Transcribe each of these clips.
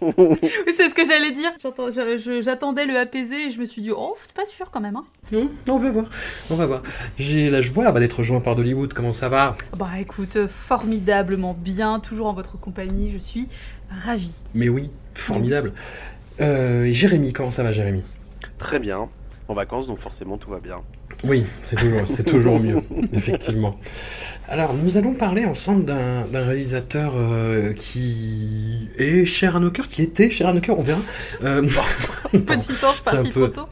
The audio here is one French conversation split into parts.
Oui, c'est ce que j'allais dire. J'attendais le apaisé et je me suis dit, oh, pas sûr quand même. Hein. On va voir. On va voir. J'ai la joie bah, d'être rejoint par Dollywood. Comment ça va? Bah écoute, formidablement bien, toujours en votre compagnie, je suis ravie. Mais oui, formidable. Euh, et Jérémy, comment ça va, Jérémy? Très bien. En vacances, donc forcément tout va bien. Oui, c'est toujours, c'est toujours mieux, effectivement. Alors, nous allons parler ensemble d'un d'un réalisateur euh, qui est cher à nos cœurs, qui était cher à nos cœurs, on verra. Euh, Petit ange parti peu- trop tôt.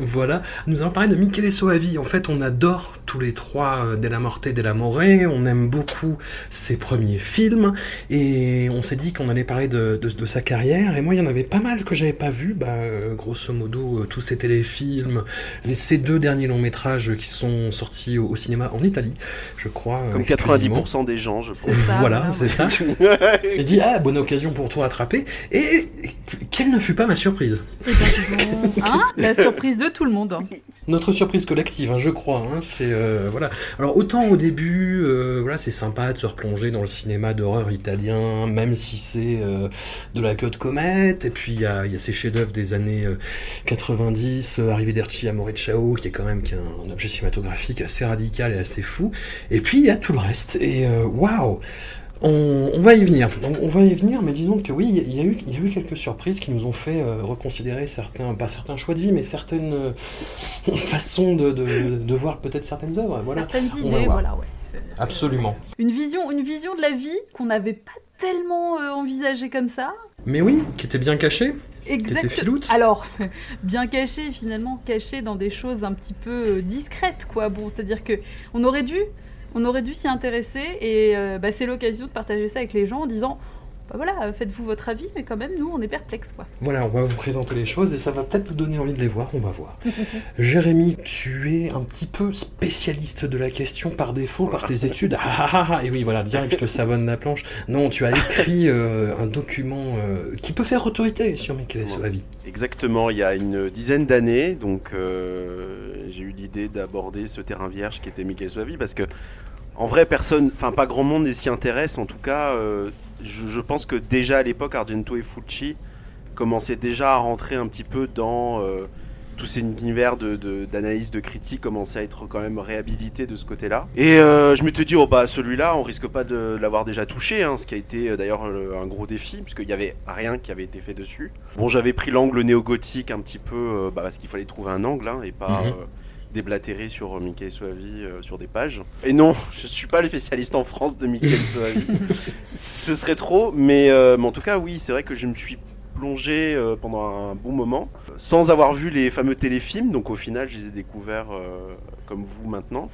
Voilà, nous allons parler de Michele Soavi. En fait, on adore tous les trois euh, Della Morte et Della More. On aime beaucoup ses premiers films. Et on s'est dit qu'on allait parler de, de- de sa carrière. Et moi, il y en avait pas mal que j'avais pas vu. Bah, euh, grosso modo, euh, tous ces téléfilms, les, ces deux derniers longs métrages qui sont sortis au, au cinéma en Italie, je crois. euh, Comme exclusivement. 90% des gens, je pense. Ça, voilà, voilà, c'est ça. J'ai dit, ah, bonne occasion pour toi attraper. Et quelle ne fut pas ma surprise? Dis donc, hein, la surprise de tout le monde. hein. Notre surprise collective, hein, je crois. Hein, c'est euh, voilà. Alors autant au début, euh, voilà, c'est sympa de se replonger dans le cinéma d'horreur italien, même si c'est euh, de la queue de comète. Et puis il y a, ces chefs-d'œuvre des années euh, 90, euh, Arrivederci Amore Ciao, qui est quand même qui est un objet cinématographique assez radical et assez fou. Et puis il y a tout le reste. Et waouh. On, on va y venir, on, on va y venir, mais disons que oui, il y, a- eu, il y a eu quelques surprises qui nous ont fait euh, reconsidérer certains, pas certains choix de vie, mais certaines euh, façons de, de- de voir peut-être certaines œuvres. Voilà. Certaines On idées, voilà, ouais. Absolument. Une vision, une vision de la vie qu'on n'avait pas tellement euh, envisagée comme ça. Mais oui, qui était bien caché. Exact. filoute. Alors, bien caché, finalement, caché dans des choses un petit peu discrètes, quoi. Bon, c'est-à-dire que on aurait dû, on aurait dû s'y intéresser et euh, bah, c'est l'occasion de partager ça avec les gens en disant, bah voilà, faites-vous votre avis, mais quand même, nous, on est perplexes, quoi. Voilà, on va vous présenter les choses et ça va peut-être vous donner envie de les voir, on va voir. Jérémy, tu es un petit peu spécialiste de la question par défaut, par tes études. Ah ah ah ah, et oui, voilà, direct, je te savonne la planche. Non, tu as écrit euh, un document euh, qui peut faire autorité sur Michele Soavi. Exactement, il y a une dizaine d'années, donc euh, j'ai eu l'idée d'aborder ce terrain vierge qui était Michael Soavi parce que en vrai personne, enfin pas grand monde ne s'y intéresse. En tout cas, euh, je, je pense que déjà à l'époque Argento et Fucci commençaient déjà à rentrer un petit peu dans euh, tous ces univers de- de- d'analyse, de, critique commençaient à être quand même réhabilités de ce côté-là. Et euh, je me suis dit, oh bah celui-là, on risque pas de l'avoir déjà touché, hein, ce qui a été d'ailleurs le- un gros défi, puisqu'il y avait rien qui avait été fait dessus. Bon, j'avais pris l'angle néo-gothique un petit peu, euh, bah, parce qu'il fallait trouver un angle, hein, et pas Mhm. euh, déblatérer sur euh, Mickey Soavi euh, sur des pages. Et non, je suis pas le spécialiste en France de Mickey Soavi. Ce serait trop, mais, euh, mais en tout cas, oui, c'est vrai que je me suis plongé euh, pendant un bon moment, sans avoir vu les fameux téléfilms, donc au final, je les ai découverts euh, comme vous maintenant.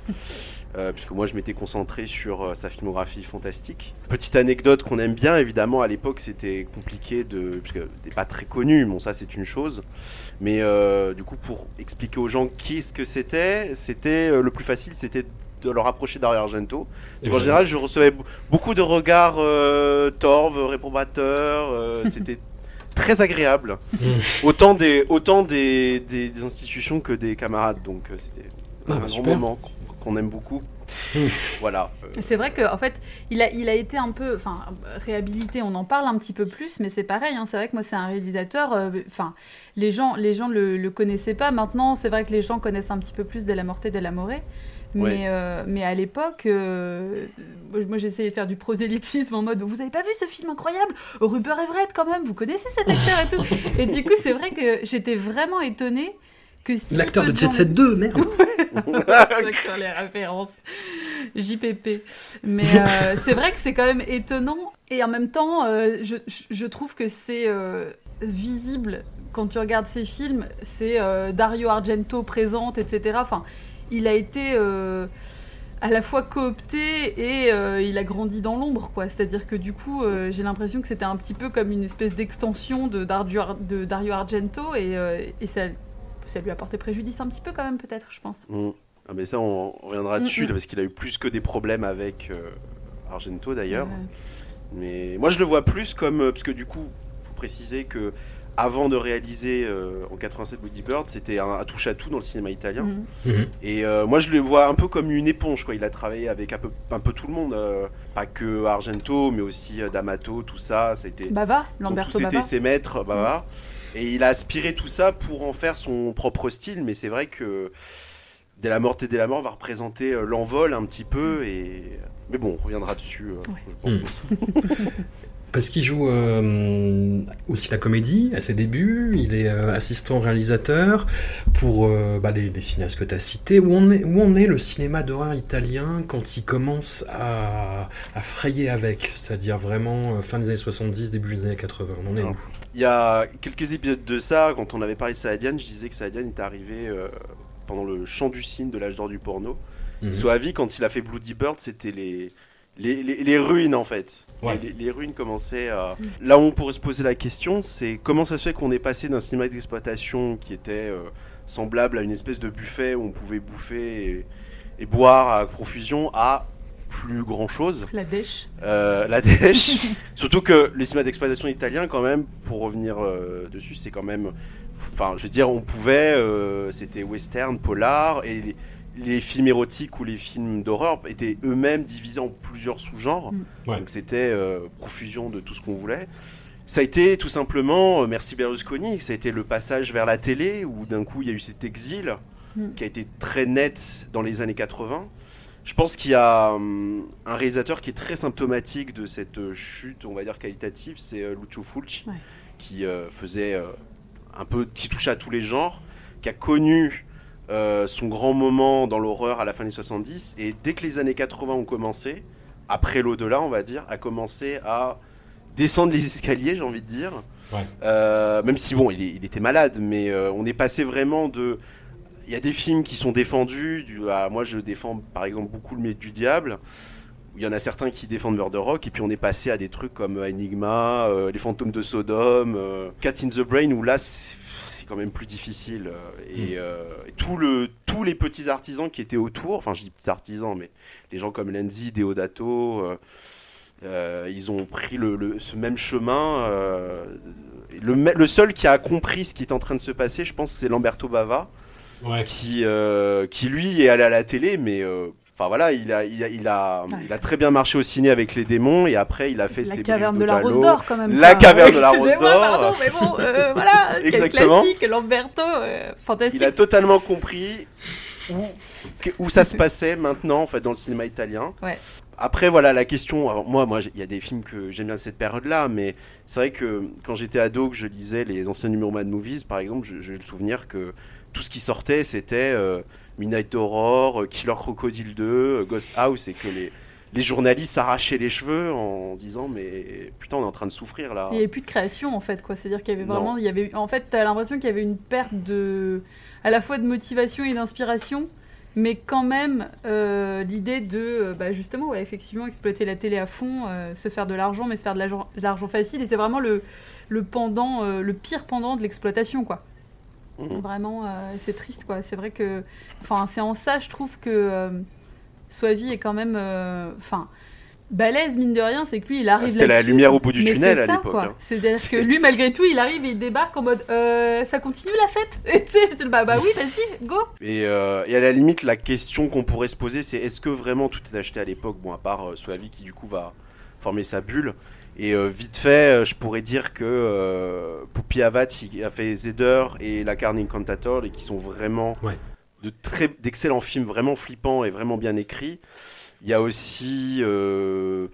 Euh, puisque moi je m'étais concentré sur euh, sa filmographie fantastique. Petite anecdote qu'on aime bien, évidemment, à l'époque c'était compliqué de. puisque n'est pas très connu, bon ça c'est une chose. Mais euh, du coup, pour expliquer aux gens qui ce que c'était, c'était le plus facile, c'était de le rapprocher d'Ario Argento. Donc en général, je recevais beaucoup de regards torves, réprobateurs, c'était très agréable. autant des, autant des, des- des institutions que des camarades, donc c'était Ah, un bah, super. moment qu'on- aime beaucoup. Voilà. euh, C'est vrai qu'en fait, il a, il a été un peu, enfin, réhabilité. On en parle un petit peu plus, mais c'est pareil. hein, c'est vrai que moi, c'est un réalisateur. euh, Enfin, les gens, les gens le, le connaissaient pas. Maintenant, c'est vrai que les gens connaissent un petit peu plus Della Morte et Della More. Mais, Ouais. euh, mais à l'époque, euh, moi j'essayais de faire du prosélytisme en mode Vous avez pas vu ce film incroyable? Rupert Everett, quand même, vous connaissez cet acteur et tout? Et du coup, c'est vrai que j'étais vraiment étonnée que. si L'acteur de Jet Set 2, merde. D'accord, les références. JPP. Mais euh, c'est vrai que c'est quand même étonnant. Et en même temps, euh, je, trouve que c'est euh, visible quand tu regardes ces films. C'est Dario Argento présente, etc. Enfin, il a été à la fois coopté et euh, il a grandi dans l'ombre, quoi. C'est-à-dire que du coup, euh, j'ai l'impression que c'était un petit peu comme une espèce d'extension de, Dario Ar- de Dario Argento et, euh, et ça, ça lui a porté préjudice un petit peu quand même, peut-être, je pense. Mm. Ah, mais ça, on, on reviendra Mm, dessus, mm. là, parce qu'il a eu plus que des problèmes avec euh, Argento d'ailleurs. Mais moi, je le vois plus comme. euh, Parce que du coup, faut préciser que avant de réaliser euh, en 87 Bloody Bird, c'était un, un touche-à-tout dans le cinéma italien. Mhm. Et euh, moi, je le vois un peu comme une éponge. Quoi. Il a travaillé avec un peu, un peu tout le monde. euh, pas que Argento, mais aussi euh, D'Amato, tout ça. C'était, Bava, Lamberto tous Bava. ses maîtres. bah, voilà. Et il a aspiré tout ça pour en faire son propre style. Mais c'est vrai que Dès la mort et dès la mort va représenter euh, l'envol un petit peu. Et... Mais bon, on reviendra dessus. euh, je pense. Parce qu'il joue euh, aussi la comédie à ses débuts, il est euh, assistant réalisateur pour euh, bah, les, les cinéastes que tu as cités. Où en, est, où en est le cinéma d'horreur italien quand il commence à, à frayer avec C'est-à-dire vraiment fin des années 70, début des années 80. On en est Alors, où? Il y a quelques épisodes de ça, quand on avait parlé de Saadian, je disais que Saadian est arrivé pendant le chant du cygne de l'âge d'or du porno. Mhm. Soavi, quand il a fait Bloody Bird, c'était les, les, les- les ruines en fait. Ouais. Les, les ruines commençaient à. Là où on pourrait se poser la question, c'est comment ça se fait qu'on est passé d'un cinéma d'exploitation qui était euh, semblable à une espèce de buffet où on pouvait bouffer et, et boire à profusion à plus grand chose. La dèche. Euh, la dèche. Surtout que les cinémas d'exploitation italiens, quand même, pour revenir euh, dessus, c'est quand même. Enfin, je veux dire, on pouvait. euh, C'était western, polar, et les, films érotiques ou les films d'horreur étaient eux-mêmes divisés en plusieurs sous-genres. Mm. Ouais. Donc c'était euh, profusion de tout ce qu'on voulait. Ça a été tout simplement, euh, merci Berlusconi, ça a été le passage vers la télé où d'un coup il y a eu cet exil Mm. qui a été très net dans les années 80. Je pense qu'il y a hum, un réalisateur qui est très symptomatique de cette euh, chute, on va dire qualitative, c'est euh, Lucio Fulci, Ouais. qui euh, faisait euh, un peu, qui touchait à tous les genres, qui a connu euh, son grand moment dans l'horreur à la fin des 70, et dès que les années 80 ont commencé, après l'au-delà, on va dire, a commencé à descendre les escaliers, j'ai envie de dire. Ouais. Euh, même si bon, il, était malade, mais euh, on est passé vraiment de. Il y a des films qui sont défendus. Du, à- moi, je défends par exemple beaucoup le Mythe du Diable. Il y en a certains qui défendent Murder Rock, et puis on est passé à des trucs comme Enigma, euh, Les Fantômes de Sodome, Cat in the Brain, où là c'est c'est quand même plus difficile. euh, Et, euh, et tout le, tous les petits artisans qui étaient autour, enfin je dis petits artisans, mais les gens comme Lenzi, Deodato, euh, euh, ils ont pris le, le- ce même chemin. euh, le, seul qui a compris ce qui est en train de se passer, je pense, c'est Lamberto Bava, Ouais. qui, euh, qui lui est allé à la télé, mais euh, enfin voilà, il a, il, a, il, a, il a très bien marché au ciné avec les démons, et après il a fait La ses caverne de la Rose d'Or, quand même. La caverne de la Rose d'Or. pardon, mais bon, euh, voilà. Exactement. classique, Lamberto, euh, fantastique. Il a totalement compris où, où ça se passait maintenant en fait dans le cinéma italien. Ouais. Après voilà la question. alors, moi, moi, il y a des films que j'aime bien de cette période-là, mais c'est vrai que quand j'étais ado, que je lisais les anciens numéros Mad Movies, par exemple, je- j'ai le souvenir que tout ce qui sortait, c'était euh, Midnight Horror, euh, Killer Crocodile 2, euh, Ghost House, et que les les journalistes s'arrachaient les cheveux en disant mais putain on est en train de souffrir là. Il n'y avait plus de création en fait, quoi. C'est-à-dire qu'il y avait Non. vraiment, il y avait, en fait, t'as l'impression qu'il y avait une perte de, à la fois de motivation et d'inspiration, mais quand même euh, l'idée de, bah, justement, ouais, effectivement, exploiter la télé à fond, euh, se faire de l'argent, mais se faire de l'argent- de l'argent facile, et c'est vraiment le, le pendant, euh, le pire pendant de l'exploitation, quoi. Mhm. Vraiment, euh, c'est triste, quoi. C'est vrai que, enfin, c'est en ça, je trouve que euh, Soavi est quand même, euh, enfin. balèze mine de rien c'est que lui il arrive C'était la lumière au bout du tunnel à l'époque, hein. C'est-à-dire que lui, malgré tout, il arrive et il débarque en mode euh, ça continue la fête? Et tu sais, bah, bah oui, vas-y, go. Et, euh, et à la limite, la question qu'on pourrait se poser, c'est est-ce que vraiment tout est acheté à l'époque? Bon, à part euh, Soavi qui du coup va former sa bulle. Et euh, vite fait, euh, je pourrais dire que euh, Pupi Avat a fait Zeder et La Carne Incantator et qui sont vraiment Ouais. de très d'excellents films vraiment flippants et vraiment bien écrits. Il y a aussi euh,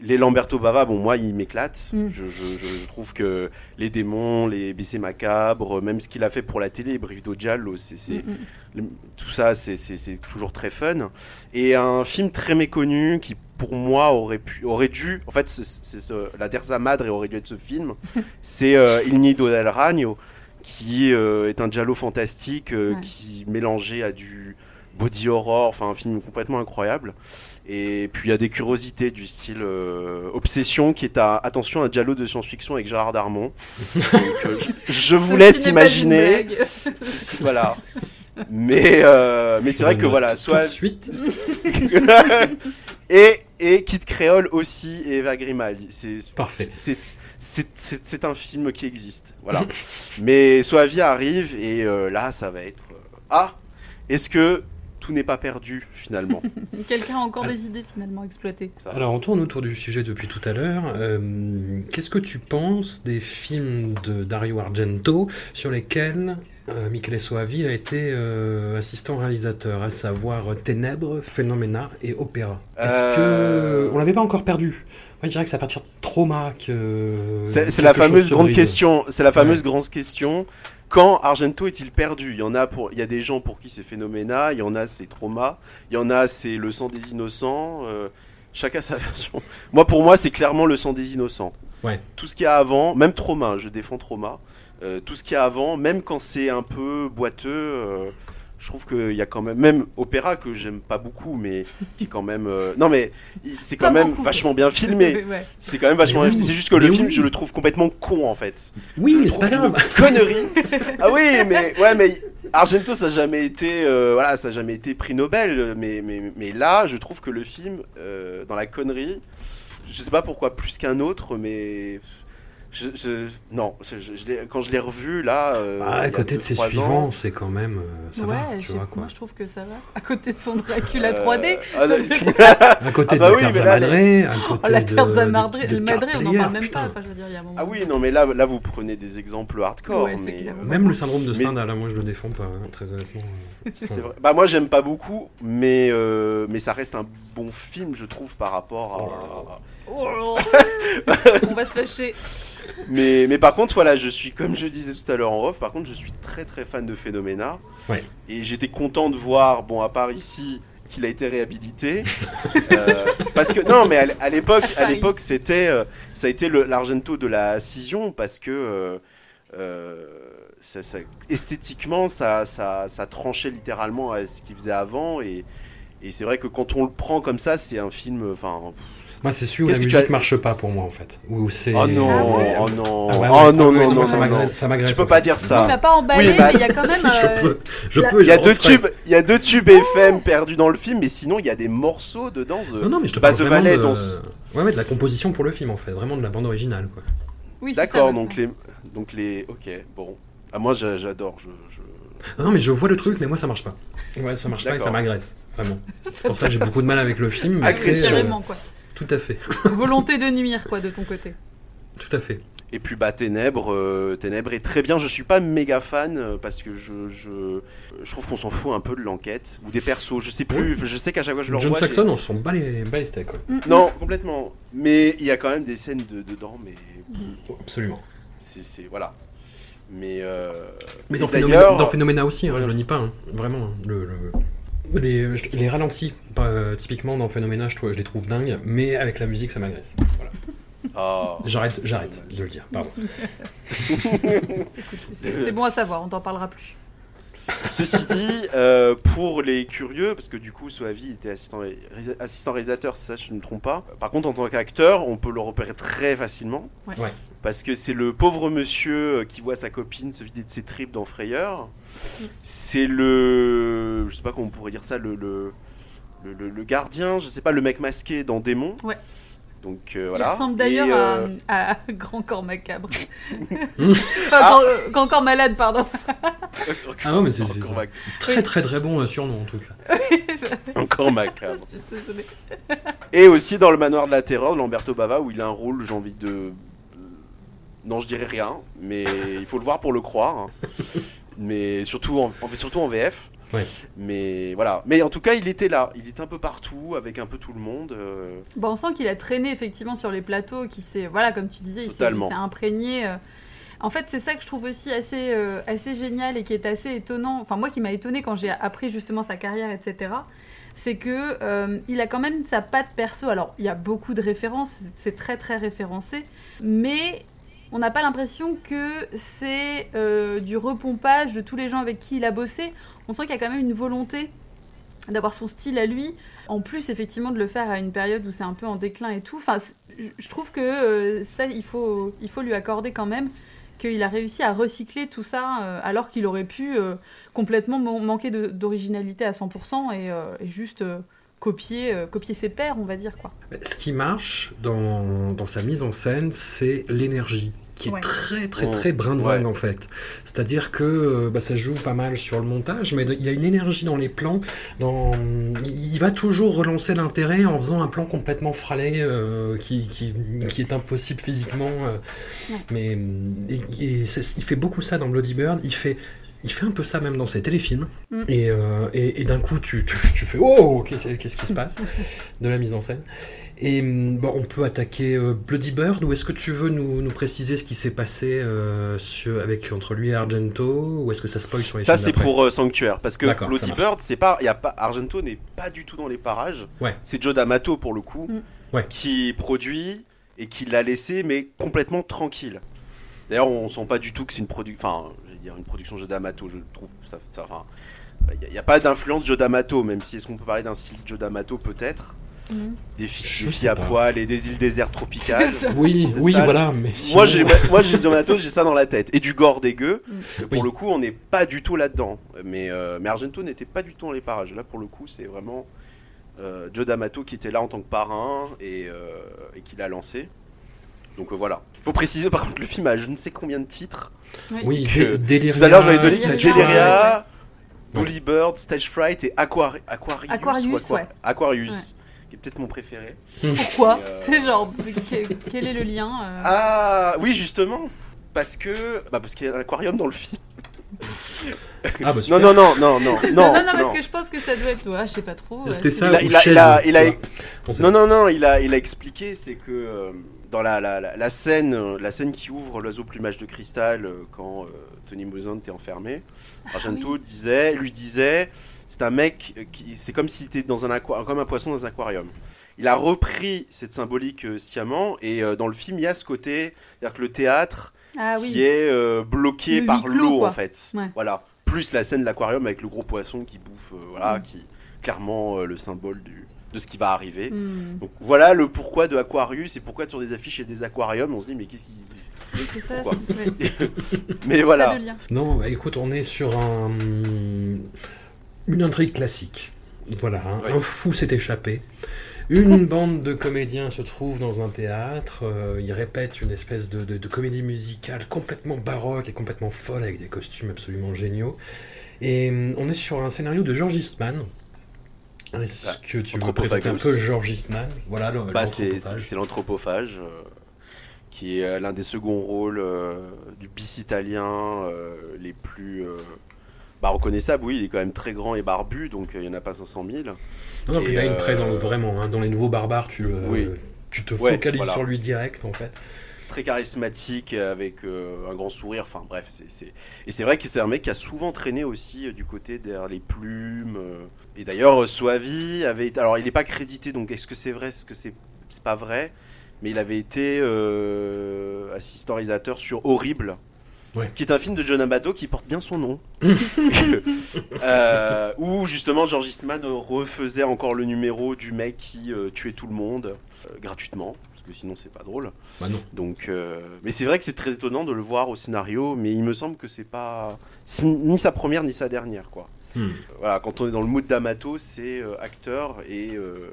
les Lamberto Bava, bon moi il m'éclate. Mm. Je, je, je, je trouve que les démons, les BC macabres, même ce qu'il a fait pour la télé, Brivido Giallo, c'est c'est- Mm, le- tout ça c'est- toujours très fun. Et un film très méconnu qui pour moi aurait pu aurait dû en fait c'est c'est ce- la Terza Madre aurait dû être ce film. c'est euh, Il Nido del Ragno qui euh, est un giallo fantastique euh, Ouais. qui mélangé à du body horror, enfin un film complètement incroyable. Et puis il y a des curiosités du style euh, Obsession qui est à attention un giallo de science-fiction avec Gérard Darmon. Donc, euh, je, je vous laisse imaginer. blague. Si, si, voilà. Mais euh, mais c'est vrai que voilà, Tout soit de suite. et et Kid Creole aussi et Eva Grimaldi. C'est Parfait. c'est c'est- c'est c'est un film qui existe, voilà. Mais Soavia arrive et euh, là, ça va être euh, ah. Est-ce que tout n'est pas perdu finalement Quelqu'un a encore des idées finalement exploitées. Alors, on tourne autour du sujet depuis tout à l'heure. Euh, Qu'est-ce que tu penses des films de Dario Argento sur lesquels euh, Michele Soavi a été euh, assistant réalisateur, à savoir Ténèbres, Phénoména et Opéra? Est-ce Euh, que on l'avait pas encore perdu? Moi, je dirais que c'est à partir de Trauma que C'est quelque la fameuse se grande brise. question. C'est la fameuse Ouais. grande question. Quand Argento est-il perdu? Il y en a pour, il y a des gens pour qui c'est Phénoména, il y en a c'est Trauma, il y en a c'est Le sang des innocents. euh, chacun sa version. Moi, pour moi, c'est clairement Le sang des innocents. Ouais. Tout ce qu'il y a avant, même Trauma, je défends Trauma. euh, tout ce qu'il y a avant, même quand c'est un peu boiteux, euh, je trouve qu'il y a quand même, même Opéra que j'aime pas beaucoup, mais qui est quand même, euh, non mais c'est quand Pas même beaucoup. vachement bien filmé. Ouais. C'est quand même vachement bien oui. filmé. C'est juste que le Mais film, je le trouve complètement con en fait. Oui, je pas trouve grave. une connerie. ah oui, mais ouais, mais Argento, ça n'a jamais été, euh, voilà, ça a jamais été prix Nobel. Mais, mais, mais là, je trouve que le film, euh, dans la connerie, je sais pas pourquoi plus qu'un autre, mais je, je- non, je- je- je l'ai- quand je l'ai revu là, euh, Ah, à a côté deux, de ses suivants, c'est quand même euh, ça ouais, va, je tu vois quoi. moi je trouve que ça va. À côté de son Dracula euh, 3D. ah, non, À côté Ah bah de oui, la mais Terza là, Madre, à côté Oh, la de, Terza de- Madre, on n'en parle même putain. pas. Enfin, je veux dire, il y a un moment. ah oui, non, mais là, là, vous prenez des exemples hardcore, Ouais, mais. euh, Même le syndrome de Mais- Stendhal, hein, moi je le défends pas, hein, très honnêtement. euh, C'est vrai. Bah moi j'aime pas beaucoup, mais euh, mais ça reste un bon film, je trouve, par rapport à. Oh, on va se fâcher. Mais mais par contre voilà, je suis comme je disais tout à l'heure en off. Par contre, je suis très très fan de Phénoména. Ouais. Et j'étais content de voir, bon à part ici, qu'il a été réhabilité. Euh, parce que non, mais à l'époque, à l'époque, c'était, euh, ça a été l'argento de la scission parce que. euh, euh, ça, ça- esthétiquement, ça, ça, ça tranchait littéralement à ce qu'il faisait avant et, et c'est vrai que quand on le prend comme ça, c'est un film. Enfin, Moi c'est celui où la Qu'est-ce que tu musique as- marche pas pour moi en fait. Où c'est... oh non, Ah ouais. oh non, Ah ouais, oh non, Ah non, non, ça non, m'agresse- ça m'agresse. Tu peux pas fait. dire Il ça. m'a pas emballé, Oui, bah, mais il y a quand même. Si, je euh, peux, je la- peux, Il y a deux tubes, il y a deux tubes FM perdus dans le film, mais sinon il y a des morceaux dedans. The- Non, non, mais je te Bas parle de vraiment de... Ouais, ouais, de la composition pour le film en fait, vraiment de la bande originale quoi. Oui, D'accord, donc les, donc les, ok, bon. Ah moi j'a- j'adore, je, je- Non, mais je vois le truc, mais moi ça marche pas. Ouais, ça marche pas et ça m'agresse, vraiment. C'est pour ça que j'ai beaucoup de mal avec le film. mais Agression. euh, quoi. Tout à fait, Volonté de nuire, quoi, de ton côté. tout à fait. Et puis bah Ténèbres, euh, Ténèbres est très bien. Je suis pas méga fan euh, parce que je, je, je trouve qu'on s'en fout un peu de l'enquête ou des persos. Je sais plus. Je sais qu'à chaque fois que je le John. Saxon, on s'en bat les, bat les steaks. Mm, Non, complètement. Mais il y a quand même des scènes de, dedans, mais Absolument. c'est voilà. Mais euh, Mais dans, d'ailleurs, Phénoména, dans Phénoména aussi, hein, Ouais. je le nie pas, hein, vraiment. hein, le, le- les, les ralentis, euh, typiquement dans Phénoména, je, je les trouve dingues, mais avec la musique, ça m'agresse. Voilà. ah, J'arrête, j'arrête de le dire, pardon. C'est bon à savoir, on t'en parlera plus. Ceci dit, euh, pour les curieux, parce que du coup, Soavi était assistant, ré- assistant réalisateur, c'est ça, je ne me trompe pas. Par contre, en tant qu'acteur, on peut le repérer très facilement. Ouais. Ouais. Parce que c'est le pauvre monsieur euh, qui voit sa copine se vider de ses tripes dans Frayeur. C'est le. Je sais pas comment on pourrait dire ça, le. le le, le- le gardien, je sais pas, le mec masqué dans Démon. Ouais. Donc euh, voilà. Il ressemble d'ailleurs euh, à, à Grand Corps Macabre. Enfin, Ah. grand, Grand Corps Malade, pardon. Ah non, mais c'est- Très très très bon euh, surnom en tout cas. encore macabre. Je suis désolée. Et aussi dans le manoir de la terreur de Lamberto Bava où il a un rôle, j'ai envie de. Non, je dirais rien, mais il faut le voir pour le croire. hein. Mais surtout en, en- surtout en VF. Ouais. Mais voilà. Mais en tout cas, il était là. Il était un peu partout, avec un peu tout le monde. euh, Bon, on sent qu'il a traîné effectivement sur les plateaux, qui s'est, voilà, comme tu disais, il il Totalement. s'est imprégné. euh. En fait, c'est ça que je trouve aussi assez, euh, assez génial et qui est assez étonnant. Enfin, moi qui m'a étonné quand j'ai appris justement sa carrière, etc. C'est que euh, il a quand même sa patte perso. Alors, il y a beaucoup de références, c'est très très référencé, mais on n'a pas l'impression que c'est euh, du repompage de tous les gens avec qui il a bossé. On sent qu'il y a quand même une volonté d'avoir son style à lui. En plus, effectivement, de le faire à une période où c'est un peu en déclin et tout. Enfin, je- trouve que euh, ça, il faut, lui accorder quand même qu'il a réussi à recycler tout ça euh, alors qu'il aurait pu complètement man- manquer d'originalité à 100% et, juste copier, euh, copier ses pairs, on va dire quoi. Ce qui marche dans, dans sa mise en scène, c'est l'énergie qui est Ouais. très très très brinzingue Ouais. en fait. C'est-à-dire que euh, bah, ça joue pas mal sur le montage, mais il y a une énergie dans les plans. Dans... Il va toujours relancer l'intérêt en faisant un plan complètement fralé euh, qui, qui, qui est impossible physiquement. euh, Ouais. Mais et- et il fait beaucoup ça dans Bloody Bird. Il fait il fait un peu ça même dans ses téléfilms. Mm. Et, euh, et, et d'un coup, tu, tu, tu fais Oh, qu'est-ce qu'est-ce qui se passe De la mise en scène. Et hum, bon, on peut attaquer euh, Bloody Bird, ou est-ce que tu veux nous, nous préciser ce qui s'est passé euh, sur- avec, entre lui et Argento, ou est-ce que ça spoil sur les Ça, c'est pour euh, Sanctuaire. Parce que Bloody. Bird, c'est pas, y a pas, Argento n'est pas du tout dans les parages. Ouais. C'est Joe D'Amato pour le coup, Mm. Ouais. qui produit et qui l'a laissé, mais complètement tranquille. D'ailleurs, on sent pas du tout que c'est une production. Enfin, dire une production Joe D'Amato. Je trouve ça. ça enfin, il n'y a, pas d'influence Joe D'Amato, même si est-ce qu'on peut parler d'un style Joe D'Amato peut-être? Mhm. Des, filles- des à pas. poil et des îles désertes tropicales. Oui, oui, ça. voilà. Mais Moi, sinon- j'ai, moi, j'ai Donato, j'ai ça dans la tête. Et du gore dégueu. Mm. Et Pour Oui. le coup, on n'est pas du tout là-dedans. Mais, euh, mais Argento n'était pas du tout dans les parages. Là, pour le coup, c'est vraiment euh, Joe D'Amato qui était là en tant que parrain et, euh, et qui l'a lancé. Donc euh, voilà. Faut préciser par contre, le film a je ne sais combien de titres. Oui, que- Deliria, Tout à l'heure, j'avais te dit Deliria. Bully Bird, Stage Fright et Aquari- Aquarius. Aquarius, ou Aqua- ouais. Aquarius, qui est peut-être mon préféré. Pourquoi euh, C'est genre, quel, est le lien euh Ah oui, justement. Parce que, bah parce qu'il y a un aquarium dans le film. Ah, bah, Non, non, non, non, non, non, non, non, parce non. que je pense que ça doit être. Ouais, je sais pas trop. euh, C'était ça Il a- ou il a- chaise, il a- il Non, non, non, il a, il a expliqué, c'est que euh, dans la, la, la, la scène, euh, la scène qui ouvre l'oiseau plumage de cristal euh, quand euh, Tony Mouzant est enfermé, Argento disait, lui disait, c'est un mec qui, c'est comme s'il était dans un comme un poisson dans un aquarium. Il a repris cette symbolique euh, sciemment et euh, dans le film il y a ce côté, c'est-à-dire que le théâtre Ah qui oui. est bloqué Le par l'eau en fait. Ouais. Voilà. Plus la scène de l'aquarium avec le gros poisson qui bouffe, voilà, Mm. qui clairement le symbole du, de ce qui va arriver. Hmm, Donc voilà le pourquoi de Aquarius et pourquoi sur des affiches et des aquariums on se dit mais qu'est-ce qu'ils. oui, c'est ça. Mais voilà. Non, bah, écoute, on est sur un... une intrigue classique. Voilà, hein. Oui. un fou s'est échappé. Une bande de comédiens se trouve dans un théâtre, euh, ils répètent une espèce de, de- de comédie musicale complètement baroque et complètement folle avec des costumes absolument géniaux. Et hum, on est sur un scénario de George Eastman. Est-ce Ah, que tu veux Anthropophagus. présenter un peu George Eastman Voilà, Bah, c'est l'anthropophage. c'est- c'est l'anthropophage euh, qui est euh, l'un des seconds rôles euh, du bis italien euh, les plus bah, reconnaissables. Oui, il est quand même très grand et barbu donc il n'y en a pas 500 000. Non, non, puis Et, il a une présence vraiment. hein. Dans les nouveaux barbares, tu, Oui. tu te Ouais, focalises voilà. sur lui direct en fait. Très charismatique avec euh, un grand sourire. Enfin bref, c'est et c'est vrai que c'est un mec qui a souvent traîné aussi euh, du côté derrière les plumes. euh. Et d'ailleurs, euh, Soavi avait alors il n'est pas crédité, donc est-ce que c'est vrai, est-ce que c'est c'est pas vrai? Mais il avait été euh, assistant réalisateur sur Horrible. Ouais. Qui est un film de John Amato qui porte bien son nom. Euh, où justement George Eastman euh, refaisait encore le numéro du mec qui euh, tuait tout le monde euh, gratuitement, que sinon c'est pas drôle. Bah non. Donc, euh, mais c'est vrai que c'est très étonnant de le voir au scénario, mais il me semble que c'est pas ni sa première ni sa dernière, quoi. Hmm. Voilà, quand on est dans le mood d'Amato, c'est euh, acteur et euh,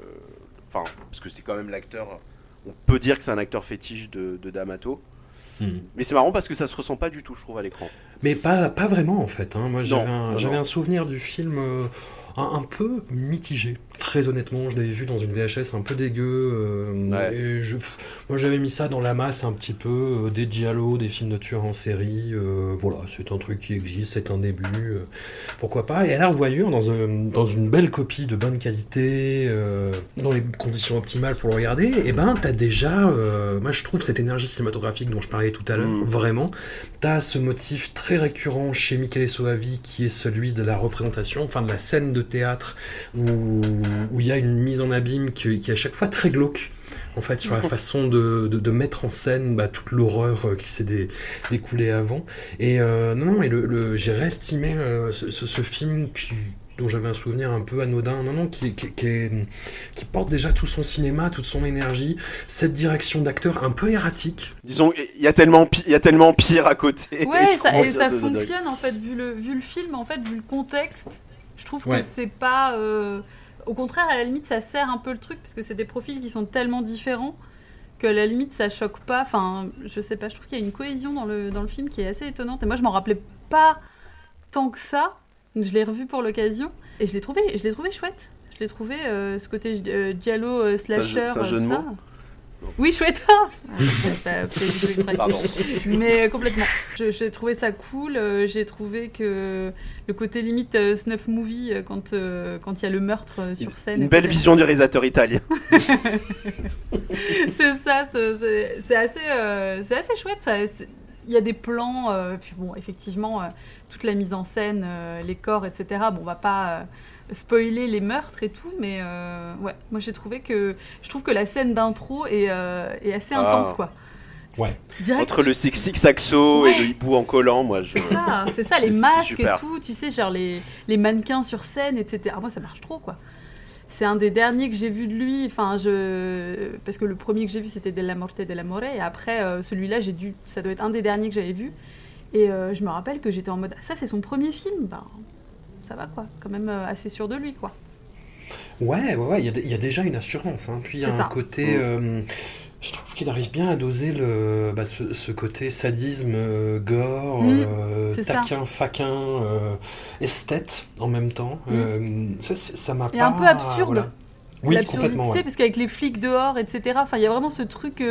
enfin parce que c'est quand même l'acteur. On peut dire que c'est un acteur fétiche de, de D'Amato, Hmm. mais c'est marrant parce que ça se ressent pas du tout, je trouve, à l'écran. Mais pas, pas vraiment en fait. hein. Moi j'avais un, souvenir du film euh, un, un peu mitigé. Très honnêtement, je l'avais vu dans une VHS un peu dégueu. euh, Ouais. et je, pff, moi, j'avais mis ça dans la masse un petit peu, euh, des giallo, des films de tueurs en série. euh, voilà, c'est un truc qui existe, c'est un début. pourquoi pas Et à la revoyure, dans, un- dans une belle copie de bonne qualité, dans les conditions optimales pour le regarder, et ben, t'as déjà, moi, je trouve cette énergie cinématographique dont je parlais tout à l'heure, Mm. vraiment. T'as ce motif très récurrent chez Michele Soavi qui est celui de la représentation, enfin de la scène de théâtre où où il y a une mise en abîme qui, qui est à chaque fois très glauque. En fait, sur la façon de, de- de mettre en scène bah, toute l'horreur euh, qui s'est dé- découlée avant. Et euh, non, non, et le, le- j'ai réestimé euh, ce, ce- ce film qui, dont j'avais un souvenir un peu anodin, non, non, qui, qui, qui est- qui porte déjà tout son cinéma, toute son énergie, cette direction d'acteur un peu erratique, Disons, il y a tellement, pi- il y a tellement pire à côté. Ouais, ça, et ça de- de- de- fonctionne en fait, vu le, vu le film, en fait, vu le contexte. Je trouve Ouais. que c'est pas. euh, Au contraire, à la limite, ça sert un peu le truc, parce que c'est des profils qui sont tellement différents que à la limite, ça choque pas. Enfin, je sais pas, je trouve qu'il y a une cohésion dans le, dans le film qui est assez étonnante. Et moi, je m'en rappelais pas tant que ça. Je l'ai revu pour l'occasion, et je l'ai trouvé, je l'ai trouvé chouette. Je l'ai trouvé, euh, ce côté euh, giallo, euh, slasher. c'est un jeu euh, de ça. mots Oui, chouette. Ah. Pardon. Mais euh, complètement. J'ai trouvé ça cool. euh, J'ai trouvé que le côté limite euh, snuff movie quand euh, quand il y a le meurtre euh, sur scène. Une belle vision du réalisateur italien. c'est ça. c'est- assez euh, c'est assez chouette. Il y a des plans. euh, puis bon, effectivement, euh, toute la mise en scène, euh, les corps, etc. Bon, on va pas euh, spoiler les meurtres et tout, mais euh, ouais, moi j'ai trouvé que je trouve que la scène d'intro est, euh, est assez Ah. intense, quoi. Ouais. Direct, Entre le sexy saxo et Ouais. le hibou en collant, moi je. C'est ça, c'est ça, les masques et tout, tu sais, genre les, les mannequins sur scène, etc. Ah, moi, ça marche trop, quoi. C'est un des derniers que j'ai vu de lui, enfin, je... parce que le premier que j'ai vu, c'était Della Morte e della More, et après, euh, celui-là, j'ai dû... ça doit être un des derniers que j'avais vu. Et euh, je me rappelle que j'étais en mode, ça, c'est son premier film, ben, ça va, quoi. Quand même euh, assez sûr de lui, quoi. Ouais, ouais, ouais, il y, a y déjà une assurance. Hein. Puis il y a un ça. côté. Mm. euh, je trouve qu'il arrive bien à doser le, bah, ce, ce côté sadisme, euh, gore, Mm, euh, c'est ça. taquin, faquin, euh, esthète en même temps. Mm. Euh, ça, ça m'a pas. un peu absurde. voilà. Oui, complètement. ouais. parce qu'avec les flics dehors, etc. Enfin, il y a vraiment ce truc.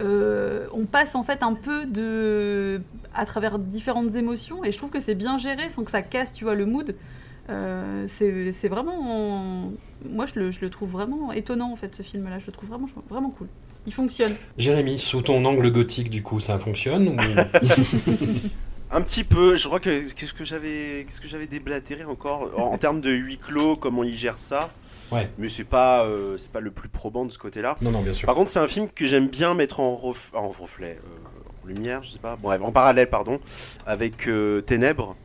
Euh, on passe en fait un peu de à travers différentes émotions, et je trouve que c'est bien géré sans que ça casse, tu vois, le mood. Euh, c'est c'est vraiment, moi je le, je le trouve vraiment étonnant en fait ce film-là. Je le trouve vraiment vraiment cool. Il fonctionne. Jérémy, sous ton angle gothique, du coup, ça fonctionne ou... Un petit peu, je crois que qu'est-ce que j'avais qu'est-ce que j'avais déblatéré encore en, en termes de huis clos, comment il gère ça. Ouais. Mais c'est pas euh, c'est pas le plus probant de ce côté-là. Non, non, bien sûr. Par contre, c'est un film que j'aime bien mettre en, ref- en reflet, euh, en lumière, je sais pas, bref, en parallèle, pardon, avec euh, Ténèbres.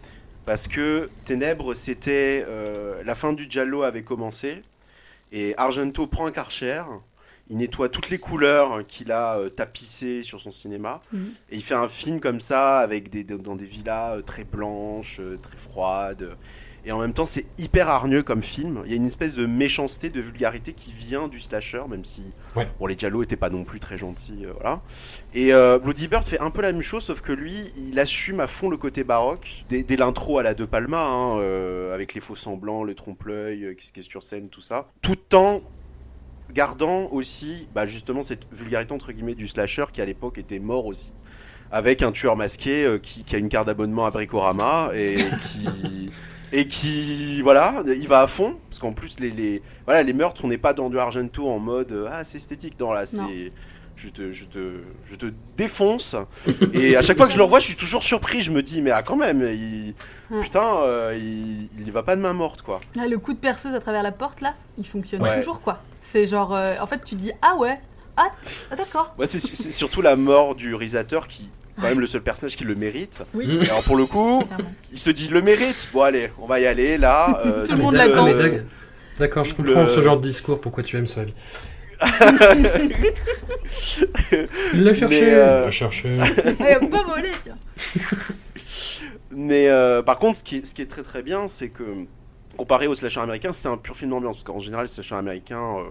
Parce que Ténèbres, c'était. euh, la fin du Giallo avait commencé. Et Argento prend un Karcher. Il nettoie toutes les couleurs qu'il a euh, tapissées sur son cinéma. Mhm. Et il fait un film comme ça, avec des, dans des villas euh, très blanches, euh, très froides. Et en même temps, c'est hyper hargneux comme film. Il y a une espèce de méchanceté, de vulgarité qui vient du slasher, même si Ouais. bon, les Giallo étaient pas non plus très gentils. euh, voilà. Et euh, Bloody Bird fait un peu la même chose, sauf que lui, il assume à fond le côté baroque. Dès, dès l'intro à la De Palma, hein, euh, avec les faux semblants, le trompe-l'œil, qui, est sur scène, tout ça. Tout en gardant aussi bah, justement cette vulgarité entre guillemets du slasher qui à l'époque était mort aussi avec un tueur masqué euh, qui, qui a une carte d'abonnement à Bricorama et qui et qui voilà il va à fond parce qu'en plus les, les voilà les meurtres on n'est pas dans du Argento en mode euh, ah c'est esthétique non là c'est je te, je, te, je te défonce et à chaque fois que je le revois je suis toujours surpris je me dis mais ah quand même il, Ouais. putain euh, il, il va pas de main morte quoi Ah, le coup de perceuse à travers la porte là, il fonctionne Ouais. toujours quoi. C'est genre, euh, en fait, tu te dis ah ouais, ah, ah, d'accord. Ouais, c'est c'est surtout la mort du réalisateur qui, quand même, le seul personnage qui le mérite. Oui. Et alors pour le coup, Clairement. il se dit le mérite. Bon allez, on va y aller là. euh, Tout le monde l'attend. euh, d'ac- D'accord, je comprends le- ce genre de discours, pourquoi tu aimes ce avis. Il l'a cherché, Mais, euh, il l'a cherché. Eh, pas volé, tiens. Mais euh, par contre, ce qui, est, ce qui est très très bien, c'est que comparé au slasher américain, c'est un pur film d'ambiance. Parce qu'en général, les slasher américains, euh,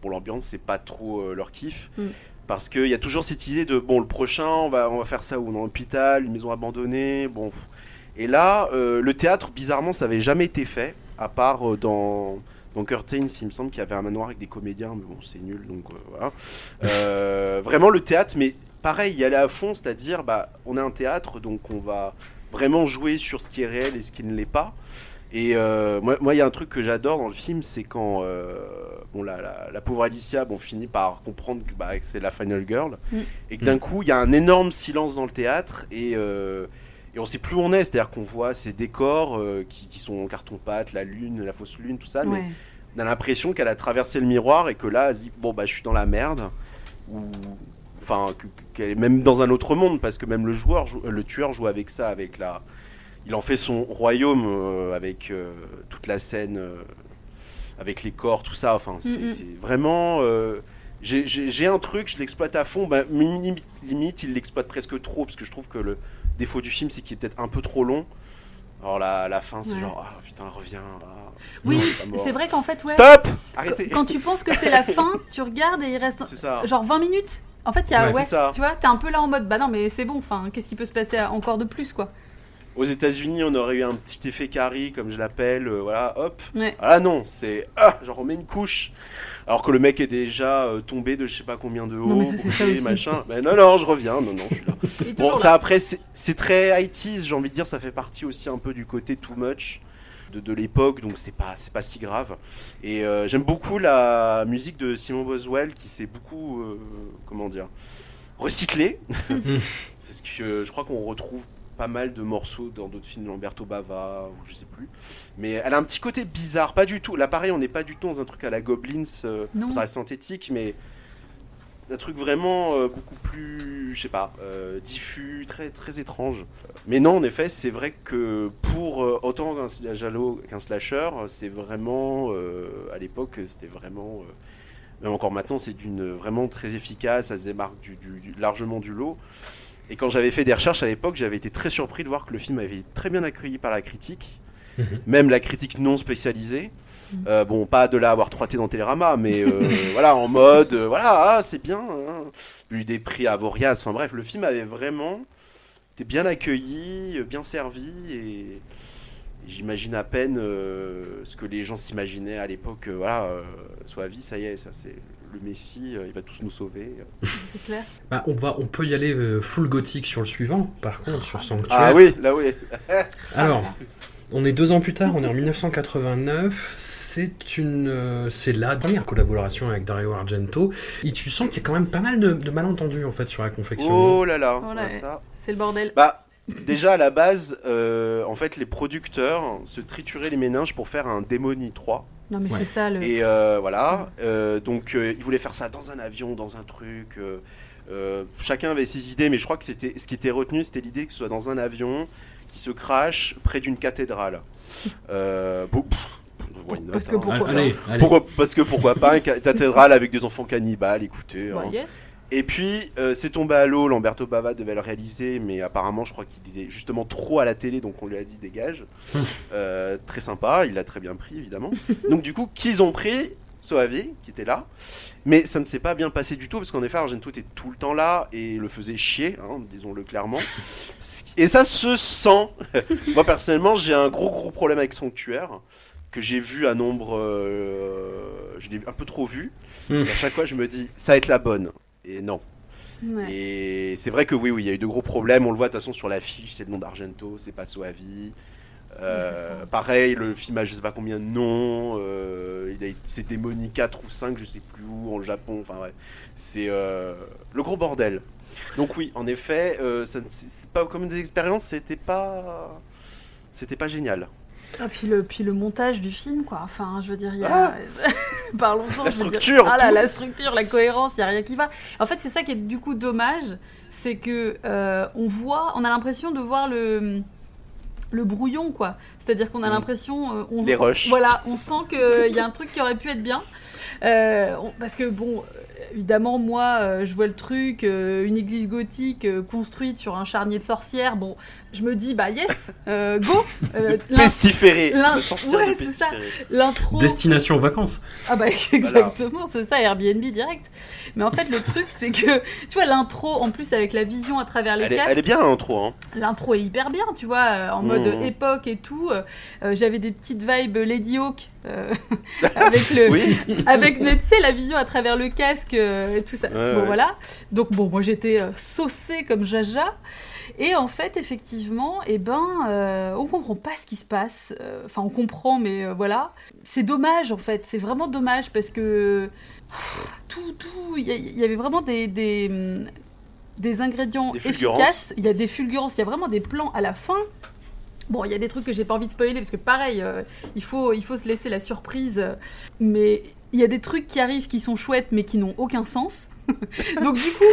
pour l'ambiance, c'est pas trop euh, leur kiff. Mm. Parce qu'il y a toujours cette idée de bon, le prochain, on va, on va faire ça où Dans l'hôpital, une maison abandonnée. Bon. Et là, euh, le théâtre, bizarrement, ça avait jamais été fait, à part euh, dans, Dans Curtains, il me semble qu'il y avait un manoir avec des comédiens, mais bon, c'est nul, donc euh, voilà. Euh, vraiment le théâtre, mais pareil, y aller à fond, c'est-à-dire, bah, on est un théâtre, donc on va vraiment jouer sur ce qui est réel et ce qui ne l'est pas. Et moi, moi, il y a un truc que j'adore dans le film, c'est quand bon, la, la, la pauvre Alicia bon, finit par comprendre que, bah, que c'est la final girl, Mm. et que d'un coup, il y a un énorme silence dans le théâtre, et, euh, et on sait plus où on est, c'est-à-dire qu'on voit ces décors euh, qui, qui sont en carton-pâte, la lune, la fausse lune, tout ça, mais on a l'impression qu'elle a traversé le miroir et que là, elle se dit bon bah je suis dans la merde. Ou enfin que- que- qu'elle est même dans un autre monde parce que même le joueur, joue- le tueur joue avec ça, avec la, il en fait son royaume euh, avec euh, toute la scène, avec les corps, tout ça. Enfin c'est vraiment euh, j'ai- un truc, je l'exploite à fond. Bah, limite, limite, il l'exploite presque trop parce que je trouve que le défaut du film, c'est qu'il est peut-être un peu trop long. Alors la, la fin, c'est Ouais. genre ah putain reviens. ah, Oui, c'est vrai qu'en fait, ouais. Stop Arrêtez Quand tu penses que c'est la fin, tu regardes et il reste C'est ça. genre 20 minutes. En fait, il y a, Ouais, tu vois, t'es un peu là en mode, bah non, mais c'est bon, enfin, qu'est-ce qui peut se passer encore de plus, quoi. Aux États-Unis, on aurait eu un petit effet carré, comme je l'appelle, euh, voilà, hop. Ouais. Ah non, c'est ah, j'en remets une couche. Alors que le mec est déjà euh, tombé de je sais pas combien de haut, Non, mais ça, c'est ça couché, machin. Mais non, non, je reviens, non, non, je suis là. Bon, ça après, c'est très 80 j'ai envie de dire, ça fait partie aussi un peu du côté too much de, de l'époque, donc c'est pas, c'est pas si grave. Et euh, j'aime beaucoup la musique de Simon Boswell qui s'est beaucoup, euh, comment dire, recyclé. Parce que je crois qu'on retrouve pas mal de morceaux dans d'autres films, Lamberto Bava, ou je sais plus. Mais elle a un petit côté bizarre, pas du tout. Là, pareil, on n'est pas du tout dans un truc à la Goblins, euh, ça reste synthétique, mais un truc vraiment euh, beaucoup plus, je sais pas, euh, diffus, très, très étrange. Mais non, en effet, c'est vrai que pour autant qu'un slasher, qu'un slasher, c'est vraiment, à l'époque, c'était vraiment, même encore maintenant, c'est d'une vraiment très efficace, ça se démarque du, du- du- largement du lot. Et quand j'avais fait des recherches à l'époque, j'avais été très surpris de voir que le film avait été très bien accueilli par la critique, Mhm. même la critique non spécialisée. Euh, bon, pas de là à avoir 3T dans Télérama, mais euh, voilà, en mode, euh, voilà, ah, c'est bien. Hein. J'ai eu des prix à Voriaz, enfin bref, le film avait vraiment été bien accueilli, bien servi, et, et j'imagine à peine euh, ce que les gens s'imaginaient à l'époque. euh, voilà, euh, soit vie, ça y est, ça c'est le Messie, euh, il va tous nous sauver. C'est clair. Bah, on, va, on peut y aller euh, full gothique sur le suivant, par contre, sur Sanctuaire. Ah oui, là oui. Alors, on est deux ans plus tard, on est en 1989. C'est une, euh, c'est la dernière collaboration avec Dario Argento. Et tu sens qu'il y a quand même pas mal de, de malentendus en fait sur la confection. Oh là là, ça. C'est le bordel. Bah, déjà à la base, euh, en fait, les producteurs se trituraient les méninges pour faire un Démonie 3. Non, mais Ouais. c'est ça le. Et euh, voilà, euh, donc euh, ils voulaient faire ça dans un avion, dans un truc. euh, euh, chacun avait ses idées, mais je crois que c'était ce qui était retenu, c'était l'idée que ce soit dans un avion qui se crache près d'une cathédrale. Euh, bon, pff, Parce que pourquoi allez, allez. Pourquoi- parce que pourquoi pas une ca- cathédrale avec des enfants cannibales, écoutez. Bah, hein. yes. Et puis, euh, c'est tombé à l'eau, Lamberto Bava devait le réaliser, mais apparemment, je crois qu'il était justement trop à la télé, donc on lui a dit dégage. Euh, très sympa, il l'a très bien pris, évidemment. donc, du coup, qu'ils ont pris Soavi, qui était là. Mais ça ne s'est pas bien passé du tout, parce qu'en effet, Argento était tout le temps là et le faisait chier, hein, disons-le clairement. Et ça se sent. Moi, personnellement, j'ai un gros, gros problème avec Sanctuaire, que j'ai vu à nombre. euh, je l'ai un peu trop vu. Hmm. Et à chaque fois, je me dis, ça va être la bonne. Et non. Ouais. Et c'est vrai que oui, oui, il y a eu de gros problèmes. On le voit de toute façon sur l'affiche, c'est le nom d'Argento, c'est pas Soavi. Euh, pareil, le film a je sais pas combien de noms. euh, il a c'est démonique 4 ou 5, je sais plus où, en Japon. Enfin ouais, c'est euh, le gros bordel. Donc oui, en effet, ça c'est pas comme des expériences, c'était pas, c'était pas génial. Ah, puis, le, puis le montage du film, quoi. Enfin, je veux dire, il y a. Parlons-en. La je veux dire. structure, Ah là, la structure, la cohérence, il n'y a rien qui va. En fait, c'est ça qui est du coup dommage. C'est que euh, on voit, on a l'impression de voir le. Le brouillon, quoi. C'est-à-dire qu'on a Mm. l'impression. euh, on- Les rushs. Voilà, on sent qu'il y a un truc qui aurait pu être bien. Euh, on- parce que, bon, évidemment, moi, euh, je vois le truc, euh, une église gothique euh, construite sur un charnier de sorcières. Bon, je me dis, bah yes, euh, go Euh, Pestiféré, de sorcière ouais, de c'est ça. pestiféré. L'intro. Destination vacances. Ah bah exactement, c'est ça, Airbnb direct. Mais en fait, le truc, c'est que, tu vois, l'intro, en plus avec la vision à travers les Elle est, elle est bien l'intro, hein. l'intro est hyper bien, tu vois, en mode Mhm. époque et tout. J'avais des petites vibes Lady Hawk, euh, avec le, Oui. avec tu sais, la vision à travers le casque euh, et tout ça. Ouais, bon ouais. voilà. Donc bon, moi j'étais euh, saucée comme Jaja. Et en fait, effectivement, eh ben, on comprend pas ce qui se passe. Enfin, on comprend, mais voilà. C'est dommage, en fait. C'est vraiment dommage parce que tout, tout, il y, avait vraiment des, des, des ingrédients Des efficaces. Il y a des fulgurances. Il y a vraiment des plans à la fin. Bon, il y a des trucs que j'ai pas envie de spoiler parce que pareil, euh, il faut, il faut se laisser la surprise. euh, Mais il y a des trucs qui arrivent qui sont chouettes mais qui n'ont aucun sens. Donc du coup,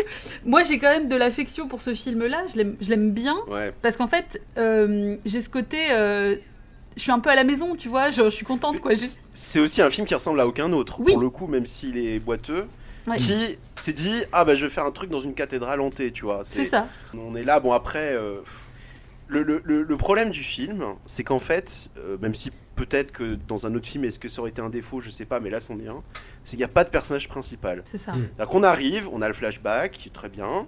moi j'ai quand même de l'affection pour ce film-là. Je l'aime- je l'aime bien Ouais. parce qu'en fait, euh, j'ai ce côté, euh, je suis un peu à la maison, tu vois. Je, je suis contente quoi. J'ai- C'est aussi un film qui ressemble à aucun autre, Oui. pour le coup, même s'il est boiteux. Ouais. Qui s'est dit ah bah je vais faire un truc dans une cathédrale hantée, tu vois. C'est ça. On est là, bon après, euh, le- le- le problème du film, c'est qu'en fait, euh, même si peut-être que dans un autre film, est-ce que ça aurait été un défaut, je sais pas, mais là c'en est un, c'est qu'il n'y a pas de personnage principal. C'est ça. Mm. C'est-à-dire qu'on arrive, on a le flashback, qui est très bien,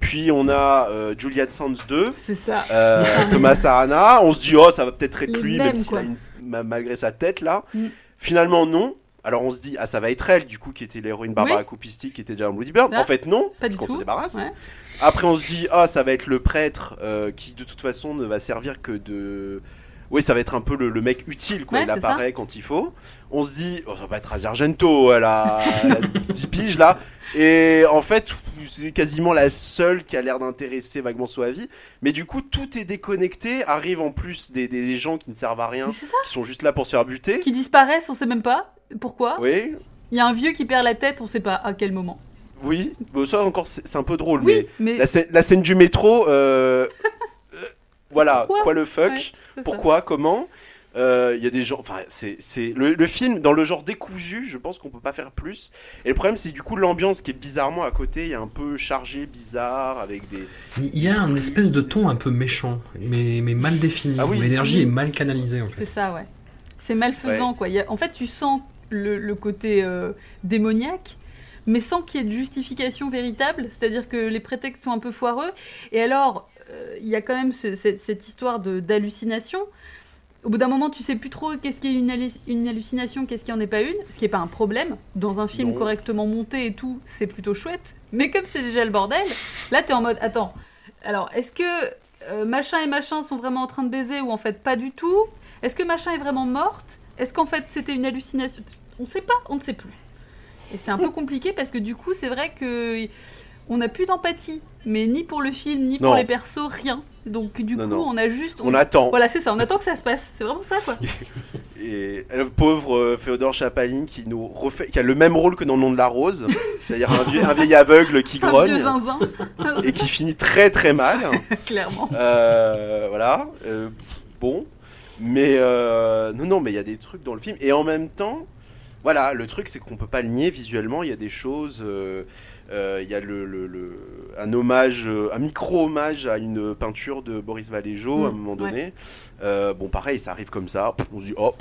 puis on a euh, Julian Sands 2, C'est ça. euh, Thomas Arana, on se dit oh ça va peut-être être Les lui, mêmes, même s'il a une- malgré sa tête là. Mm. Finalement non. Alors on se dit ah ça va être elle du coup qui était l'héroïne Barbara Oui. Qui était déjà dans Bloody Bird. Ah, en fait non, Pas parce qu'on se débarrasse. Ouais. Après on se dit ah ça va être le prêtre euh, qui de toute façon ne va servir que de oui, ça va être un peu le, le mec utile, quoi. Ouais, il apparaît quand il faut. On se dit, oh, ça va être Asia Argento, elle a, elle a 10 piges là. Et en fait, c'est quasiment la seule qui a l'air d'intéresser vaguement Soavi. Mais du coup, tout est déconnecté. Arrivent en plus des, des- des gens qui ne servent à rien, qui sont juste là pour se faire buter. Qui disparaissent, on sait même pas pourquoi. Oui, Il y a un vieux qui perd la tête, on sait pas à quel moment. oui. Bon, ça encore, c'est un peu drôle. Oui, mais mais la, scè- la scène du métro, euh, euh, voilà, Pourquoi quoi le fuck Ouais, c'est ça. Pourquoi Comment Euh, Il y a des gens. Enfin, c'est c'est le, le film dans le genre décousu. Je pense qu'on peut pas faire plus. Et le problème, c'est du coup l'ambiance qui est bizarrement à côté. Il y a un peu chargé, bizarre, avec des. Il y a un espèce de ton un peu méchant, mais, mais mal défini. Ah oui. L'énergie est mal canalisée en fait. C'est ça, ouais. C'est malfaisant, quoi. Il y a- En fait, tu sens le, le côté euh, démoniaque, mais sans qu'il y ait de justification véritable. C'est-à-dire que les prétextes sont un peu foireux. Et alors, euh, il y a quand même ce- cette, cette histoire d'hallucination. Au bout d'un moment, tu sais plus trop qu'est-ce qui est une, hallu- une hallucination, qu'est-ce qui en est pas une, ce qui est pas un problème. Dans un film Non. correctement monté et tout, c'est plutôt chouette. Mais comme c'est déjà le bordel, là t'es en mode attends. Alors, est-ce que euh, machin et machin sont vraiment en train de baiser ou en fait pas du tout? Est-ce que machin est vraiment morte? Est-ce qu'en fait c'était une hallucination? On sait pas, on ne sait plus. Et c'est un peu compliqué parce que du coup, c'est vrai que on n'a plus d'empathie, mais ni pour le film, ni pour les persos, rien. Donc du Non, coup, non. on a juste On attend. Voilà, c'est ça, on attend que ça se passe. C'est vraiment ça quoi. Et le pauvre euh, Féodor Chapaline qui nous refait, qui a le même rôle que dans le nom de la rose, c'est-à-dire un, vieux- un vieil aveugle qui Un vieux grogne et qui finit très très mal. clairement. Euh, voilà. Euh, bon. Mais non, non, mais il y a des trucs dans le film. Et en même temps, voilà, le truc, c'est qu'on peut pas le nier visuellement. Il y a des choses. euh, euh, Il y a le, le- le- un hommage, euh, un micro-hommage à une peinture de Boris Vallejo à un Mm, moment ouais. donné. Euh, bon, pareil, ça arrive comme ça. On se dit, oh,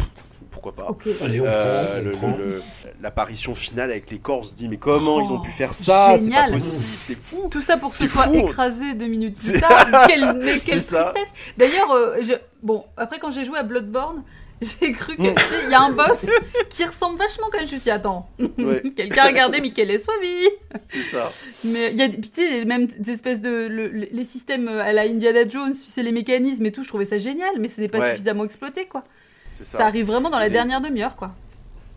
pourquoi pas. Ok. Allez, on Euh, prend, on le- prend. le- le- L'apparition finale avec les corps, on se dit, mais comment Oh, ils ont pu faire ça? C'est pas génial. possible, c'est fou. Tout ça pour que ce soit fou. écrasé deux minutes plus tard. Quelle, mais quelle tristesse. D'ailleurs, euh, je- bon, après quand j'ai joué à Bloodborne, j'ai cru que Mm. il y a un boss qui ressemble vachement quand même. Je me suis dit, attends, Ouais. quelqu'un a regardé Michele Soavi. C'est ça. Mais il y a tu sais, les mêmes espèces de le- le- les systèmes à la Indiana Jones, tu sais les mécanismes et tout, je trouvais ça génial, mais ce n'est pas Ouais. suffisamment exploité quoi. C'est Ça. ça. arrive vraiment dans la dernière demi-heure quoi.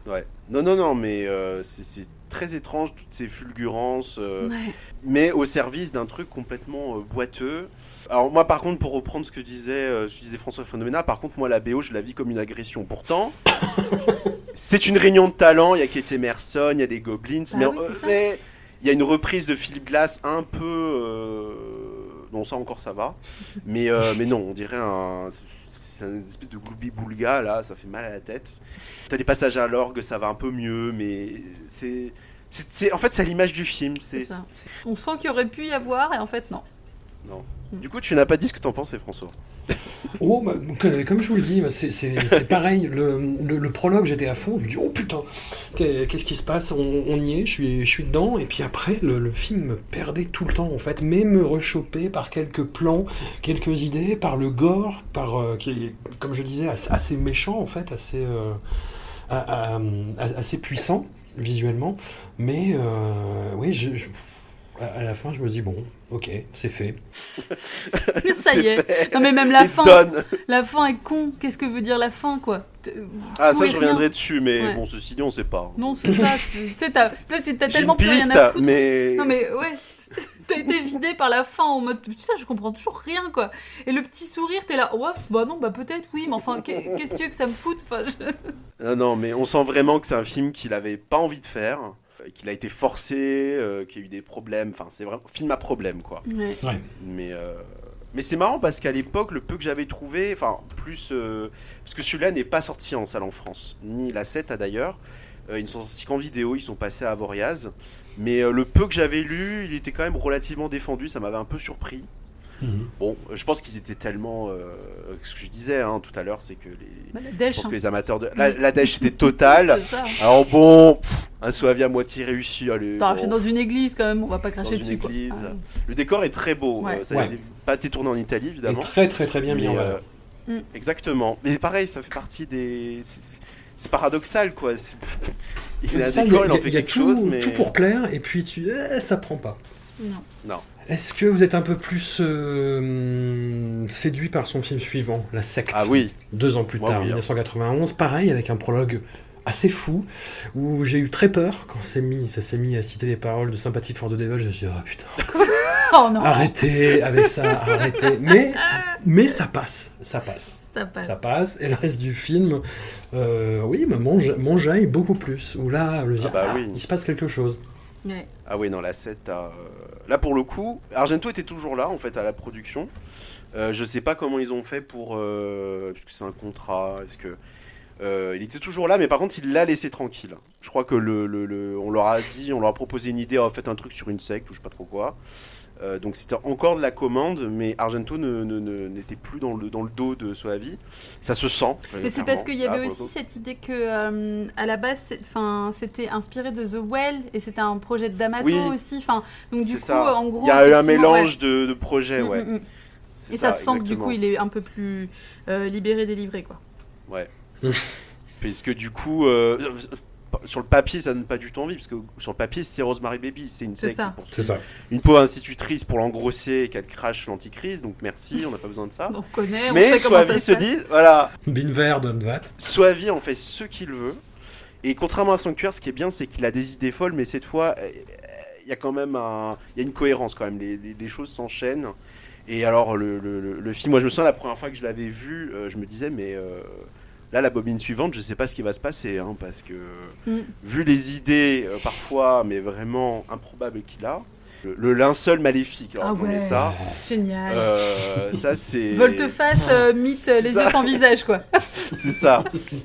Ouais. Non, non, non, mais euh, c'est très étrange toutes ces fulgurances, euh, Ouais. mais au service d'un truc complètement euh, boiteux. Alors moi, par contre, pour reprendre ce que disait, euh, ce que disait François Phénoména, par contre, moi, la BO, je la vis comme une agression. Pourtant, c'est une réunion de talents. Il y a Kate Emerson, il y a les Goblins, Bah mais oui, il y a une reprise de Philippe Glass un peu. Non, ça encore, ça va. Mais, mais non, on dirait un. C'est une espèce de gloubi-boulga, là, ça fait mal à la tête. T'as des passages à l'orgue, ça va un peu mieux, mais c'est. En fait, c'est l'image du film. C'est. On sent qu'il aurait pu y avoir et en fait non. Du coup, tu n'as pas dit ce que t'en pensais, François. Oh, bah, comme je vous le dis, bah, c'est- pareil. Le, prologue, j'étais à fond. Je me dis, oh putain, qu'est- qu'est-ce qui se passe? On, y est, je suis, je suis dedans. Et puis après, le, film me perdait tout le temps, en fait, mais me rechopait par quelques plans, quelques idées, par le gore, par, euh, qui est, comme je disais, assez, méchant, en fait, assez. euh, puissant visuellement, mais euh, oui, je- à la fin, je me dis bon, ok, c'est fait. Ça y est. fait. Non mais même la It's fin, done. la fin est con. Qu'est-ce que veut dire la fin quoi T- Ah, tout ça, je rien. reviendrai dessus, mais Ouais. bon, ceci dit, on sait pas. Non, c'est ça. Tu sais, t'as tellement plus rien à foutre. mais. Non mais ouais, t'as été vidé par la fin en mode ça je comprends toujours rien quoi. Et le petit sourire t'es là ouais bah non bah peut-être oui mais enfin qu'est- qu'est-ce que tu veux que ça me foute? Enfin, je- Non, non, mais on sent vraiment que c'est un film qu'il avait pas envie de faire, euh, qu'il a été forcé, euh, qu'il y a eu des problèmes. Enfin, c'est vraiment film à problème, quoi. Ouais. Ouais. Mais, euh, mais c'est marrant parce qu'à l'époque, le peu que j'avais trouvé, enfin, plus. euh, parce que celui-là n'est pas sorti en salle en France, ni la 7 a d'ailleurs. Euh, ils ne sont sortis qu'en vidéo, ils sont passés à Avoriaz. Mais euh, le peu que j'avais lu, il était quand même relativement défendu, ça m'avait un peu surpris. Mhm. Bon, je pense qu'ils étaient tellement. euh, ce que je disais hein, tout à l'heure, c'est que les. Bah, la Je pense hein. que les amateurs de. La, la dèche était totale. Alors bon, pff, un Soavi à moitié réussi, allez. T'as bon. dans une église quand même on va pas cracher Dans une dessus quoi. église. Ah, Le décor est très beau. Ouais. euh, ça Ouais. n'a pas été tourné en Italie, Et évidemment. très très très bien mis en euh, valeur. Mm. Exactement. Mais pareil, ça fait partie des. c'est- paradoxal, quoi. Il a Ça, il décor, a- il en fait il y a quelque tout, chose, mais. tout pour plaire, et puis tu, eh, ça prend pas. non. Non. Est-ce que vous êtes un peu plus euh, séduit par son film suivant, La Secte? Ah oui. Deux ans plus Moi, tard, oui, hein. 1991, pareil, avec un prologue assez fou, où j'ai eu très peur quand c'est mis, ça s'est mis à citer les paroles de Sympathie for the Devil, je me suis dit, oh putain, Oh non arrêtez avec ça, arrêtez. Mais, mais ça passe, ça passe. ça passe. Ça passe, et le reste du film, euh, oui, me mange, m'enjaille beaucoup plus. Où là, le dire, bah ah, oui. il se passe quelque chose. Ouais. Ah oui, non, la 7, t'as, euh, là pour le coup, Argento était toujours là en fait à la production. Euh, je sais pas comment ils ont fait pour. Euh, puisque c'est un contrat, est-ce que. euh, il était toujours là, mais par contre, il l'a laissé tranquille. Je crois que le, on leur a dit, on leur a proposé une idée, en fait, un truc sur une secte ou je sais pas trop quoi. Euh, donc c'était encore de la commande, mais Argento ne- ne- ne- n'était plus dans le, dans le dos de Soavi. Ça se sent. Mais c'est parce qu'il y avait aussi cette idée que, euh, à la base, c'était inspiré de The Well et c'était un projet de D'Amato Oui. aussi. Enfin, donc du coup, ça. en gros, il y a eu un mélange de, de projets, ouais. ouais. Mm, mm, mm. Et ça, sent que du coup, il est un peu plus euh, libéré, délivré, quoi. Ouais. Mm. Puisque du coup, euh, sur le papier, ça donne pas du tout envie, parce que sur le papier, c'est Rosemary Baby, c'est une secte C'est ça. une pauvre institutrice pour l'engrosser et qu'elle crache l'anticrise, donc merci, on n'a pas besoin de ça. On connaît, on Mais sait ça Soavi se dit, voilà, Binver, Donvat. Soavi en fait ce qu'il veut. Et contrairement à Sanctuaire, ce qui est bien, c'est qu'il a des idées folles, mais cette fois, il y a quand même un, il y a une cohérence quand même. Les, les- les choses s'enchaînent. Et alors le, le- le- le film, moi je me souviens la première fois que je l'avais vu, euh, je me disais mais euh, là la bobine suivante, je sais pas ce qui va se passer, hein, parce que Mm. vu les idées euh, parfois, mais vraiment improbables qu'il a, le, le linceul maléfique, alors Ah on connaît ouais. ça, Génial. euh, ça c'est Volte-face, euh, mythe, euh, les ça. yeux sans visage, quoi. c'est ça.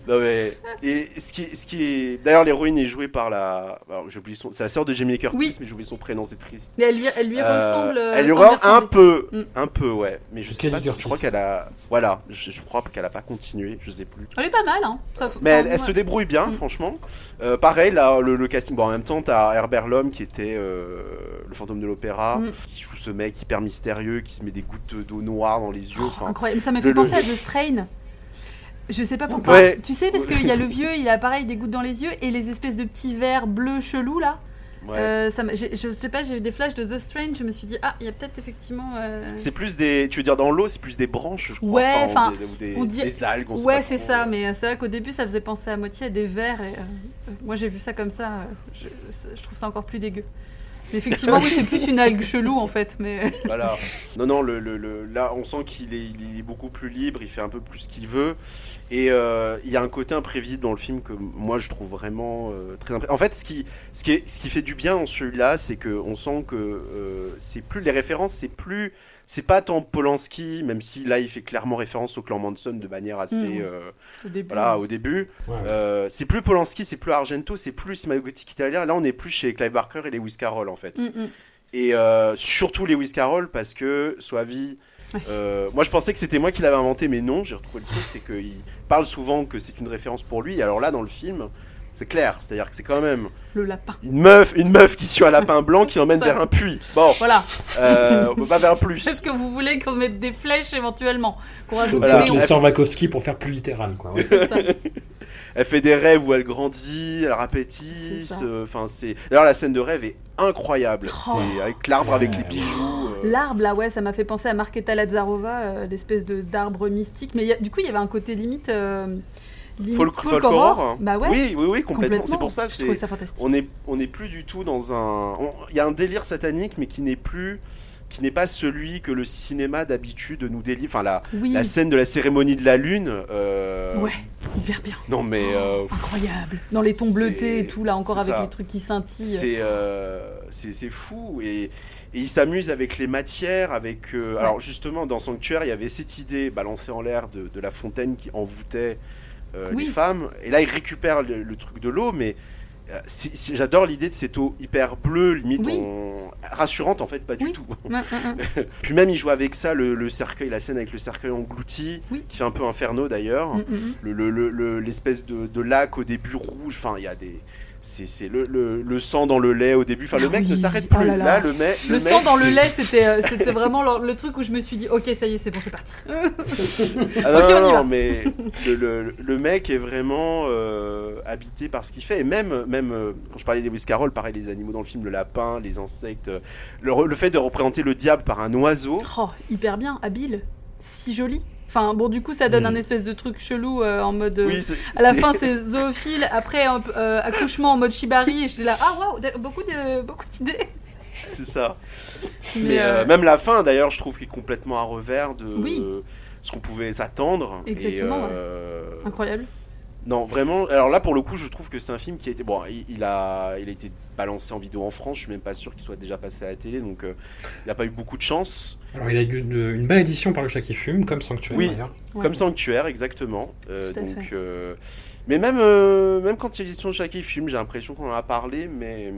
Non, mais- Et ce qui, ce qui est. D'ailleurs, l'héroïne est jouée par la. alors, j'ai oublié son. C'est la sœur de Jamie Curtis, Oui. mais j'ai oublié son prénom, c'est triste. Mais elle lui, elle lui Euh, ressemble. elle lui ressemble un peu, Mm. un peu, ouais. Mais je sais pas si. Je crois qu'elle a. Voilà, je, je crois qu'elle a pas continué, je sais plus. Elle est pas mal, hein. Ça, faut- Mais elle, enfin, elle ouais. se débrouille bien, Mm. franchement. Euh, pareil, là, le, le casting. Bon, en même temps, t'as Herbert Lhomme qui était euh, le fantôme de l'opéra, Mm. qui joue ce mec hyper mystérieux, qui se met des gouttes d'eau noire dans les yeux. Enfin, Incroyable. Ça m'a fait le- penser à The Strain. Je sais pas pourquoi. Ouais. Tu sais, parce qu'il y a le vieux, il a pareil des gouttes dans les yeux et les espèces de petits verres bleus chelous là. ouais. Euh, ça je sais pas, j'ai eu des flashs de The Strange. Je me suis dit, ah, il y a peut-être effectivement. euh, C'est plus des. Tu veux dire dans l'eau, c'est plus des branches, je crois. Ouais, enfin, ou des, ou des- on dit- des algues. On Ouais, c'est ça, mais euh, c'est vrai qu'au début ça faisait penser à moitié à des vers et euh, moi j'ai vu ça comme ça, je trouve ça encore plus dégueu. Effectivement, oui, c'est plus une algue chelou en fait, mais Voilà. Non, non, le, le- le- là, on sent qu'il est, il est beaucoup plus libre, il fait un peu plus ce qu'il veut. Et euh, il y a un côté imprévisible dans le film que moi je trouve vraiment euh, très En fait, ce qui, ce, qui est- ce qui fait du bien dans celui-là, c'est qu'on sent que euh, c'est plus les références, c'est plus. C'est pas tant Polanski, même si là il fait clairement référence au clan Manson de manière assez. Mhm. euh, au début. voilà, au début. Ouais. Euh, c'est plus Polanski, c'est plus Argento, c'est plus cinéma gothique italien. Là, on est plus chez Clive Barker et Lewis Carroll en fait. Mm, mm. Et euh, surtout Lewis Carroll parce que Soavi. Euh, moi je pensais que c'était moi qui l'avais inventé, mais non, j'ai retrouvé le truc, c'est qu'il parle souvent que c'est une référence pour lui. Et alors là, dans le film, c'est clair, c'est-à-dire que c'est quand même Le lapin. une meuf, une meuf qui suit un lapin blanc qui l'emmène vers un puits. Bon, Voilà. euh, on peut pas vers Est-ce plus. que vous voulez qu'on mette des flèches éventuellement Qu'on rajoute Voilà. les sœurs Wachowski pour faire plus littéral, quoi. ouais. Elle fait des rêves où elle grandit, elle rapétisse. euh, Enfin, c'est. D'ailleurs, la scène de rêve est incroyable. Oh. C'est avec l'arbre, avec les bijoux. euh, L'arbre, là, ouais, ça m'a fait penser à Marketa Lazarova, euh, l'espèce de d'arbre mystique. Mais il y a- du coup, il y avait un côté limite. Euh, folk- horror. Bah ouais. Oui, oui, oui, complètement. C'est pour ça, c'est. On est, on est plus du tout dans un. Il y a un délire satanique, mais qui n'est plus. qui n'est pas celui que le cinéma d'habitude nous délivre. Enfin, la, Oui. la scène de la cérémonie de la lune. euh, Ouais, hyper bien. Non, mais. euh, pff, Incroyable. Dans les tons bleutés et tout, là, encore avec ça. les trucs qui scintillent. C'est euh, fou et, et il s'amuse avec les matières, avec euh, alors justement dans Sanctuaire il y avait cette idée balancée en l'air de, de la fontaine qui envoûtait euh, Oui. les femmes et là il récupère le, le truc de l'eau mais euh, si- si- j'adore l'idée de cette eau hyper bleue limite Oui. on- rassurante en fait pas du tout puis même il joue avec ça le, le cercueil la scène avec le cercueil englouti qui fait un peu inferno d'ailleurs le- le- le- le- l'espèce de, de lac au début rouge. Enfin, il y a des. C'est c'est le, le- le sang dans le lait au début. Enfin, le Ah mec ne s'arrête Oh plus. là là. là. le mec. Le, mec- sang dans le lait, c'était euh, c'était vraiment le, le truc où je me suis dit, ok, ça y est, c'est bon, c'est parti. Ah non, non, mais le, le- le mec est vraiment euh, habité par ce qu'il fait. Et même, même euh, quand je parlais des Lewis Carroll, pareil, les animaux dans le film, le lapin, les insectes, le fait de représenter le diable par un oiseau. Oh, hyper bien, habile, si joli. Enfin, bon, du coup, ça donne un espèce de truc chelou euh, en mode. euh, Oui, c'est- à la fin, c'est zoophile. Après, euh, accouchement en mode shibari. Et j'étais là, ah waouh, beaucoup de beaucoup d'idées. c'est ça. Mais, Mais euh, euh, même la fin, d'ailleurs, je trouve qu'il est complètement à revers de Oui. euh, ce qu'on pouvait s'attendre. Et, Exactement, ouais. euh, incroyable. Non, vraiment. Alors là, pour le coup, je trouve que c'est un film qui a été. Bon, il, il a, il a été balancé en vidéo en France. Je suis même pas sûr qu'il soit déjà passé à la télé, donc euh, il n'a pas eu beaucoup de chance. Alors, il a eu une, une belle édition par le chat qui fume, comme Sanctuaire Oui. Ouais. Comme Sanctuaire, exactement. Euh, Tout à donc, fait. euh, mais même, euh, même quand il y a l'édition de chaque film, j'ai l'impression qu'on en a parlé, mais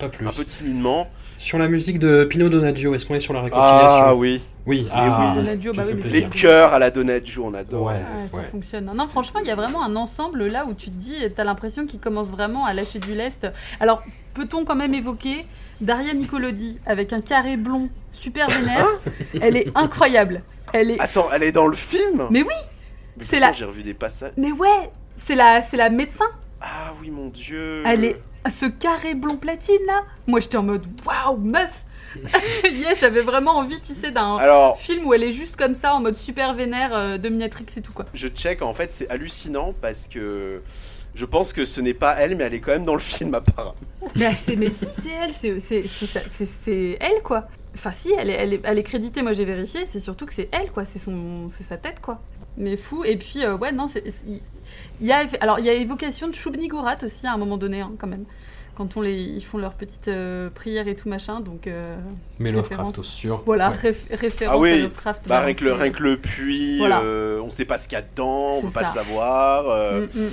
Pas plus. un peu timidement. Sur la musique de Pino Donaggio, est-ce qu'on est sur la réconciliation Ah oui, Oui, ah, oui. Donaggio, tu bah oui, les cœurs à la Donaggio, on adore. Ouais. Ouais, ça ouais. fonctionne. Non, franchement, il y a vraiment un ensemble là où tu te dis, t'as l'impression qu'il commence vraiment à lâcher du lest. Alors, peut-on quand même évoquer Daria Nicolodi avec un carré blond super vénère? Elle est incroyable. Elle est. Attends, elle est dans le film? Mais oui, c'est la- J'ai revu des passages. mais ouais, c'est la, c'est la médecin. Ah oui, mon dieu. Elle est ce carré blond platine là. Moi, j'étais en mode waouh, meuf. yeah, j'avais vraiment envie, tu sais, d'un film où elle est juste comme ça en mode super vénère, euh, dominatrix et tout quoi. je check, en fait, c'est hallucinant parce que je pense que ce n'est pas elle, mais elle est quand même dans le film apparemment. Mais, mais si, c'est elle, c'est- elle, quoi. Enfin, si, elle est, elle est, elle est créditée, moi j'ai vérifié, c'est surtout que c'est elle, quoi. C'est son- c'est sa tête, quoi. Mais fou. Et puis, euh, ouais, non, c'est- il y a, alors, il y a évocation de Shubni-Gorat aussi à un moment donné, hein, quand même. Quand on les, ils font leur petite euh, prière et tout machin, donc euh, Mais Lovecraft au sûr. voilà, Ouais. réf- référence Ah oui, à Lovecraft. Bah, rien, que le, balancée. rien que le puits, Voilà. euh, on sait pas ce qu'il y a dedans, on peut pas le savoir. euh, Mm, mm.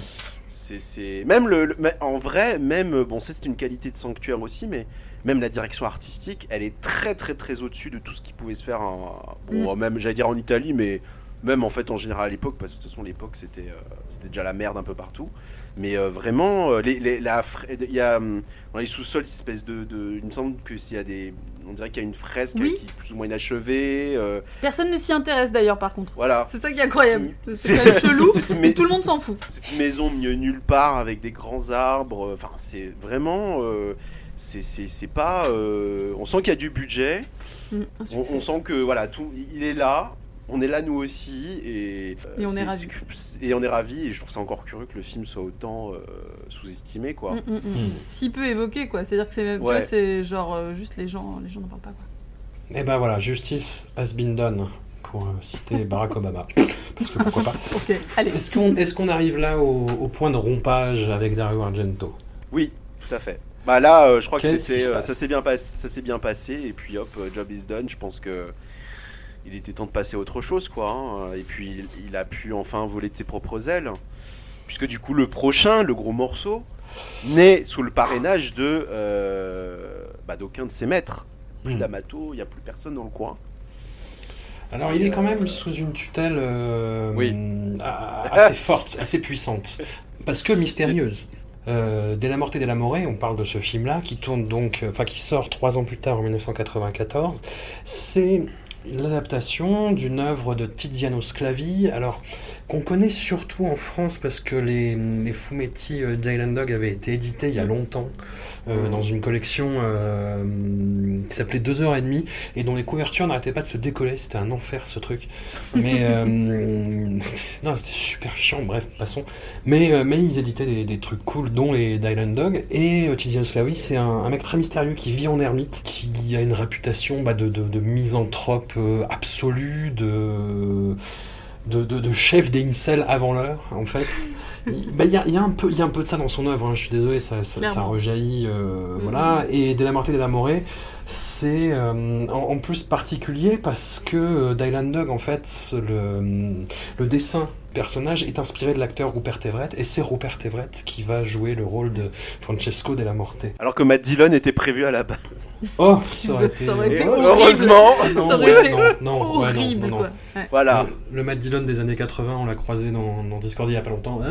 c'est, c'est- Même le, en vrai, même, euh, bon, c'est une qualité de sanctuaire aussi, mais même la direction artistique, elle est très très très au-dessus de tout ce qui pouvait se faire, en- bon, même j'allais dire en Italie, mais même en fait en général à l'époque, parce que de toute façon l'époque c'était, euh, c'était déjà la merde un peu partout. Mais euh, vraiment, euh, les, les- la fra- il y a dans les sous-sols, cette espèce de, de- il me semble que s'il y a des, on dirait qu'il y a une fresque Oui. qui est plus ou moins inachevée. euh, Personne ne s'y intéresse d'ailleurs, par contre. voilà. C'est ça qui est incroyable. C'est- chelou. mais- Tout le monde s'en fout. C'est une maison mieux nulle part avec des grands arbres. Enfin, c'est vraiment. euh, c'est- pas. euh, on sent qu'il y a du budget. Mm, On, on sent que voilà, tout, il est là. On est là nous aussi et, euh, Et on est c'est- ravis. c'est- Et on est ravis et je trouve ça encore curieux que le film soit autant euh, sous-estimé quoi. Mm, mm, mm. Si peu évoqué, quoi. C'est-à-dire que c'est même Ouais. pas, c'est genre euh, juste les gens, les gens n'en parlent pas, quoi. Et ben voilà, justice has been done, pour euh, citer Barack Obama. Parce que pourquoi pas. Ok, allez. Est-ce qu'on est qu'on arrive là au, au point de rompage avec Dario Argento? Oui, tout à fait. Bah là, euh, je crois que c'était, euh, ça s'est bien passé, ça s'est bien passé et puis hop, job is done. Je pense que il était temps de passer à autre chose quoi. hein. Et puis il, a pu enfin voler de ses propres ailes, puisque du coup le prochain, le gros morceau, naît sous le parrainage de euh, bah, d'aucun de ses maîtres. Plus Hmm. d'Amato, il n'y a plus personne dans le coin. Alors il est quand même sous une tutelle euh, Oui. assez forte, assez puissante, parce que mystérieuse. Euh, dès la morte et dès la morée, on parle de ce film-là qui tourne donc, euh, enfin qui sort trois ans plus tard en 1994. C'est l'adaptation d'une œuvre de Tiziano Sclavi, alors qu'on connaît surtout en France parce que les, les fumetti euh, d'Island Dog avaient été édités il y a longtemps euh, dans une collection euh, qui s'appelait 2h30 et dont les couvertures n'arrêtaient pas de se décoller. C'était un enfer ce truc. Mais euh, non, c'était super chiant. Bref, passons. Mais, mais ils éditaient des, des trucs cool, dont les Dylan Dog. Et Tiziano Sclavi, c'est un, un mec très mystérieux qui vit en ermite, qui a une réputation bah, de, de, de misanthrope euh, absolu, de, de, de, de chef des incels avant l'heure, en fait. Il bah, il y, a, y a un peu, il y a un peu de ça dans son œuvre, hein, je suis désolé, ça, ça, ça rejaillit. euh, Mhm. Voilà. Et De la Morte et de la Morée, c'est euh, en, en plus particulier parce que euh, Dylan Dog, en fait, le, le dessin personnage est inspiré de l'acteur Rupert Everett, et c'est Rupert Everett qui va jouer le rôle de Francesco Della Morte. Alors que Matt Dillon était prévu à la base. Oh, ça aurait été. Ça aurait été horrible. heureusement, Non, Ça aurait ouais, été non, non, ouais, non, Horrible, non, non. quoi. Ouais. voilà. Le, le Matt Dillon des années 80, on l'a croisé dans, dans Discord il y a pas longtemps. Ah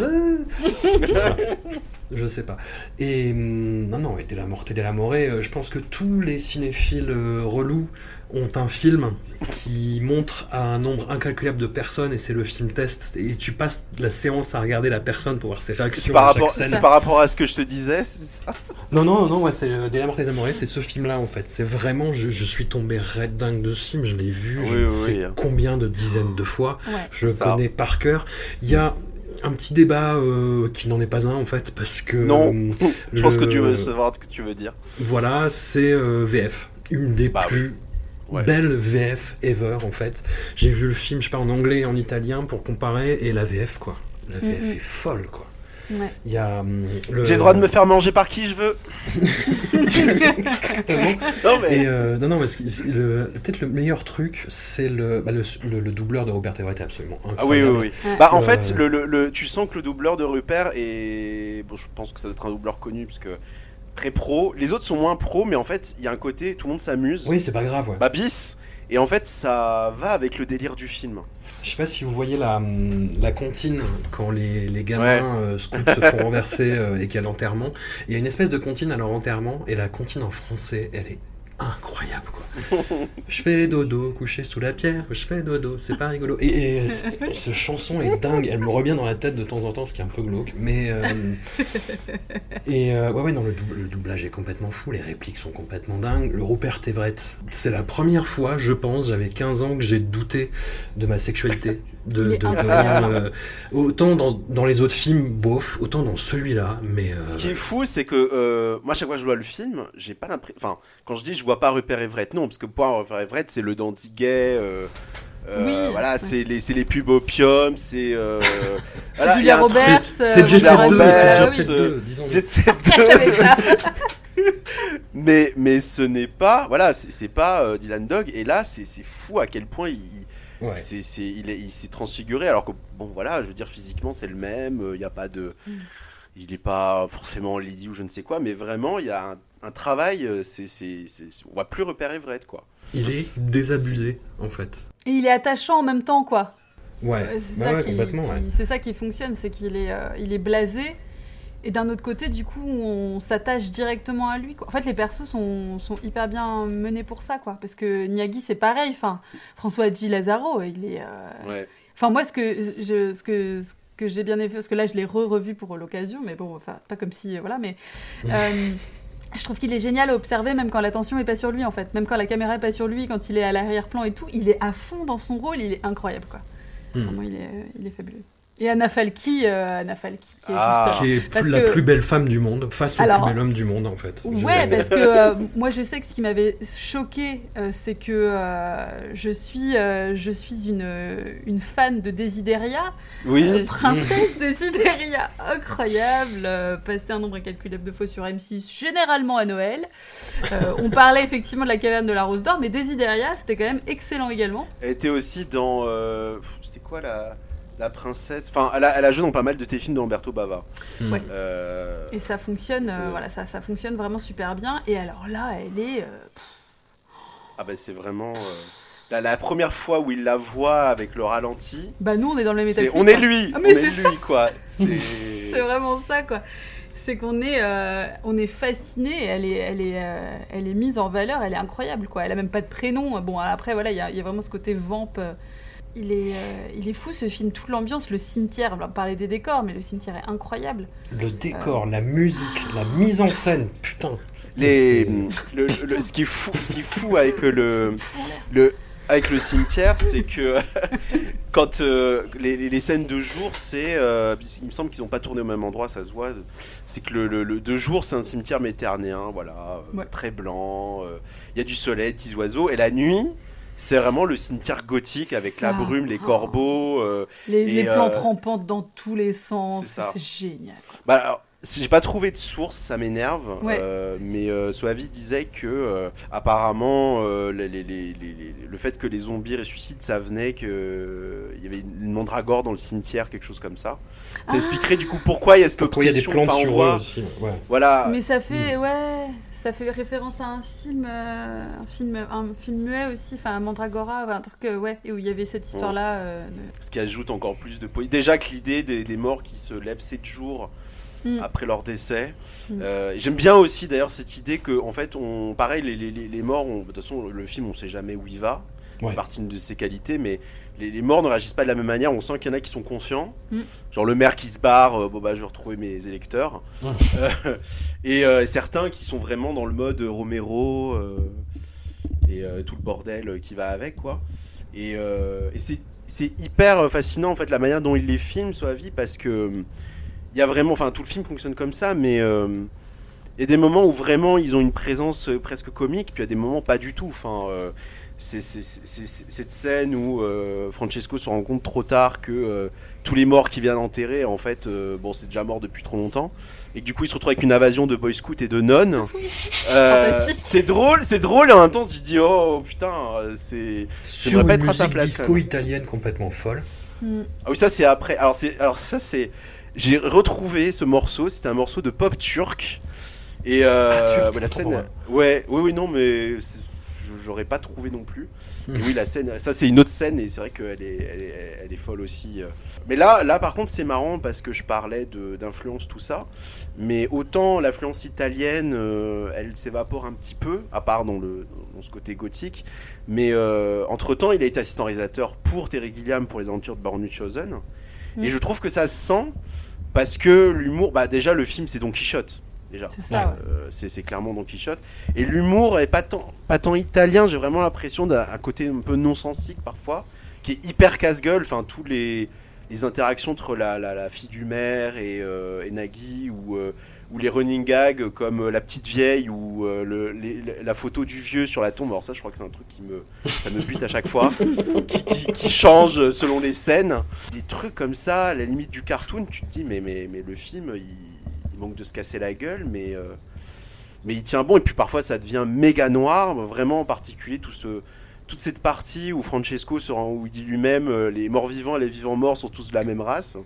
je, sais pas. Je sais pas. Et hum, non, non, et Della Morte et Della Morée, euh, je pense que tous les cinéphiles euh, relous ont un film qui montre à un nombre incalculable de personnes et c'est le film test. Et tu passes la séance à regarder la personne pour voir ses C'est réactions par, à chaque rapport, scène. c'est par rapport à ce que je te disais, c'est ça? Non, non, non, ouais, c'est euh, Della Morte et Morée, c'est ce film-là en fait. C'est vraiment, je, je suis tombé red dingue de ce film, je l'ai vu, Oui, je oui, sais oui. combien de dizaines de fois. Ouais. Je Ça. connais par cœur. Il y a un petit débat euh, qui n'en est pas un en fait parce que Non. euh, Je pense que tu veux savoir ce que tu veux dire. voilà c'est euh, VF une des Bah plus Ouais. belles VF ever en fait j'ai vu le film je sais pas en anglais et en italien pour comparer et la VF quoi la VF est folle quoi Ouais. il y a hum, le- J'ai le droit de me faire manger par qui je veux. Exactement. Non mais. Et euh, non, non, mais ce qui- c'est le- peut-être le meilleur truc, c'est le, bah, le, le- le doubleur de Robert Everett est absolument incroyable. Ah oui, oui, oui. Ouais. Bah en Euh, fait, le, le- le- tu sens que le doubleur de Rupert est... Bon, je pense que ça doit être un doubleur connu, parce que très pro. Les autres sont moins pro, mais en fait, il y a un côté, tout le monde s'amuse. Oui, c'est pas grave. Ouais. Bah bis. Et en fait, ça va avec le délire du film. Je sais pas si vous voyez la, hum, la comptine quand les, les gamins euh, scouts se font renverser euh, et qu'il y a l'enterrement. Il y a une espèce de comptine à leur enterrement et la comptine en français, elle est incroyable quoi. je fais dodo, couché sous la pierre, je fais dodo, c'est pas rigolo. Et, cette chanson est dingue, elle me revient dans la tête de temps en temps, ce qui est un peu glauque. Mais euh, et euh, ouais ouais non le, dou- le doublage est complètement fou, les répliques sont complètement dingues. Le Rupert Everett, c'est la première fois, je pense, j'avais 15 ans que j'ai douté de ma sexualité. De, de- euh, autant dans, dans les autres films, bof, autant dans celui-là, mais euh, Ce qui est fou, c'est que euh, moi, chaque fois que je vois le film, j'ai pas l'impression. Enfin, quand je dis je vois pas Rupert Everett, non, parce que pour moi, Rupert Everett, c'est le dandy gay. euh, euh, Oui, voilà, ouais. c'est les, c'est les pubs opium, c'est. euh, voilà, Julia Roberts. c'est Jet Set Julia 2, Roberts, c'est Jet. Set 2, disons. Jet Set Avec 2. ça. mais, mais ce n'est pas. Voilà, c'est pas euh, Dylan Dog, et là, c'est c'est fou à quel point il. Ouais. c'est c'est- il est- il s'est transfiguré alors que bon voilà je veux dire physiquement c'est le même il n'y a pas de Mm. il n'est pas forcément Lydie ou je ne sais quoi mais vraiment il y a un, un travail euh, c'est c'est c'est- on voit plus repérer Everett quoi Il est désabusé, en fait. Et il est attachant en même temps, quoi. Ouais, Euh, c'est bah ça ouais, qui- complètement, qui- ouais. C'est ça qui fonctionne, c'est qu'il est, euh, il est blasé. Et d'un autre côté, du coup, on s'attache directement à lui. Quoi. En fait, les persos sont, sont hyper bien menés pour ça, quoi. Parce que Niagi, c'est pareil. Enfin, François G. Lazaro, il est. euh, ouais Enfin, moi, ce que, je, ce que, ce que j'ai bien aimé, parce que là, je l'ai re-revu pour l'occasion, mais bon, enfin, pas comme si, euh, voilà, mais euh, je trouve qu'il est génial à observer, même quand l'attention est pas sur lui, en fait, même quand la caméra est pas sur lui, quand il est à l'arrière-plan et tout, il est à fond dans son rôle, il est incroyable, quoi. Hmm. Vraiment, il est, il est fabuleux. Et Anna Falki, euh, Anna Falki, qui est Ah. juste. Qui est Parce la que- plus belle femme du monde, face au plus bel homme du monde, en fait. Ouais, parce que euh, moi je sais que ce qui m'avait choqué, euh, c'est que euh, je suis, euh, je suis une, une fan de Desideria, oui Euh, princesse Desideria, incroyable, euh, passé un nombre incalculable de fois sur M6, généralement à Noël. Euh, on parlait effectivement de la caverne de la Rose d'Or, mais Desideria, c'était quand même excellent également. elle était aussi dans euh, c'était quoi la la princesse enfin elle a, elle a joué dans pas mal de tes films de Lamberto Bava Hmm. Ouais. Euh, Et ça fonctionne, euh, voilà, ça, ça fonctionne vraiment super bien. Et alors là, elle est. euh, ah bah c'est vraiment la, la première fois où il la voit avec le ralenti bah nous, on est dans le même état. on est lui Ah, on mais est c'est lui quoi c'est vraiment ça, quoi. c'est qu'on est, on est fasciné. Elle est, elle est, elle est mise en valeur. Elle est incroyable, quoi. Elle a même pas de prénom. Bon, après, voilà, il y, y a vraiment ce côté vamp. Euh, Il est, euh, il est fou ce film, toute l'ambiance, le cimetière. On va parler des décors, mais le cimetière est incroyable. Le décor, la musique, la mise en scène, putain. Les, le, le- ce qui est fou, ce qui est fou avec le, le, avec le cimetière, c'est que quand euh, les, les- scènes de jour, c'est, euh, il me semble qu'ils n'ont pas tourné au même endroit, ça se voit. C'est que le, le- le- de jour, c'est un cimetière méternéen, voilà, euh, Ouais. très blanc. euh, Il y a du soleil, des petits oiseaux, et la nuit. C'est vraiment le cimetière gothique avec la brume, les corbeaux. euh, Les, Et, les plantes euh, rampantes dans tous les sens. c'est génial. Bah, alors, si j'ai pas trouvé de source, ça m'énerve. Ouais. euh, mais euh, Soavi disait que euh, apparemment euh, les- les- les- les- les- le fait que les zombies ressuscitent, ça venait que il y avait une mandragore dans le cimetière, quelque chose comme ça. Ça Ah. expliquerait du coup pourquoi il y a cette Pourquoi il y a des obsession. plantes Enfin, sur eux aussi. Ouais. voilà. Mais ça Hmm. fait, ouais, ça fait référence à un film, euh, un film, un film muet aussi, enfin Mandragora, enfin, un truc, euh, ouais, et où il y avait cette histoire-là. euh, de- Ce qui ajoute encore plus de poésie. Déjà que l'idée des, des morts qui se lèvent 7 jours Mm. après leur décès. Mm. Euh, J'aime bien aussi d'ailleurs cette idée que, en fait, on, pareil, les, les, les- morts, on- de toute façon, le film, on sait jamais où il va. Ouais. C'est partie de ses qualités, mais les, les morts ne réagissent pas de la même manière. On sent qu'il y en a qui sont conscients. Mm. Genre le maire qui se barre, euh, bon bah je vais retrouver mes électeurs. Ouais. Euh, et euh, certains qui sont vraiment dans le mode Romero euh, et euh, tout le bordel qui va avec, quoi. Et, euh, et c'est c'est hyper fascinant en fait la manière dont il les filme, Soavi, parce que il y a vraiment, enfin tout le film fonctionne comme ça, mais euh, il y a des moments où vraiment ils ont une présence euh, presque comique, puis il y a des moments pas du tout. Enfin, euh, c'est cette scène où euh, Francesco se rend compte trop tard que euh, tous les morts qu'il vient d'enterrer, en fait, euh, bon, c'est déjà mort depuis trop longtemps. Et que du coup, il se retrouve avec une invasion de boy scouts et de nonnes. Euh, Fantastique. c'est drôle, c'est drôle, et en même temps, tu te dis, oh putain, euh, c'est. Sur une pas être à sa musique place, disco même. italienne complètement folle. Mm. Ah oui, ça c'est après. Alors, c'est, alors ça c'est. J'ai retrouvé ce morceau, c'était un morceau de pop turc. Et euh, Ah, turc, ouais, la scène. Ouais, oui, oui, non, mais j'aurais pas trouvé non plus. Hmm. Et oui, la scène, ça c'est une autre scène et c'est vrai qu'elle est, elle est, elle est folle aussi. euh. Mais là, là par contre, c'est marrant parce que je parlais d'influence, tout ça. Mais autant l'influence italienne, euh, elle s'évapore un petit peu, à part dans, le, dans ce côté gothique. Mais entre temps, il a été assistant réalisateur pour Terry Gilliam pour les aventures de Baron Munchausen. Mm. Et je trouve que ça se sent parce que l'humour, bah déjà le film c'est Don Quichotte. Déjà. C'est ça, ouais. Euh, c'est c'est clairement Don Quichotte. Et l'humour est pas tant, pas tant italien, j'ai vraiment l'impression d'un un côté un peu non-sensique parfois, qui est hyper casse-gueule. Enfin, tous les, les interactions entre la, la, la fille du maire et, euh, et Nagui, ou, euh, ou les running gags comme euh, la petite vieille, ou euh, le, les- la photo du vieux sur la tombe. Alors, ça, je crois que c'est un truc qui me, ça me bute à chaque fois, qui, qui- qui change selon les scènes. Des trucs comme ça, à la limite du cartoon, tu te dis, mais, mais, mais le film, il, il manque de se casser la gueule, mais. euh, mais il tient bon et puis parfois ça devient méga noir vraiment en particulier tout ce toute cette partie où Francesco se rend, où il dit lui-même euh, les morts vivants et les vivants morts sont tous de la même race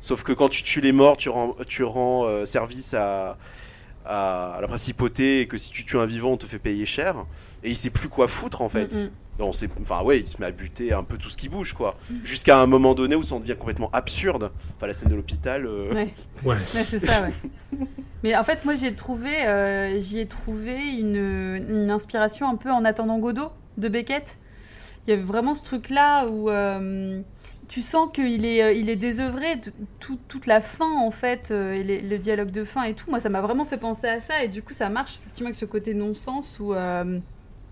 sauf que quand tu tues les morts tu rends tu rends euh, service à, la principauté et que si tu tues un vivant on te fait payer cher et il sait plus quoi foutre en fait Mm, mm. on sait, enfin ouais, il se met à buter un peu tout ce qui bouge quoi, jusqu'à un moment donné où ça en devient complètement absurde. Enfin la scène de l'hôpital. euh, Ouais. Ouais. Ouais, c'est ça, ouais. Mais en fait, moi, j'ai trouvé, euh, j'y ai trouvé une, une inspiration un peu en attendant Godot de Beckett. Il y avait vraiment ce truc-là où euh, tu sens qu'il est, euh, il est désœuvré, toute la fin en fait, euh, et le dialogue de fin et tout. Moi, ça m'a vraiment fait penser à ça, et du coup, ça marche effectivement avec ce côté non-sens où. euh,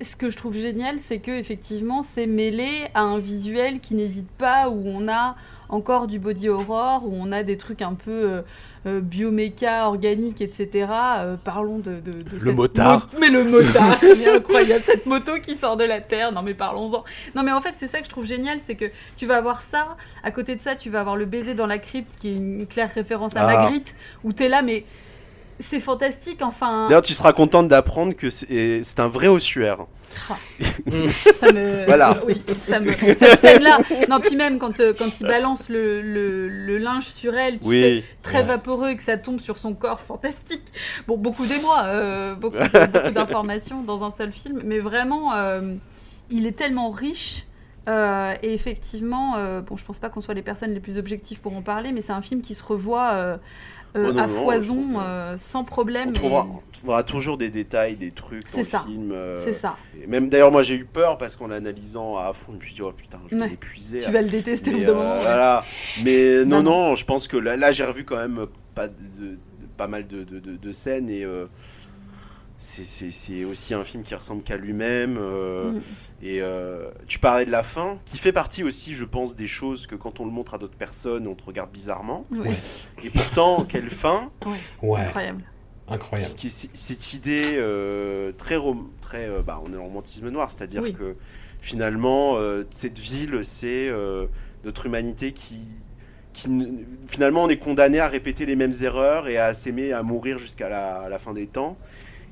ce que je trouve génial, c'est que effectivement, c'est mêlé à un visuel qui n'hésite pas, où on a encore du body horror, où on a des trucs un peu euh, bioméca, organique, etc. Euh, parlons de, de, de cette motard. mot- mais le motard, c'est incroyable, cette moto qui sort de la terre. Non mais parlons-en. Non mais en fait, c'est ça que je trouve génial, c'est que tu vas avoir ça. À côté de ça, tu vas avoir le baiser dans la crypte, qui est une claire référence à Ah. Magritte, où t'es là, mais c'est fantastique. Enfin, D'ailleurs, tu seras contente d'apprendre que c'est un vrai ossuaire. ça me Voilà. oui ça me cette scène là non puis même quand euh, quand il balance le, le, le linge sur elle tu Oui. sais, très Ouais. vaporeux et que ça tombe sur son corps fantastique bon beaucoup d'émoi euh, beaucoup d'informations dans un seul film mais vraiment euh, il est tellement riche Euh, et effectivement, euh, bon, je pense pas qu'on soit les personnes les plus objectives pour en parler, mais c'est un film qui se revoit euh, Oh non, à non, foison, euh, sans problème. On et- trouvera, on trouvera toujours des détails, des trucs dans C'est le ça. film. euh, C'est ça. et même d'ailleurs, moi j'ai eu peur parce qu'en l'analysant à fond, je me suis dit, oh putain, je vais Ouais. l'épuiser. Tu vas le détester au Mais, bout d'un euh, moment. ouais. voilà. Mais non, Non, je pense que là, là, j'ai revu quand même pas, de, de- pas mal de, de- scènes et c'est- c'est c'est aussi un film qui ressemble qu'à lui-même. euh, Mm. Et euh, tu parlais de la fin, qui fait partie aussi, je pense, des choses que quand on le montre à d'autres personnes, on te regarde bizarrement. Ouais. Et pourtant, quelle fin Ouais, Incroyable. incroyable. qui cette idée euh, très, rom- très euh, bah, on est en romantisme noir, c'est-à-dire Oui. que finalement euh, cette ville c'est euh, notre humanité qui, finalement on est condamné à répéter les mêmes erreurs et à s'aimer, à mourir jusqu'à la fin des temps.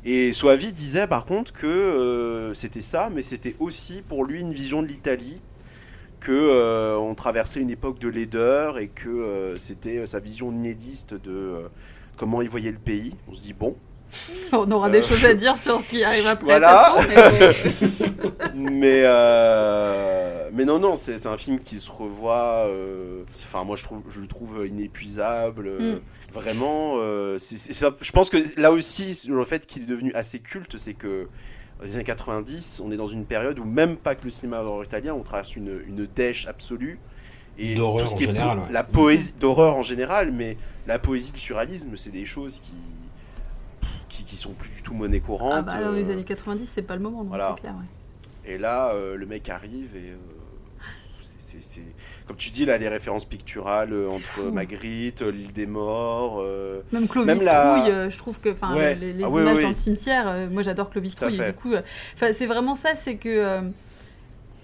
Et Soavi disait par contre que euh, c'était ça, mais c'était aussi pour lui une vision de l'Italie que euh, on traversait une époque de laideur et que euh, c'était sa vision nihiliste de euh, comment il voyait le pays. On se dit bon, On aura des Euh, choses à dire sur ce qui arrive après. Voilà. façon, mais mais euh, mais non non c'est c'est un film qui se revoit euh, enfin moi je trouve je le trouve inépuisable Mm. vraiment euh, c'est- c'est ça- je pense que là aussi le fait qu'il est devenu assez culte c'est que dans les années 90 on est dans une période où même pas que le cinéma d'horreur italien on traverse une, une dèche absolue et tout ce en qui est général, po- ouais. la poésie d'horreur en général mais la poésie le surréalisme c'est des choses qui qui, qui sont plus du tout monnaie courante Ah bah, dans les euh, années 90, c'est pas le moment, donc voilà. c'est clair. ouais. et là, euh, le mec arrive et. euh, Comme tu dis, là, les références picturales euh, entre fou. Magritte, l'île des morts. euh, Même Clovis Même la- Trouille, euh, je trouve que, enfin, Ouais. les, les Ah oui, images oui, dans le cimetière, moi j'adore Clovis Trouille. Et du coup, c'est vraiment ça, c'est que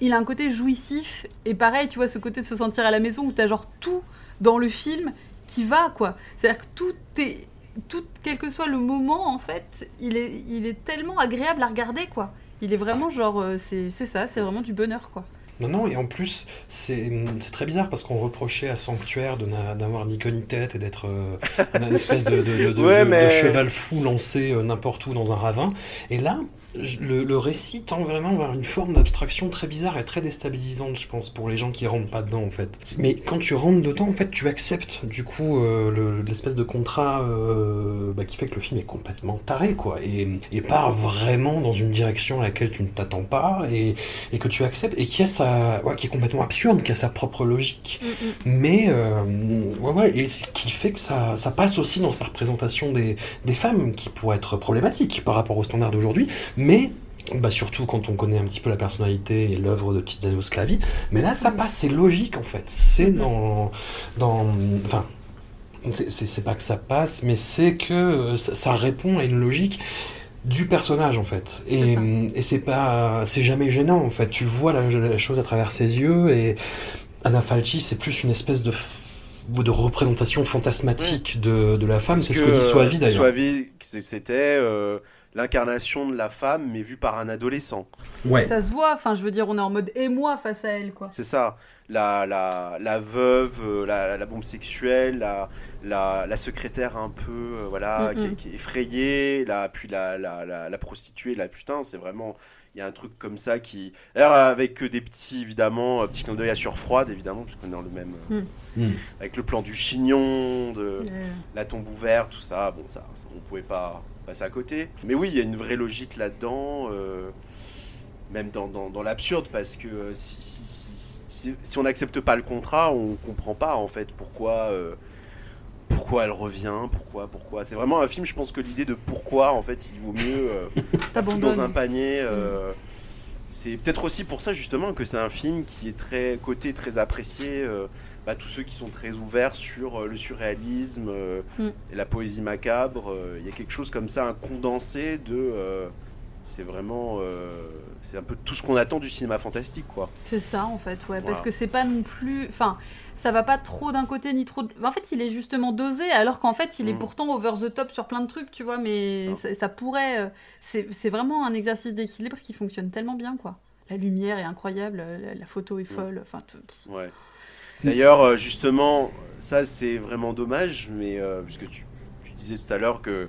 il a un côté jouissif et pareil, tu vois, ce côté de se sentir à la maison où t'as genre tout dans le film qui va, quoi. C'est-à-dire que tout est, tout, quel que soit le moment, en fait, il est, il est tellement agréable à regarder, quoi. Il est vraiment genre, euh, c'est c'est ça, c'est vraiment du bonheur, quoi. Non, non, et en plus, c'est c'est très bizarre parce qu'on reprochait à Sanctuaire de n'a- d'avoir ni queue ni tête et d'être euh, une espèce de, de- de- de- Ouais, de- mais- de cheval fou lancé euh, n'importe où dans un ravin. Et là, le, le récit tend vraiment vers une forme d'abstraction très bizarre et très déstabilisante, je pense, pour les gens qui rentrent pas dedans, en fait. Mais quand tu rentres dedans, en fait, tu acceptes, du coup, euh, le- l'espèce de contrat euh, bah, qui fait que le film est complètement taré, quoi, et, et part vraiment dans une direction à laquelle tu ne t'attends pas, et, et que tu acceptes, et qui, a sa, ouais, qui est complètement absurde, qui a sa propre logique. Mais, euh, ouais, ouais, et ce qui fait que ça, ça passe aussi dans sa représentation des, des femmes, qui pourrait être problématique par rapport aux standards d'aujourd'hui, mais bah surtout quand on connaît un petit peu la personnalité et l'œuvre de Tiziano Sclavi. Mais là, ça passe, c'est logique en fait. C'est dans, dans, enfin, c'est- pas que ça passe, mais c'est que euh, ça, ça répond à une logique du personnage en fait. Et, et c'est pas, c'est jamais gênant en fait. Tu vois la, la chose à travers ses yeux et Anna Falchi, c'est plus une espèce de représentation fantasmatique de, de la femme. C'est ce que dit Soavi d'ailleurs. Soavi, c'était euh, l'incarnation de la femme, mais vue par un adolescent. Ouais. Ça se voit, enfin, je veux dire, on est en mode émoi face à elle, quoi. C'est ça. La, la, la veuve, euh, la, la bombe sexuelle, la, la, la secrétaire un peu euh, voilà, Mm, qui, est- mm. qui est effrayée, la, puis la, la, la, la prostituée, la putain, c'est vraiment. Il y a un truc comme ça qui. D'ailleurs, avec des petits, évidemment, un petit clin d'œil à Surfroide, évidemment, puisqu'on est dans le même. euh, Mm. Avec le plan du chignon, de Euh, la tombe ouverte, tout ça, bon, ça, ça, on pouvait pas passer à côté. Mais oui, il y a une vraie logique là-dedans, euh, même dans, dans, dans l'absurde, parce que euh, si, si, si, si- si on n'accepte pas le contrat, on comprend pas en fait pourquoi, euh, pourquoi elle revient, pourquoi, pourquoi. C'est vraiment un film, je pense que l'idée de pourquoi, en fait, il vaut mieux euh, dans un panier. euh, C'est peut-être aussi pour ça justement que c'est un film qui est très coté, très apprécié. euh, bah, tous ceux qui sont très ouverts sur euh, le surréalisme euh, Mm. et la poésie macabre, il y a quelque chose comme ça, un condensé de. c'est vraiment, c'est un peu tout ce qu'on attend du cinéma fantastique, quoi. C'est ça en fait, ouais, parce que c'est pas non plus, enfin, ça va pas trop d'un côté ni trop. de- En fait, il est justement dosé, alors qu'en fait, il est Mm. pourtant over the top sur plein de trucs, tu vois, mais Ça. ça, ça pourrait. euh, C'est vraiment un exercice d'équilibre qui fonctionne tellement bien, quoi. La lumière est incroyable, la, la photo est folle, enfin. tout- Ouais. D'ailleurs, euh, justement, ça c'est vraiment dommage, mais euh, puisque tu, tu disais tout à l'heure que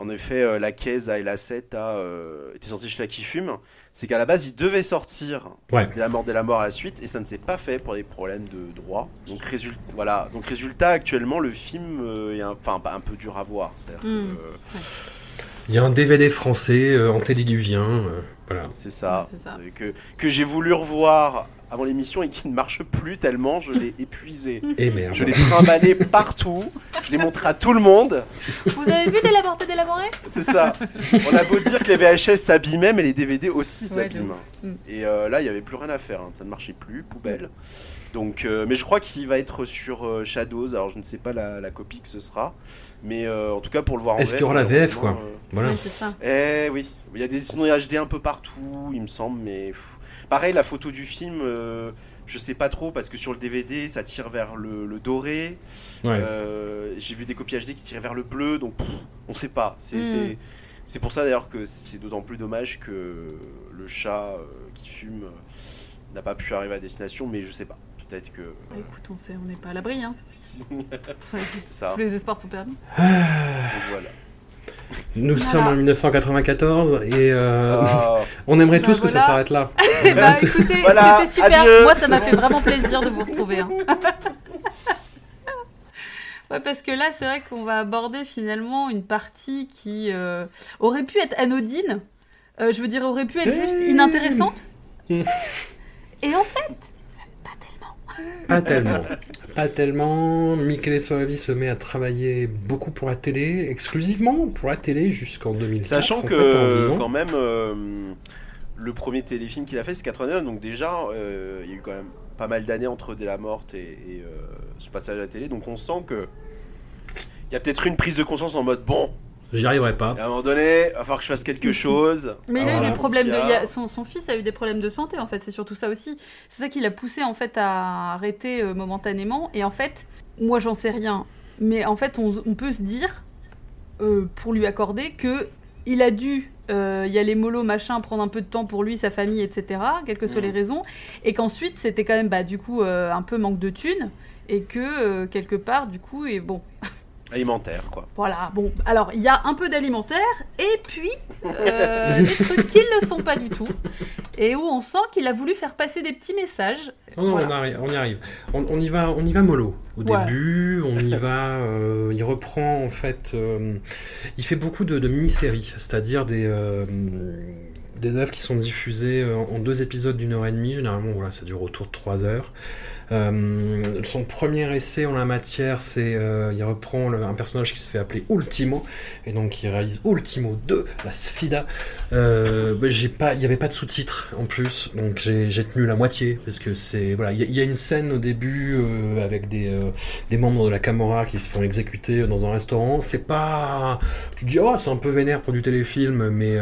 en effet, euh, la Caisse et la 7 a euh, été censé chez la qui fume. C'est qu'à la base, ils devaient sortir Ouais. dès la mort dès la mort à la suite, et ça ne s'est pas fait pour des problèmes de droit. Donc, résultat, voilà. Donc, résultat, actuellement, le film euh, est un, enfin, un peu dur à voir. C'est-à-dire Mm. que, euh, Il y a un DVD français euh, antédiluvien. euh, voilà. c'est ça. Ça. Que, que j'ai voulu revoir avant l'émission et qui ne marche plus tellement je l'ai épuisé. Et merde. Je l'ai trimballé partout, je l'ai montré à tout le monde. Vous avez vu Délaboré Délaboré C'est ça. On a beau dire que les VHS s'abîmaient, mais les DVD aussi s'abîment. Mm. Et euh, là, il n'y avait plus rien à faire. hein. Ça ne marchait plus, poubelle. Donc, euh, mais je crois qu'il va être sur euh, Shadows. Alors, je ne sais pas la, la copie que ce sera. Mais euh, en tout cas, pour le voir en Est-ce qu'il y aura la VF, quoi? euh, Voilà. Ouais, c'est ça. Eh oui. Il y a des sinon HD un peu partout, il me semble. Mais pff. Pareil, la photo du film. euh, je sais pas trop parce que sur le DVD ça tire vers le, le doré. Ouais. Euh, J'ai vu des copies HD qui tirent vers le bleu, donc pff, on sait pas. C'est Mm. c'est- pour ça d'ailleurs que c'est d'autant plus dommage que le chat euh, qui fume euh, n'a pas pu arriver à destination, mais je sais pas. Peut-être que Bah, écoute, on sait, on n'est pas à l'abri. Hein. c'est ça. Tous les espoirs sont permis. Donc voilà. Nous Voilà. sommes en 1994 et euh, Ah, on aimerait Bah tous que ça s'arrête là. Bah écoutez, Voilà, c'était super. adieu. Moi, ça m'a fait vraiment plaisir de vous retrouver. hein. ouais, parce que là, c'est vrai qu'on va aborder finalement une partie qui euh, aurait pu être anodine. Euh, je veux dire, aurait pu être juste inintéressante. Et en fait, Pas tellement. Pas tellement. Michele Soavi se met à travailler beaucoup pour la télé, exclusivement pour la télé jusqu'en 2004. Sachant que fait, en 10 ans. quand même euh, le premier téléfilm qu'il a fait c'est 89, donc déjà euh, il y a eu quand même pas mal d'années entre Dès la Morte et, et, euh, ce passage à la télé, donc on sent que il y a peut-être une prise de conscience en mode bon, J'y arriverai pas. à un moment donné, il va falloir que je fasse quelque chose. Mais il a eu des problèmes de. Il a- il a- son, son fils a eu des problèmes de santé en fait, c'est surtout ça aussi. C'est ça qui l'a poussé en fait à arrêter euh, momentanément. Et en fait, moi j'en sais rien, mais en fait on, on peut se dire, euh, pour lui accorder, que il a dû euh, y aller mollo machin, prendre un peu de temps pour lui, sa famille, etc. Quelles que soient les raisons, et qu'ensuite c'était quand même bah du coup euh, un peu manque de thunes. Et que euh, quelque part, du coup, et bon, Alimentaire quoi. voilà, bon, alors il y a un peu d'alimentaire et puis euh, des trucs qui ne le sont pas du tout et où on sent qu'il a voulu faire passer des petits messages. Oh non, Voilà. on, arrive, on y arrive. On, on y va, on y va mollo. Au Ouais. début, on y va. euh, il reprend en fait. euh, il fait beaucoup de, de mini-séries, c'est-à-dire des euh, des œuvres qui sont diffusées euh, en deux épisodes d'une heure et demie. Généralement, voilà, ça dure autour de trois heures. Euh, son premier essai en la matière, c'est euh, il reprend un personnage qui se fait appeler Ultimo et donc il réalise Ultimo 2, la Sfida. Bah, j'ai pas, il n'y avait pas de sous-titres en plus, donc j'ai tenu la moitié parce que c'est voilà, il y, a- une scène au début avec des des membres de la Camorra qui se font exécuter dans un restaurant. C'est pas, tu dis oh c'est un peu vénère pour du téléfilm, mais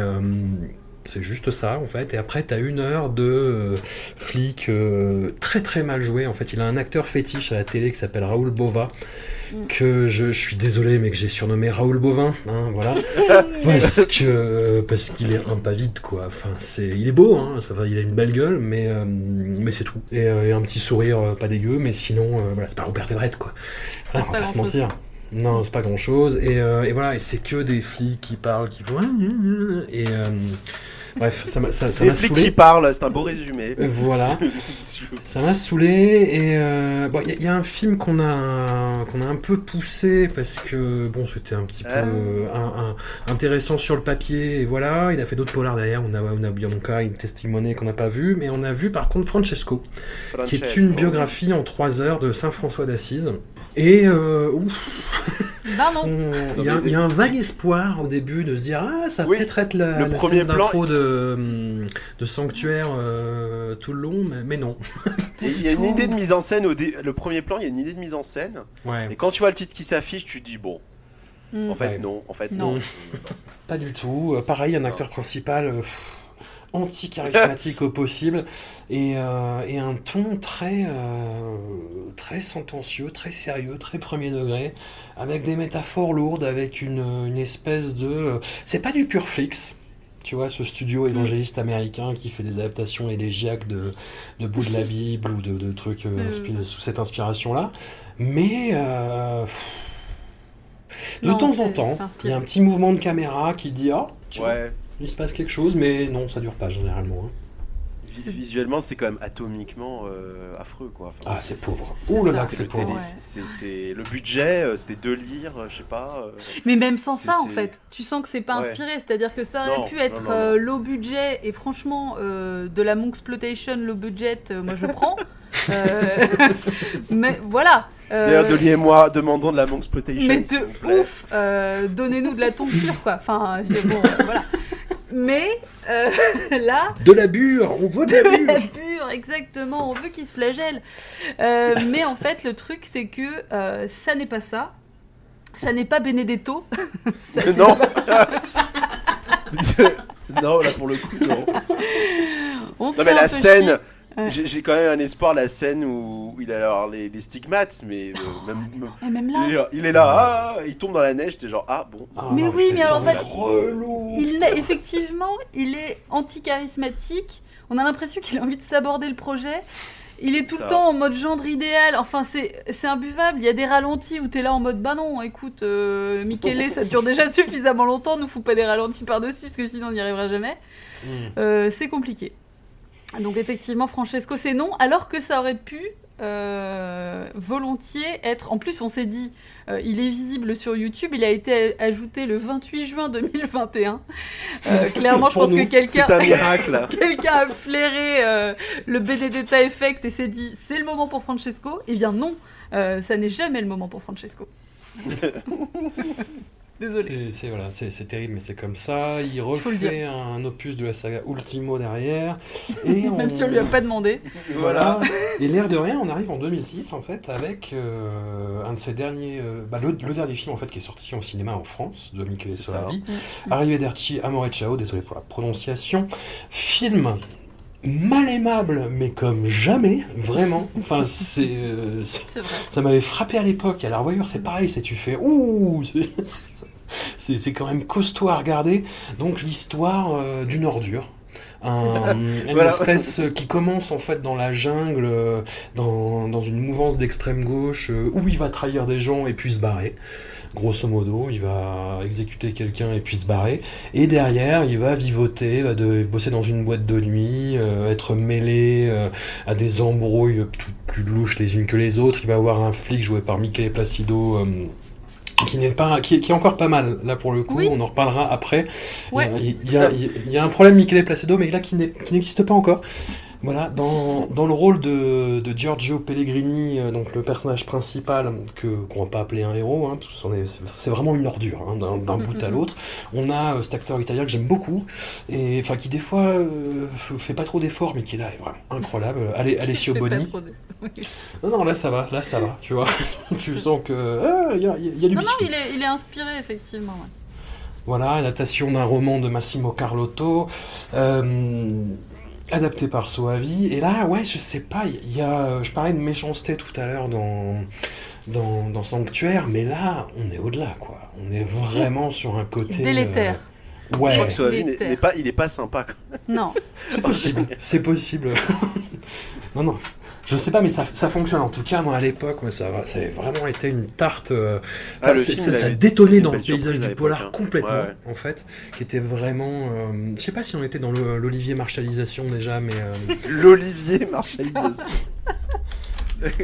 c'est juste ça en fait. Et après t'as une heure de euh, flic euh, très très mal joué. En fait, il a un acteur fétiche à la télé qui s'appelle Raoul Bova Mm. que je, je suis désolé mais que j'ai surnommé Raoul Bovin. Hein, voilà parce que parce qu'il est impavide quoi. Enfin c'est il est beau hein, ça va, il a une belle gueule mais euh, mais c'est tout. Et, euh, et un petit sourire euh, pas dégueu mais sinon euh, voilà c'est pas Robert Everett quoi. Voilà, on pas va pas se mentir. Non, c'est pas grand chose. Et, euh, et voilà, et c'est que des flics qui parlent, qui font. Et euh, bref, ça m'a ça, ça Les m'a flics saoulé. qui parlent, c'est un beau résumé. Euh, Voilà. Ça m'a saoulé et euh, bon, il y, a- il y a un film qu'on a qu'on a un peu poussé parce que bon, c'était un petit peu Ah. un- un- intéressant sur le papier et voilà. Il a fait d'autres polars derrière. On a on a Bianca, une testimony qu'on n'a pas vu, mais on a vu par contre Francesco, qui est une biographie en trois heures de Saint François d'Assise. Et euh, ouf, Ben non. il y, a- il y a un vague espoir au début de se dire ah ça Oui, peut-être être la, le la premier scène plan- de, de Sanctuaire euh, tout le long, mais, mais non. Il y a une idée de mise en scène au dé- le premier plan, il y a une idée de mise en scène. Ouais. Et quand tu vois le titre qui s'affiche, tu te dis bon, Mm. en fait Ouais. non, en fait Non. non. Pas du tout. Euh, pareil, un acteur principal euh, pff, anti-charismatique au possible et, euh, et un ton très, euh, très sentencieux, très sérieux, très premier degré, avec des métaphores lourdes, avec une, une espèce de. C'est pas du pur flix. Tu vois, ce studio évangéliste américain qui fait des adaptations élégiaques de, de bouts de la Bible ou de, de trucs euh, Mm. sous cette inspiration-là. Mais. euh, De Non, temps en temps, il y a un petit mouvement de caméra qui dit Ah, tiens, Ouais. Il se passe quelque chose, mais non, ça dure pas généralement. hein. Vi- Visuellement, c'est quand même atomiquement euh, affreux, quoi. Enfin, Ah, c'est pauvre. Ouh là c'est pauvre. télé- Ouais. c'est- le budget, euh, c'était deux livres, je sais pas. euh, Mais même sans ça, en fait, tu sens que c'est pas Ouais. inspiré. C'est-à-dire que ça aurait Non, pu être non, non. euh, low budget et franchement, euh, de la Monxploitation low budget, euh, moi je prends. Euh, mais voilà. euh, D'ailleurs, Dolly et moi demandons de la Monxploitation. mais de ouf, euh, donnez-nous de la tonsure, quoi. Enfin, c'est bon, voilà. Mais euh, là, De la bure, on veut de la la bure. exactement. On veut qu'il se flagelle. Euh, mais en fait, le truc, c'est que euh, ça n'est pas ça. Ça n'est pas Benedetto. Ça non Non, là pour le coup, non. On Non, mais la scène. Ouais. j'ai quand même un espoir, la scène où il a alors les, les stigmates, mais euh, même, même- Et même là, il, est, il est là, ah, il tombe dans la neige, t'es genre, ah bon. Ah, Mais non, oui, c'est- mais alors, en fait, relou. il est, effectivement, il est anti-charismatique. On a l'impression qu'il a envie de s'aborder le projet. Il est tout Ça. le temps en mode gendre idéal. Enfin, c'est c'est imbuvable. Il y a des ralentis où t'es là en mode bah non, écoute, euh, Michele, ça dure déjà suffisamment longtemps. Nous fous pas des ralentis par-dessus parce que sinon on n'y arrivera jamais. Mm. Euh, c'est compliqué. Donc effectivement, Francesco, c'est non, alors que ça aurait pu euh, volontiers être... En plus, on s'est dit, euh, il est visible sur YouTube, il a été ajouté le 28 juin 2021. Euh, clairement, je pense que quelqu'un... Quelqu'un a flairé euh, le Benedetta Effect et s'est dit c'est le moment pour Francesco. Eh bien non, ça n'est jamais le moment pour Francesco. Désolé. C'est- voilà, terrible, mais c'est comme ça. Il refait un opus de la saga Ultimo derrière. Et Même si on lui a pas demandé. Voilà. Et l'air de rien, on arrive en 2006 en fait avec euh, un de ses derniers, euh, bah, le, le dernier film en fait qui est sorti au cinéma en France de Michele. Soavi, Mm. Arrivederci Amore Ciao, désolé pour la prononciation. Film mal aimable, mais comme jamais, vraiment. Enfin, c'est euh, ça m'avait frappé à l'époque. À la revoyure, c'est pareil, c'est tu fais ouh, c'est- quand même costaud à regarder. Donc l'histoire euh, d'une ordure. Un- une Voilà. espèce qui commence en fait dans la jungle, euh, dans, dans une mouvance d'extrême gauche, euh, où il va trahir des gens et puis se barrer. Grosso modo, il va exécuter quelqu'un et puis se barrer. Et derrière, il va vivoter, va de, bosser dans une boîte de nuit, euh, être mêlé euh, à des embrouilles toutes plus louches les unes que les autres. Il va avoir un flic joué par Michele Placido. euh, qui n'est pas qui est, qui est encore pas mal là pour le coup Oui. on en reparlera après Ouais. il, y a, il, y a, il y a un problème Michele Placido mais là qui n'existe pas encore voilà dans, dans le rôle de, de Giorgio Pellegrini euh, donc le personnage principal que qu'on va pas appeler un héros hein, parce que c'est vraiment une ordure hein, d'un bout à l'autre. On a euh, cet acteur italien que j'aime beaucoup et enfin qui des fois euh, fait pas trop d'efforts mais qui est là est vraiment incroyable. Allez Alessio Boni. non non là ça va là ça va tu vois. Tu sens que ah, il y, a, il y a du Non, non, il est, il est inspiré, effectivement. ouais. voilà, adaptation d'un roman de Massimo Carlotto, euh, adapté par Soavi. Et là, ouais, je sais pas, il y a, euh, je parlais de méchanceté tout à l'heure dans, dans, dans Sanctuaire, mais là, on est au-delà, quoi. On est vraiment sur un côté. Délétère. euh, ouais, Je crois que Soavi Il est n'est pas, il est pas sympa. quoi. Non. c'est possible, c'est possible. non, non. Je sais pas, mais ça, ça fonctionne. En tout cas, moi, à l'époque, ça, va- ça avait vraiment été une tarte. euh, Ah, le film, ça, détonnait dans le paysage du polar hein. complètement, Ouais, ouais. en fait, qui était vraiment. euh, je sais pas si on était dans l'Olivier Marshallisation déjà, mais euh, L'Olivier Marshallisation.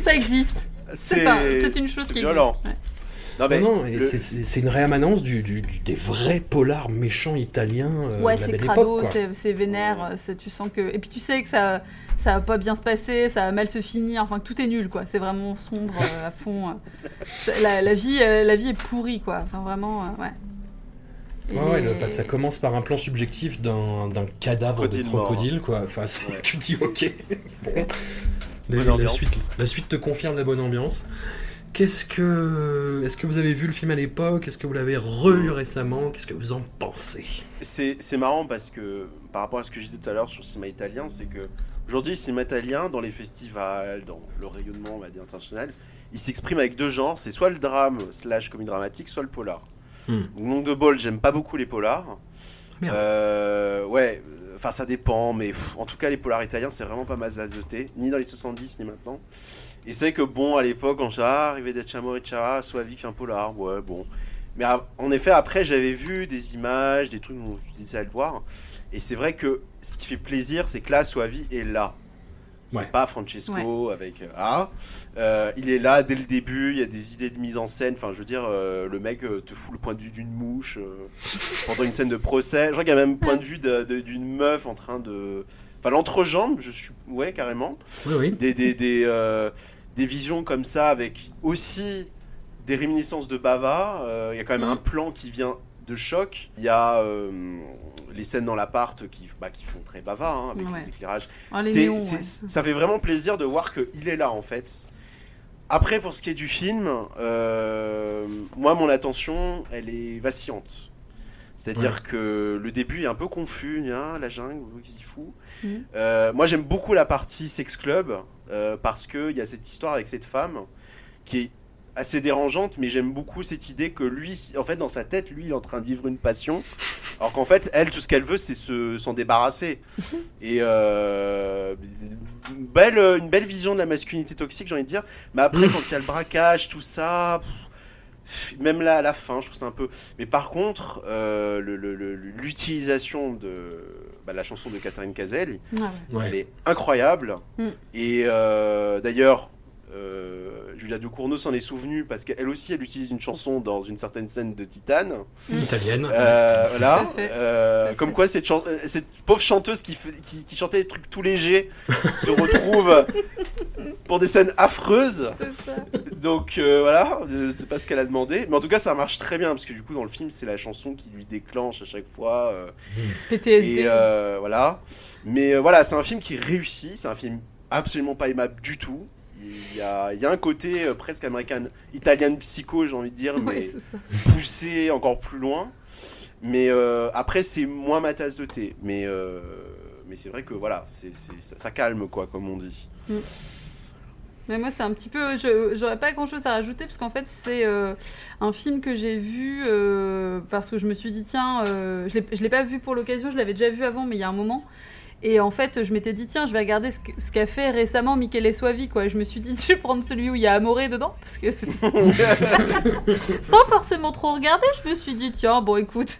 Ça existe. C'est un- c'est une chose qui violent. existe. ouais. Non, mais non, non, et le- c'est- une réamanence du, du- du- des vrais polars méchants italiens euh, Ouais, c'est crado, c'est vénère, tu sens que... Et puis tu sais que ça, ça va pas bien se passer, ça va mal se finir, enfin que tout est nul, quoi. C'est vraiment sombre euh, à fond. euh. La, la vie, euh, la vie est pourrie, quoi. Enfin vraiment, euh, ouais. Ouais, ouais, le- ça commence par un plan subjectif d'un cadavre Crocodile de mort. crocodile, quoi. Enfin, Ouais. tu te dis, ok. Bon. Les- Bonne la, suite, la suite te confirme la bonne ambiance. Qu'est-ce que. Est-ce que vous avez vu le film à l'époque? Est-ce que vous l'avez revu récemment? Qu'est-ce que vous en pensez? C'est c'est marrant parce que par rapport à ce que je disais tout à l'heure sur le cinéma italien, c'est que aujourd'hui, le cinéma italien, dans les festivals, dans le rayonnement, on va dire, international, il s'exprime avec deux genres c'est soit le drame slash comédie dramatique, soit le polar. Hmm. Donc, de bol, j'aime pas beaucoup les polars. Merde. Euh, ouais, euh, enfin ça dépend, mais pff, en tout cas, les polars italiens, c'est vraiment pas mal azoté, ni dans les 70, ni maintenant. Et c'est vrai que bon, à l'époque, quand j'ai ah, arrivé d'être Chamorro et Chara, soit Vic un polar, ouais, bon. Mais a- en effet, après, j'avais vu des images, des trucs, on s'est à le voir. Et c'est vrai que ce qui fait plaisir, c'est que là, Suavi est là. C'est Ouais. pas Francesco avec. euh, ah. Euh, il est là dès le début, il y a des idées de mise en scène. Enfin, je veux dire, euh, le mec euh, te fout le point de vue d'une mouche euh, pendant une scène de procès. Je crois qu'il y a même le point de vue d'une meuf en train de. Enfin, l'entrejambe, je suis. Ouais, carrément Oui, oui. des, des, des, euh, des visions comme ça avec aussi des réminiscences de Bava. Euh, Il y a quand même Mm. un plan qui vient de choc. Il y a euh, les scènes dans l'appart qui, bah, qui font très Bava hein, avec Ouais. les éclairages. Les néons, ouais. Ça fait vraiment plaisir de voir qu'il est là en fait. Après, pour ce qui est du film, euh, moi, mon attention, elle est vacillante. C'est-à-dire que le début est un peu confus, hein, la jungle, qu'est-ce qu'il fout. Euh, Moi, j'aime beaucoup la partie sex club euh, parce qu'il y a cette histoire avec cette femme qui est assez dérangeante, mais j'aime beaucoup cette idée que lui, en fait, dans sa tête, lui, il est en train de vivre une passion, alors qu'en fait, elle, tout ce qu'elle veut, c'est se- s'en débarrasser. Et euh, une belle, une belle vision de la masculinité toxique, j'ai envie de dire. Mais après, quand il y a le braquage, tout ça, pff, même là, à la fin, je trouve ça un peu. Mais par contre, euh, le- le- le- l'utilisation de bah, la chanson de Catherine Ouais, ouais. Ouais. elle est incroyable. Mm. Et euh, d'ailleurs, euh, Julia Ducournau s'en est souvenue parce qu'elle aussi, elle utilise une chanson dans une certaine scène de Titane. Italienne. Euh, voilà. Euh, comme quoi, cette, chan- euh, cette pauvre chanteuse qui, fait- qui, qui chantait des trucs tout légers se retrouve pour des scènes affreuses. C'est ça. Donc euh, voilà, je sais pas ce qu'elle a demandé. Mais en tout cas, ça marche très bien parce que du coup, dans le film, c'est la chanson qui lui déclenche à chaque fois. euh, PTSD. et euh, voilà. Mais euh, voilà, c'est un film qui réussit. C'est un film absolument pas aimable du tout. Il y a, il y a un côté euh, presque américain, italien psycho, j'ai envie de dire, mais poussé encore plus loin. Mais euh, après, c'est moins ma tasse de thé. Mais, euh, mais c'est vrai que voilà, c'est, ça, ça calme, quoi, comme on dit. Mais moi, c'est un petit peu. J'aurais pas grand chose à rajouter, parce qu'en fait, c'est euh, un film que j'ai vu parce que je me suis dit, tiens, je l'ai pas vu pour l'occasion, je l'avais déjà vu avant, mais il y a un moment. Et en fait, je m'étais dit, tiens, je vais regarder ce qu'a fait récemment Michele Soavi, quoi. Je me suis dit, je vais prendre celui où il y a Amoré dedans, parce que. Sans forcément trop regarder, je me suis dit, tiens, bon, écoute.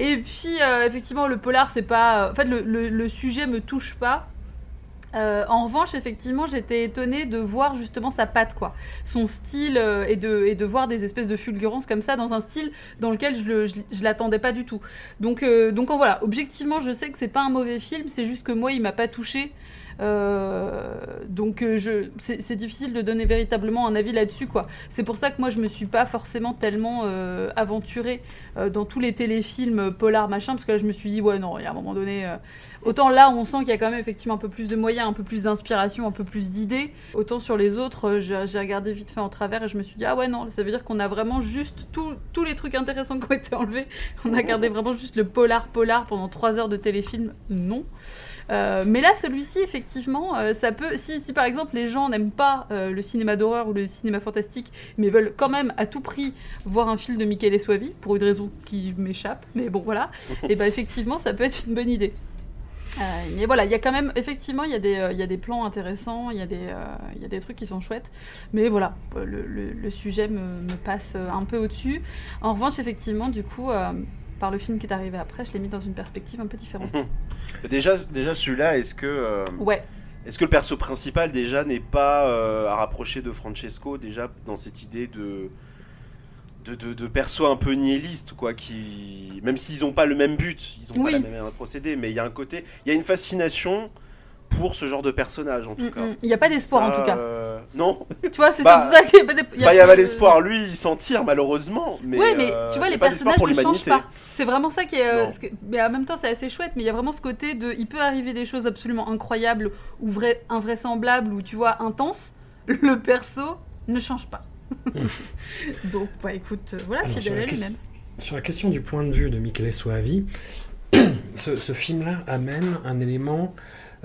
Et puis, euh, effectivement, le polar, c'est pas. En fait, le, le- le sujet me touche pas. Euh, en revanche, effectivement, j'étais étonnée de voir justement sa patte, quoi. Son style euh, et, de, et de voir des espèces de fulgurances comme ça dans un style dans lequel je, le, l'attendais pas du tout. Donc, euh, donc en voilà, objectivement, je sais que c'est pas un mauvais film, c'est juste que moi, il m'a pas touché. Donc je, c'est, c'est difficile de donner véritablement un avis là-dessus quoi. C'est pour ça que moi je me suis pas forcément tellement aventurée dans tous les téléfilms polar machin parce que là je me suis dit ouais non il y a un moment donné autant là on sent qu'il y a quand même effectivement un peu plus de moyens, un peu plus d'inspiration, un peu plus d'idées. Autant sur les autres euh, j'ai, regardé vite fait en travers et je me suis dit ah ouais non ça veut dire qu'on a vraiment juste tous les trucs intéressants qui ont été enlevés. On a gardé vraiment juste le polar polar pendant trois heures de téléfilm non. Euh, mais là, celui-ci, effectivement, euh, ça peut. Si, si par exemple les gens n'aiment pas euh, le cinéma d'horreur ou le cinéma fantastique, mais veulent quand même à tout prix voir un film de Michele Soavi, pour une raison qui m'échappe, mais bon voilà, et ben effectivement, ça peut être une bonne idée. Euh, mais voilà, il y a quand même, effectivement, il y, a des, euh, il y a des plans intéressants, il y, a des, euh, il y a des trucs qui sont chouettes. Mais voilà, le, le- le sujet me, me passe un peu au-dessus. En revanche, effectivement, du coup, par le film qui est arrivé après, je l'ai mis dans une perspective un peu différente. Déjà, déjà celui-là, est-ce que, Ouais, est-ce que le perso principal déjà n'est pas à rapprocher de Francesco déjà dans cette idée de de, de, de perso un peu nihiliste quoi qui même s'ils n'ont pas le même but ils n'ont Oui. pas la même manière de procéder mais il y a un côté il y a une fascination pour ce genre de personnage en tout Mm, cas mm. il n'y a pas d'espoir en tout cas. euh, non Tu vois, c'est Bah, ça qu'il n'y a pas d'espoir. Bah, il y avait l'espoir, lui, il s'en tire malheureusement. Mais, ouais, mais euh, tu vois, les a pas personnages ne changent pas. C'est vraiment ça qui est. euh, que- Mais en même temps, c'est assez chouette, mais il y a vraiment ce côté de. Il peut arriver des choses absolument incroyables ou vrai... invraisemblables ou, tu vois, intenses. Le perso ne change pas. Donc, bah écoute, euh, voilà, Alors, fidèle à lui-même. Sur la question du point de vue de Michele Soavi, ce, ce film-là amène un élément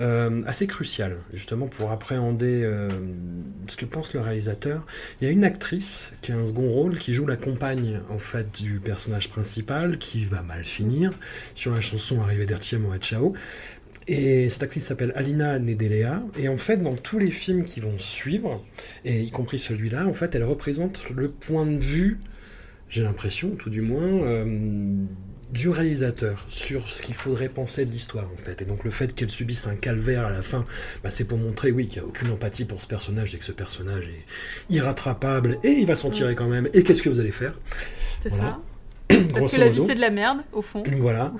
euh, assez crucial, justement pour appréhender euh, ce que pense le réalisateur. Il y a une actrice qui a un second rôle, qui joue la compagne en fait du personnage principal, qui va mal finir sur la chanson Arrivederci Amore Ciao. Et cette actrice s'appelle Alina Nedelea. Et en fait, dans tous les films qui vont suivre, et y compris celui-là, en fait, elle représente le point de vue j'ai l'impression, tout du moins, euh, du réalisateur sur ce qu'il faudrait penser de l'histoire en fait. Et donc le fait qu'elle subisse un calvaire à la fin, bah, c'est pour montrer, oui, qu'il n'y a aucune empathie pour ce personnage et que ce personnage est irrattrapable et il va s'en tirer quand même. Et qu'est-ce que vous allez faire? C'est Voilà. ça. Parce que la vie c'est de la merde, au fond. Voilà.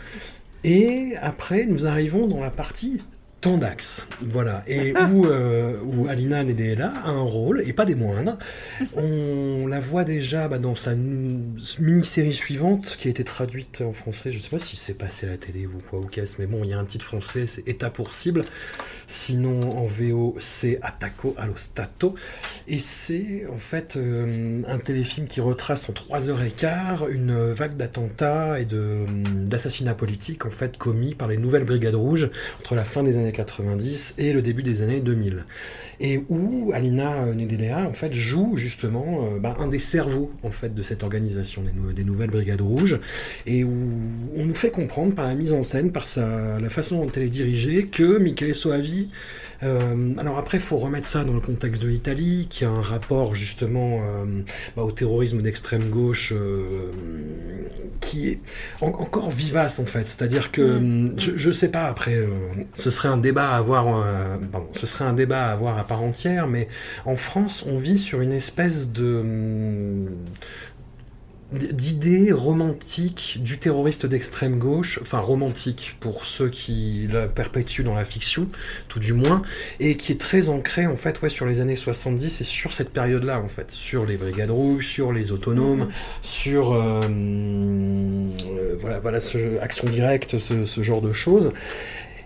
Et après, nous arrivons dans la partie Tandax. Voilà. Et où, euh, où Alina Nedela a un rôle, et pas des moindres. On la voit déjà bah, dans sa mini-série suivante, qui a été traduite en français. Je sais pas si c'est passé à la télé ou quoi ou qu'est-ce, mais bon, il y a un titre français, c'est État pour cible. Sinon, en VO, c'est Attacco allo Stato. Et c'est en fait euh, un téléfilm qui retrace en 3h15 une vague d'attentats et de, d'assassinats politiques en fait commis par les nouvelles brigades rouges entre la fin des années 90 et le début des années 2000. Et où Alina Nedelea en fait joue justement euh, bah, un des cerveaux en fait de cette organisation des nouvelles brigades rouges. Et où on nous fait comprendre par la mise en scène, par sa, la façon dont elle est dirigée, que Michele Soavi euh, alors après, il faut remettre ça dans le contexte de l'Italie, qui a un rapport justement euh, bah, au terrorisme d'extrême gauche euh, qui est en- encore vivace en fait. C'est-à-dire que Mm. je, je sais pas après, ce serait un débat à avoir, pardon, ce serait un débat à avoir à part entière, mais en France, on vit sur une espèce de hum, d'idée romantique du terroriste d'extrême gauche, enfin romantique pour ceux qui la perpétuent dans la fiction, tout du moins, et qui est très ancré en fait ouais, sur les années 70 et sur cette période-là en fait, sur les brigades rouges, sur les autonomes, sur euh, euh, voilà, voilà ce, action directe, ce, ce genre de choses.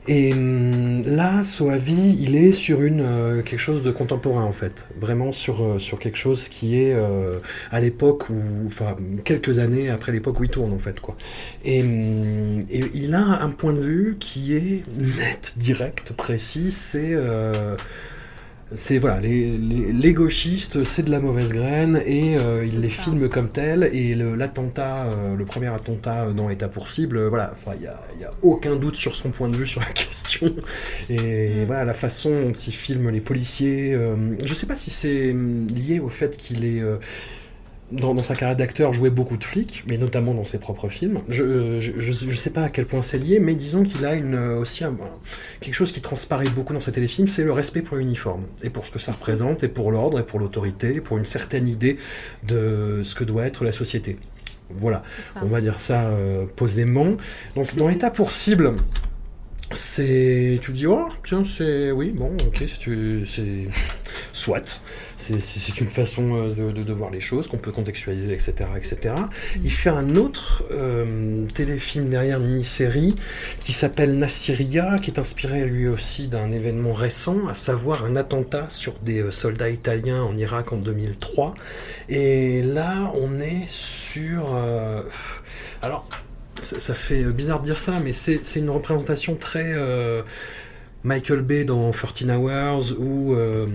Et hum, là, Soavi, il est sur une euh, quelque chose de contemporain en fait, vraiment sur euh, sur quelque chose qui est euh, à l'époque où, enfin, quelques années après l'époque où il tourne en fait quoi. Et, hum, et il a un point de vue qui est net, direct, précis. C'est euh, c'est voilà, les, les, les gauchistes, c'est de la mauvaise graine et euh, il les ça. filme comme tels. Et le- l'attentat, euh, le premier attentat dans État pour cible, euh, voilà, enfin, il y a, il y a aucun doute sur son point de vue sur la question. Et Mm. voilà, la façon dont il filme les policiers. euh, je sais pas si c'est hum, lié au fait qu'il est. euh, dans, dans sa carrière d'acteur, jouait beaucoup de flics, mais notamment dans ses propres films. Je, je, je, je sais pas à quel point c'est lié, mais disons qu'il a une, euh, aussi un- quelque chose qui transparaît beaucoup dans ses téléfilms, c'est le respect pour l'uniforme, et pour ce que ça représente, et pour l'ordre, et pour l'autorité, et pour une certaine idée de ce que doit être la société. Voilà, on va dire ça euh, posément. Donc dans l'état pour cible, c'est tu te dis oh tiens c'est oui bon ok c'est soit. C'est une façon euh, de, voir les choses qu'on peut contextualiser etc etc il fait un autre euh, téléfilm derrière une mini-série qui s'appelle Nassiria qui est inspiré lui aussi d'un événement récent à savoir un attentat sur des euh, soldats italiens en Irak en 2003 et là on est sur alors ça, fait bizarre de dire ça, mais c'est c'est une représentation très euh, Michael Bay dans 13 Hours ou euh,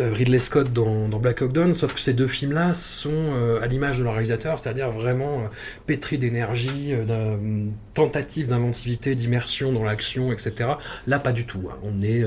euh, Ridley Scott dans, Black Hawk Down, sauf que ces deux films-là sont euh, à l'image de leur réalisateur, c'est-à-dire vraiment euh, pétris d'énergie, euh, d'un- tentative d'inventivité, d'immersion dans l'action, etc. Là, pas du tout. hein. On est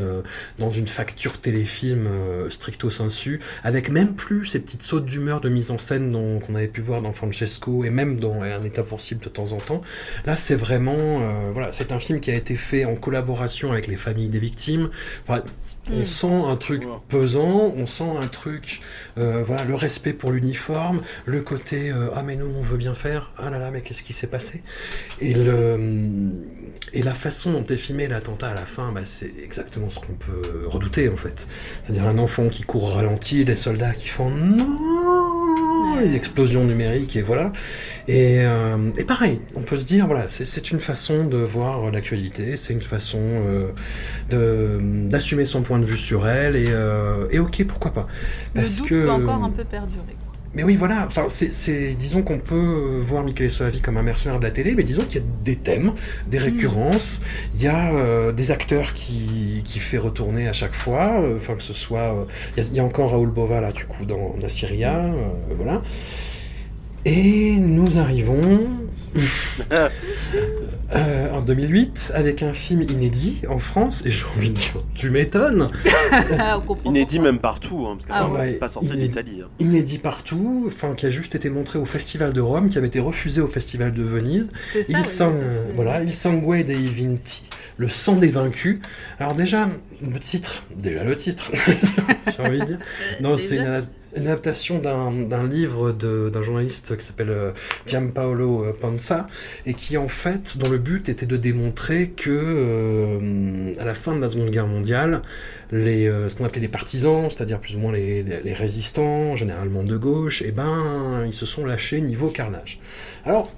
dans une facture téléfilm stricto sensu, avec même plus ces petites sautes d'humeur de mise en scène qu'on avait pu voir dans Francesco et même dans Un état pour de temps en temps. Là, c'est vraiment, voilà, c'est un film qui a été fait en collaboration avec les familles des victimes. Enfin, on Mm. sent un truc pesant, on sent un truc, euh, voilà, le respect pour l'uniforme, le côté euh, ah mais nous on veut bien faire, ah là là mais qu'est-ce qui s'est passé? Et le et la façon dont est filmé l'attentat à la fin, bah, c'est exactement ce qu'on peut redouter en fait. C'est-à-dire un enfant qui court au ralenti, des soldats qui font non, une explosion numérique et voilà. Et, euh, et pareil, on peut se dire voilà, c'est- une façon de voir l'actualité, c'est une façon euh, d'assumer son point de vue sur elle et, euh, et ok pourquoi pas. Le Parce doute que peut encore un peu perdurer. Mais oui, voilà. Enfin, c'est, disons qu'on peut euh, voir Michele Soavi comme un mercenaire de la télé, mais disons qu'il y a des thèmes, des récurrences. Il y a euh, des acteurs qui, qui fait retourner à chaque fois. euh, Enfin, que ce soit, euh, il y a- il y, a encore Raoul Bova là, du coup, dans Nassyria, euh, voilà. Et nous arrivons Euh, en 2008, avec un film inédit en France, et j'ai envie de dire, tu m'étonnes, Ah, Inédit même partout, hein, parce Ah qu'apparemment ouais. c'est pas sorti Inédit. d'Italie. hein. inédit partout, enfin qui a juste été montré au Festival de Rome, qui avait été refusé au Festival de Venise. Ça, Il oui, sang, oui. voilà, Il sangue dei vinti, le sang des vaincus. Alors déjà, le titre, déjà le titre, j'ai envie de dire. Non, c'est une, une adaptation d'un livre d'un journaliste qui s'appelle euh, Giampaolo Panza, et qui en fait, dont le but était de démontrer que euh, à la fin de la Seconde Guerre mondiale, les, euh, ce qu'on appelait les partisans, c'est-à-dire plus ou moins les, les- les résistants, généralement de gauche, et ben ils se sont lâchés niveau carnage. Alors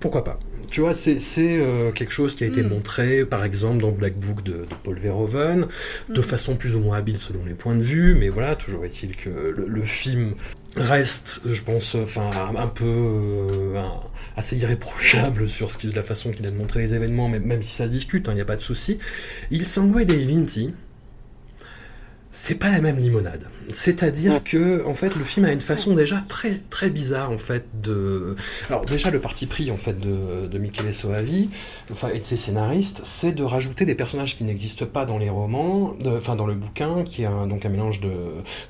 pourquoi pas? Tu vois, c'est euh, quelque chose qui a été Mm. montré, par exemple, dans Black Book de, de Paul Verhoeven, de Mm. façon plus ou moins habile selon les points de vue, mais voilà, toujours est-il que le, le film reste, je pense, enfin, un peu euh, un- assez irréprochable sur ce qui, la façon qu'il a de montrer les événements, même, même si ça se discute, il n'y a pas de souci. Il sangue dei vinti, c'est pas la même limonade. C'est-à-dire que, en fait, le film a une façon déjà très très bizarre en fait de. Alors déjà le parti pris en fait de, de Michele Soavi, enfin et de ses scénaristes, c'est de rajouter des personnages qui n'existent pas dans les romans, de- enfin dans le bouquin, qui est un, donc un mélange de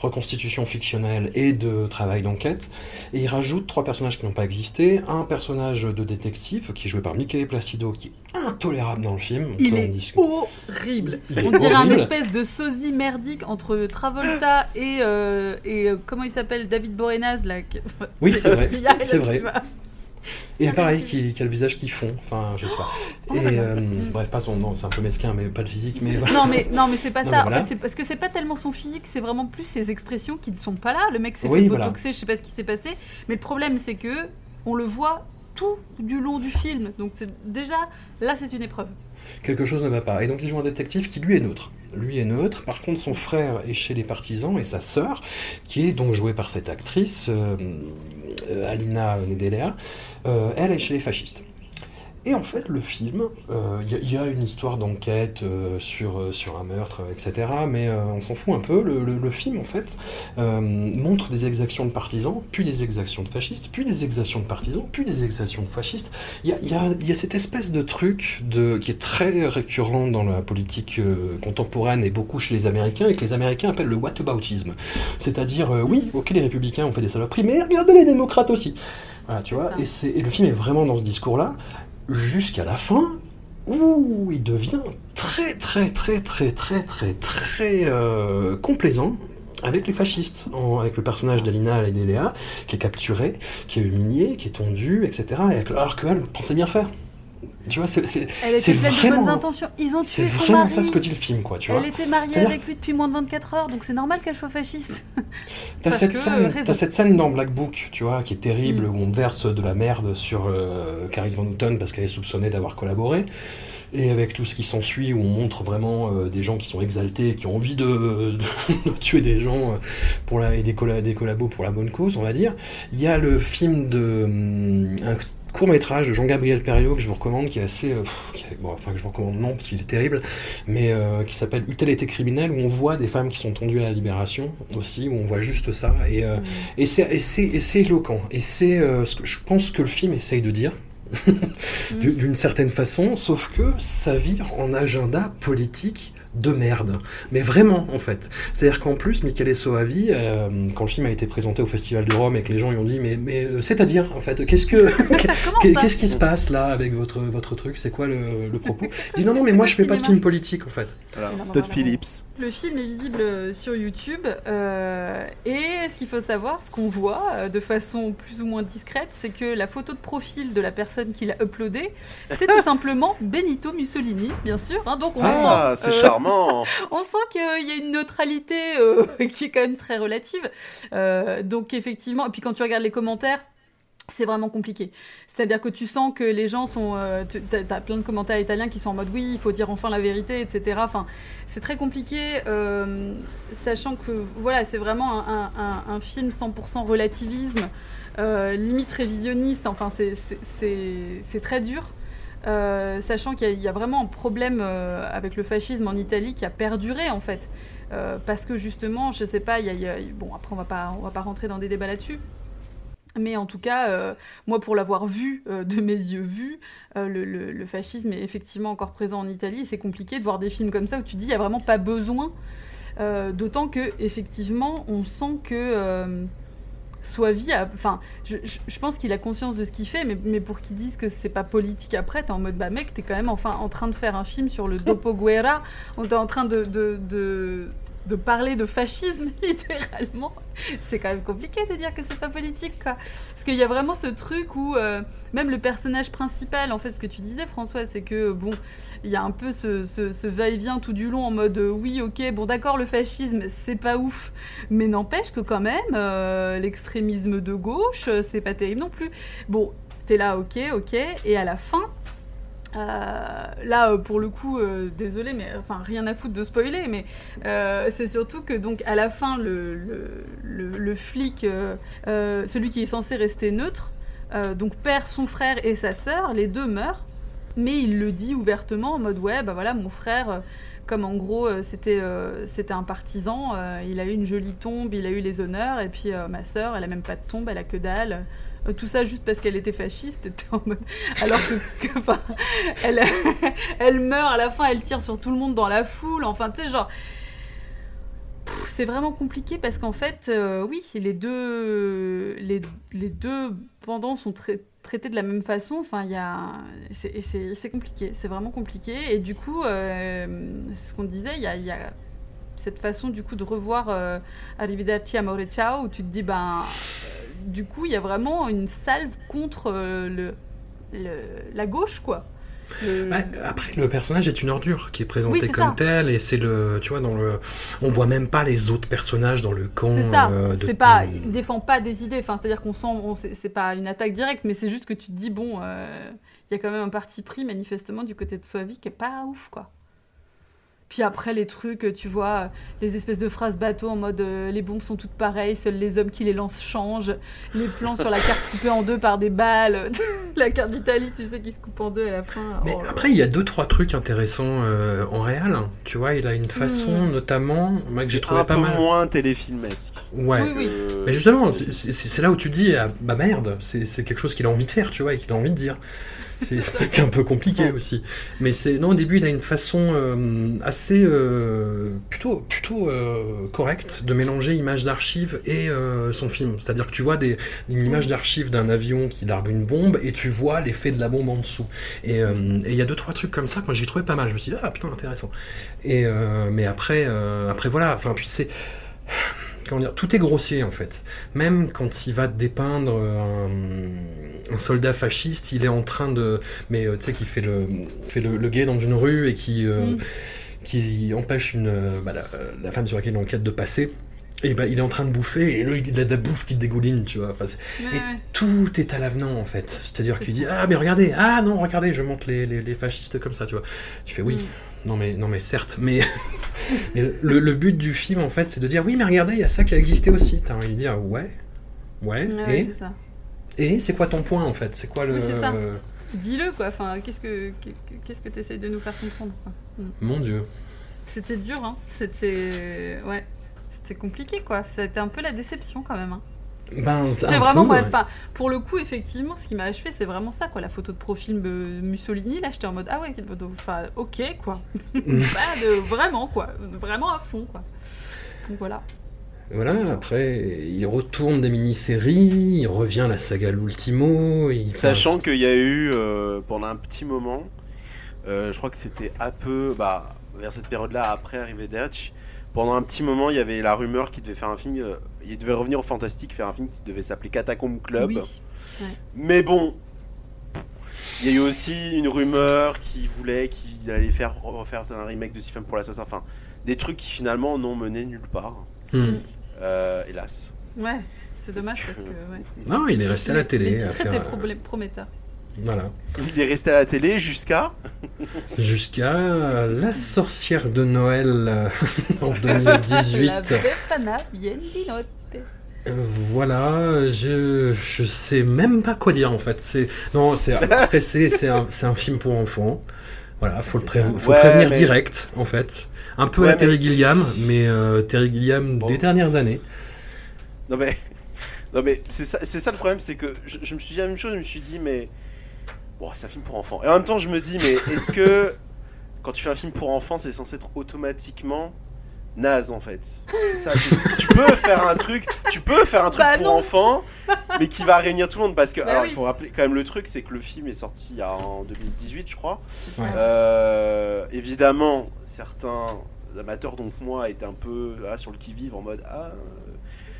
reconstitution fictionnelle et de travail d'enquête. Et il rajoute trois personnages qui n'ont pas existé, un personnage de détective qui est joué par Michele Placido, qui est intolérable dans le film. Il est discute. horrible. Il est On dirait un horrible. espèce de sosie merdique entre Travolta et, euh, et euh, comment il s'appelle David Boreanaz là. que- Oui, c'est vrai, Il y a- c'est vrai. Et pareil, qui, qui a le visage qui fond, enfin, je sais pas. Oh et euh, bref, pas son nom, c'est un peu mesquin, mais pas le physique, mais voilà. Non mais non mais c'est pas Non, ça. En voilà. fait, c'est parce que c'est pas tellement son physique, c'est vraiment plus ses expressions qui ne sont pas là. Le mec s'est Oui, fait voilà. botoxer, je sais pas ce qui s'est passé. Mais le problème c'est que on le voit tout du long du film. Donc c'est déjà là c'est une épreuve. Quelque chose ne va pas. Et donc il joue un détective qui lui est neutre. Lui est neutre. Par contre, son frère est chez les partisans et sa sœur, qui est donc jouée par cette actrice, euh, euh, Alina Nedelea, euh, elle est chez les fascistes. Et en fait, le film, euh, il y, a- il y a une histoire d'enquête euh, sur, euh, sur un meurtre, euh, etc. Mais euh, on s'en fout un peu. Le, le- le film, en fait, euh, montre des exactions de partisans, puis des exactions de fascistes, puis des exactions de partisans, puis des exactions de fascistes. Il y a, y a- y a cette espèce de truc de, qui est très récurrent dans la politique euh, contemporaine et beaucoup chez les Américains, et que les Américains appellent le whataboutisme. C'est-à-dire, euh, oui, ok, les républicains ont fait des saloperies, mais regardez les démocrates aussi. Voilà, tu vois. Et, et le film est vraiment dans ce discours-là, jusqu'à la fin, où il devient très, très, très, très, très, très, très euh, complaisant avec les fascistes, avec le personnage d'Alina Ledelea, qui est capturé, qui est humilié, qui est tondu, etc. Et, alors qu'elle pensait bien faire. Tu vois, c'est c'est- Elle C'est était pleine de vraiment- bonnes intentions. Ils ont c'est tué son vraiment mari. ça ce que dit le film, quoi, tu vois. Elle était mariée avec lui depuis moins de 24 heures, donc c'est normal qu'elle soit fasciste. T'as cette, euh, cette scène dans Black Book, tu vois, qui est terrible, Mm. où on verse de la merde sur euh, Caris Van Houten parce qu'elle est soupçonnée d'avoir collaboré. Et avec tout ce qui s'ensuit, où on montre vraiment euh, des gens qui sont exaltés, qui ont envie de, de- de tuer des gens euh, pour la, et des, colla- des collabos pour la bonne cause, on va dire. Il y a le film de. hum, un court métrage de Jean-Gabriel Perriot que je vous recommande, qui est assez. euh, pff, qui est- bon, enfin, que je vous recommande non, parce qu'il est terrible, mais euh, qui s'appelle Eût-elle été criminel, où on voit des femmes qui sont tendues à la libération aussi, où on voit juste ça. Et, euh, c'est et c'est- éloquent. Et c'est euh, ce que je pense que le film essaye de dire. du- D'une certaine façon, sauf que ça vire en agenda politique de merde. Mais vraiment, en fait. C'est-à-dire qu'en plus, Michele Soavi, euh, quand le film a été présenté au Festival de Rome et que les gens lui ont dit Mais, mais euh, c'est-à-dire, en fait, qu'est-ce que. Qu'est-ce qui se passe là avec votre, votre truc? C'est quoi le, le propos? Il dit Non, non, mais moi je fais pas de film politique, en fait. Voilà. Todd Phillips. Le film est visible euh, sur YouTube euh, et ce qu'il faut savoir, ce qu'on voit de façon plus ou moins discrète, c'est que la photo de profil de la personne qui l'a uploadé, c'est tout simplement Benito Mussolini, bien sûr. hein. donc on Ah, c'est euh, on sent qu'il y a une neutralité euh, qui est quand même très relative. Euh, donc effectivement, et puis quand tu regardes les commentaires, c'est vraiment compliqué. C'est-à-dire que tu sens que les gens sont... Euh, tu as, plein de commentaires italiens qui sont en mode oui, il faut dire enfin la vérité, etc. Enfin, c'est très compliqué, sachant que voilà, c'est vraiment un, film 100% relativisme, limite révisionniste. Enfin, c'est très dur. Euh, sachant qu'il y, a- vraiment un problème euh, avec le fascisme en Italie qui a perduré en fait. Euh, parce que justement, je sais pas, il y a, bon après on va pas, on va pas rentrer dans des débats là-dessus. Mais en tout cas, moi, pour l'avoir vu de mes yeux vus, le, fascisme est effectivement encore présent en Italie. C'est compliqué de voir des films comme ça où tu dis il n'y a vraiment pas besoin. D'autant que effectivement, on sent que Soavi, a- enfin, je, je- je pense qu'il a conscience de ce qu'il fait, mais, mais pour qu'ils disent que c'est pas politique après, t'es en mode bah mec, t'es quand même enfin en train de faire un film sur le Dopoguerra, on t'es en train de, de, de, de parler de fascisme littéralement. C'est quand même compliqué de dire que c'est pas politique, quoi. Parce qu'il y a vraiment ce truc où euh, même le personnage principal, en fait, ce que tu disais, François, c'est que bon, il y a un peu ce, ce- va-et-vient tout du long en mode euh, oui, ok, bon, d'accord, le fascisme, c'est pas ouf, mais n'empêche que quand même, euh, l'extrémisme de gauche, c'est pas terrible non plus. Bon, t'es là, ok, ok, et à la fin. Euh, là, euh, pour le coup, euh, désolé, mais enfin rien à foutre de spoiler, mais c'est surtout que donc à la fin, le, le, flic, celui qui est censé rester neutre, donc perd son frère et sa sœur, les deux meurent, mais il le dit ouvertement en mode ouais, bah voilà, mon frère, comme en gros c'était c'était un partisan, il a eu une jolie tombe, il a eu les honneurs, et puis ma sœur, elle a même pas de tombe, elle a que dalle. Euh, tout ça juste parce qu'elle était fasciste, alors que, elle, meurt à la fin, elle tire sur tout le monde dans la foule, enfin tu sais genre c'est vraiment compliqué parce qu'en fait, euh, oui, les deux, les, deux pendants sont trai- traités de la même façon. Enfin, c'est, compliqué, c'est vraiment compliqué. Et du coup, euh, c'est ce qu'on disait, il y a, y a cette façon du coup de revoir euh, Arrivederci Amore où tu te dis ben, du coup, il y a vraiment une salve contre euh, le, le- la gauche quoi. Le- Ouais, après, le personnage est une ordure qui est présenté Oui, c'est comme ça. tel, et c'est le, tu vois, dans le, on voit même pas les autres personnages dans le camp. C'est ça, euh, de- pas, il défend pas des idées, enfin, c'est-à-dire qu'on sent, on- c'est c'est pas une attaque directe, mais c'est juste que tu te dis, bon, euh, il y a quand même un parti pris manifestement du côté de Soavi qui est pas ouf, quoi. Puis après, les trucs, tu vois, les espèces de phrases bateau en mode euh, les bombes sont toutes pareilles, seuls les hommes qui les lancent changent, les plans sur la carte coupée en deux par des balles, la carte d'Italie, tu sais, qui se coupe en deux à la fin. Mais Oh après, il y a deux trois trucs intéressants euh, en réel. hein. Tu vois, il a une façon, Mm. notamment, moi, que j'ai trouvé un pas peu mal. moins téléfilmesque. Ouais. Oui, oui. que- Mais justement, c'est- là où tu dis, ah, bah merde, c'est c'est quelque chose qu'il a envie de faire, tu vois, et qu'il a envie de dire. C'est un peu compliqué aussi. Mais c'est non, au début, il a une façon euh, assez euh, plutôt plutôt euh, correcte de mélanger images d'archives et son film. C'est-à-dire que tu vois des, une image d'archive d'un avion qui largue une bombe et tu vois l'effet de la bombe en dessous. Et il y a deux trois trucs comme ça. Moi, j'ai trouvé pas mal. Je me suis dit ah putain intéressant. Et mais après après voilà. Enfin puis c'est comment dire, tout est grossier en fait. Même quand il va dépeindre un, un soldat fasciste, il est en train de, mais euh, tu sais, qui fait le, fait le, le guet dans une rue et qui, euh, Mm. qui empêche une, euh, bah, la, la femme sur laquelle il enquête de passer. Et bah, il est en train de bouffer et là il a de la bouffe qui dégouline, tu vois. Enfin, c'est- Ouais, et tout est à l'avenant en fait. C'est-à-dire qu'il dit ah mais regardez, ah non regardez, je montre les, les, les fascistes comme ça, tu vois. Tu fais oui. Mm. Non mais non mais certes, mais, mais le, le but du film en fait, c'est de dire oui mais regardez, il y a ça qui a existé aussi. T'as envie de dire ouais, ouais. Et ça. et c'est quoi ton point en fait? C'est quoi le Oui. Dis-le, quoi. Enfin, qu'est-ce que qu'est-ce que t'essayes de nous faire comprendre quoi. Mm. Mon Dieu. C'était dur, hein. C'était. Ouais. C'était compliqué, quoi. C'était un peu la déception, quand même. Hein. Ben C'est vraiment. ouais, enfin, pour le coup, effectivement, ce qui m'a achevé, c'est vraiment ça, quoi. La photo de profil de Mussolini, là, j'étais en mode Ah ouais, enfin, ok, quoi. Pas de... Vraiment, quoi. Vraiment à fond, quoi. Donc voilà. Voilà, après, il retourne des mini-séries, il revient à la saga L'Ultimo. il- Sachant qu'il y a eu euh, pendant un petit moment, euh, je crois que c'était un peu bah, vers cette période-là après Arrivederci. Pendant un petit moment, il y avait la rumeur qu'il devait faire un film. euh, il devait revenir au fantastique, faire un film qui devait s'appeler Catacomb Club. Oui. Mais bon, il y a eu aussi une rumeur qui voulait qu'il allait faire refaire un remake de Siphon pour l'assassin. Enfin, des trucs qui finalement n'ont mené nulle part. Hmm. Euh, hélas. Ouais. C'est dommage Parce parce que-. Ouais. Non, il est resté à la télé. Les titres étaient euh, prometteurs. Voilà. Il est resté à la télé jusqu'à. Jusqu'à La sorcière de Noël euh, en La 2018. Befana bien di notte. Euh, Voilà, je, je sais même pas quoi dire en fait. C'est non, c'est après c'est c'est un, c'est un film pour enfants. Voilà, faut le, pré- faut Ouais, prévenir mais- direct en fait. Un peu à la Terry mais- Gilliam, mais euh, Terry Gilliam Bon. des dernières années. Non mais Non mais c'est ça, c'est ça le problème, c'est que je, je me suis dit la même chose, je me suis dit mais bon c'est un film pour enfants. Et en même temps je me dis mais est-ce que quand tu fais un film pour enfants c'est censé être automatiquement naze en fait? C'est ça, tu, tu peux faire un truc, tu peux faire un truc Bah pour non. enfants mais qui va réunir tout le monde parce que Bah alors oui. il faut rappeler quand même le truc c'est que le film est sorti il y a en 2018 je crois. Ouais. Euh, évidemment, certains amateurs, donc moi, étaient un peu ah, sur le qui-vive en mode Ah.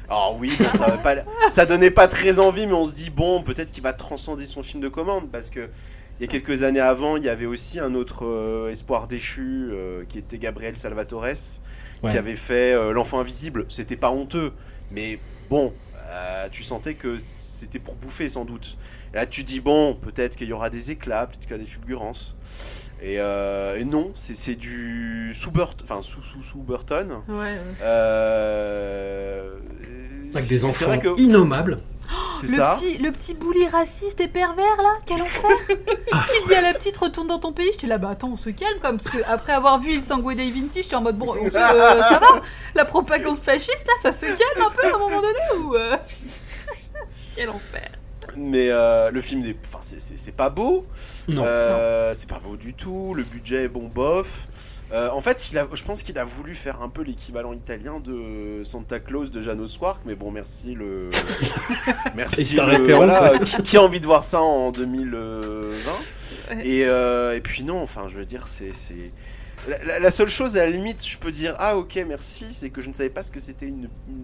Alors oui, bon, ça, pas, ça donnait pas très envie, mais on se dit bon, peut-être qu'il va transcender son film de commande parce que il y a quelques années avant, il y avait aussi un autre euh, espoir déchu euh, qui était Gabriel Salvatores Ouais. qui avait fait euh, L'enfant invisible. C'était pas honteux, mais bon, tu sentais que c'était pour bouffer sans doute. Et là, tu dis bon, peut-être qu'il y aura des éclats, peut-être qu'il y aura des fulgurances. Et, euh, et non, c'est c'est du sous Burton, enfin sous sous sous Burton. Ouais, ouais. Euh, Avec des enfants vrai que innommables. c'est Le ça. petit, le petit bouli raciste et pervers là, quel enfer Qui dit à la petite retourne dans ton pays J'étais là, bah attends, on se calme comme parce que après avoir vu Il Sangue Dei Vinci, j'étais en mode bon, on fait, euh, ça va La propagande fasciste là, ça se calme un peu à un moment donné ou euh Quel enfer Mais euh, le film, n'est- enfin, c'est- c'est c'est pas beau. Non. Euh, c'est pas beau du tout. Le budget est bon bof. Euh, en fait, il a, je pense qu'il a voulu faire un peu l'équivalent italien de Santa Claus de Janos Quark, mais bon, merci le, merci le- voilà, qui, qui a envie de voir ça en 2020 Ouais. et, et puis non, enfin, je veux dire, c'est, c'est la, la- la seule chose à la limite, je peux dire ah ok merci, c'est que je ne savais pas ce que c'était une, une.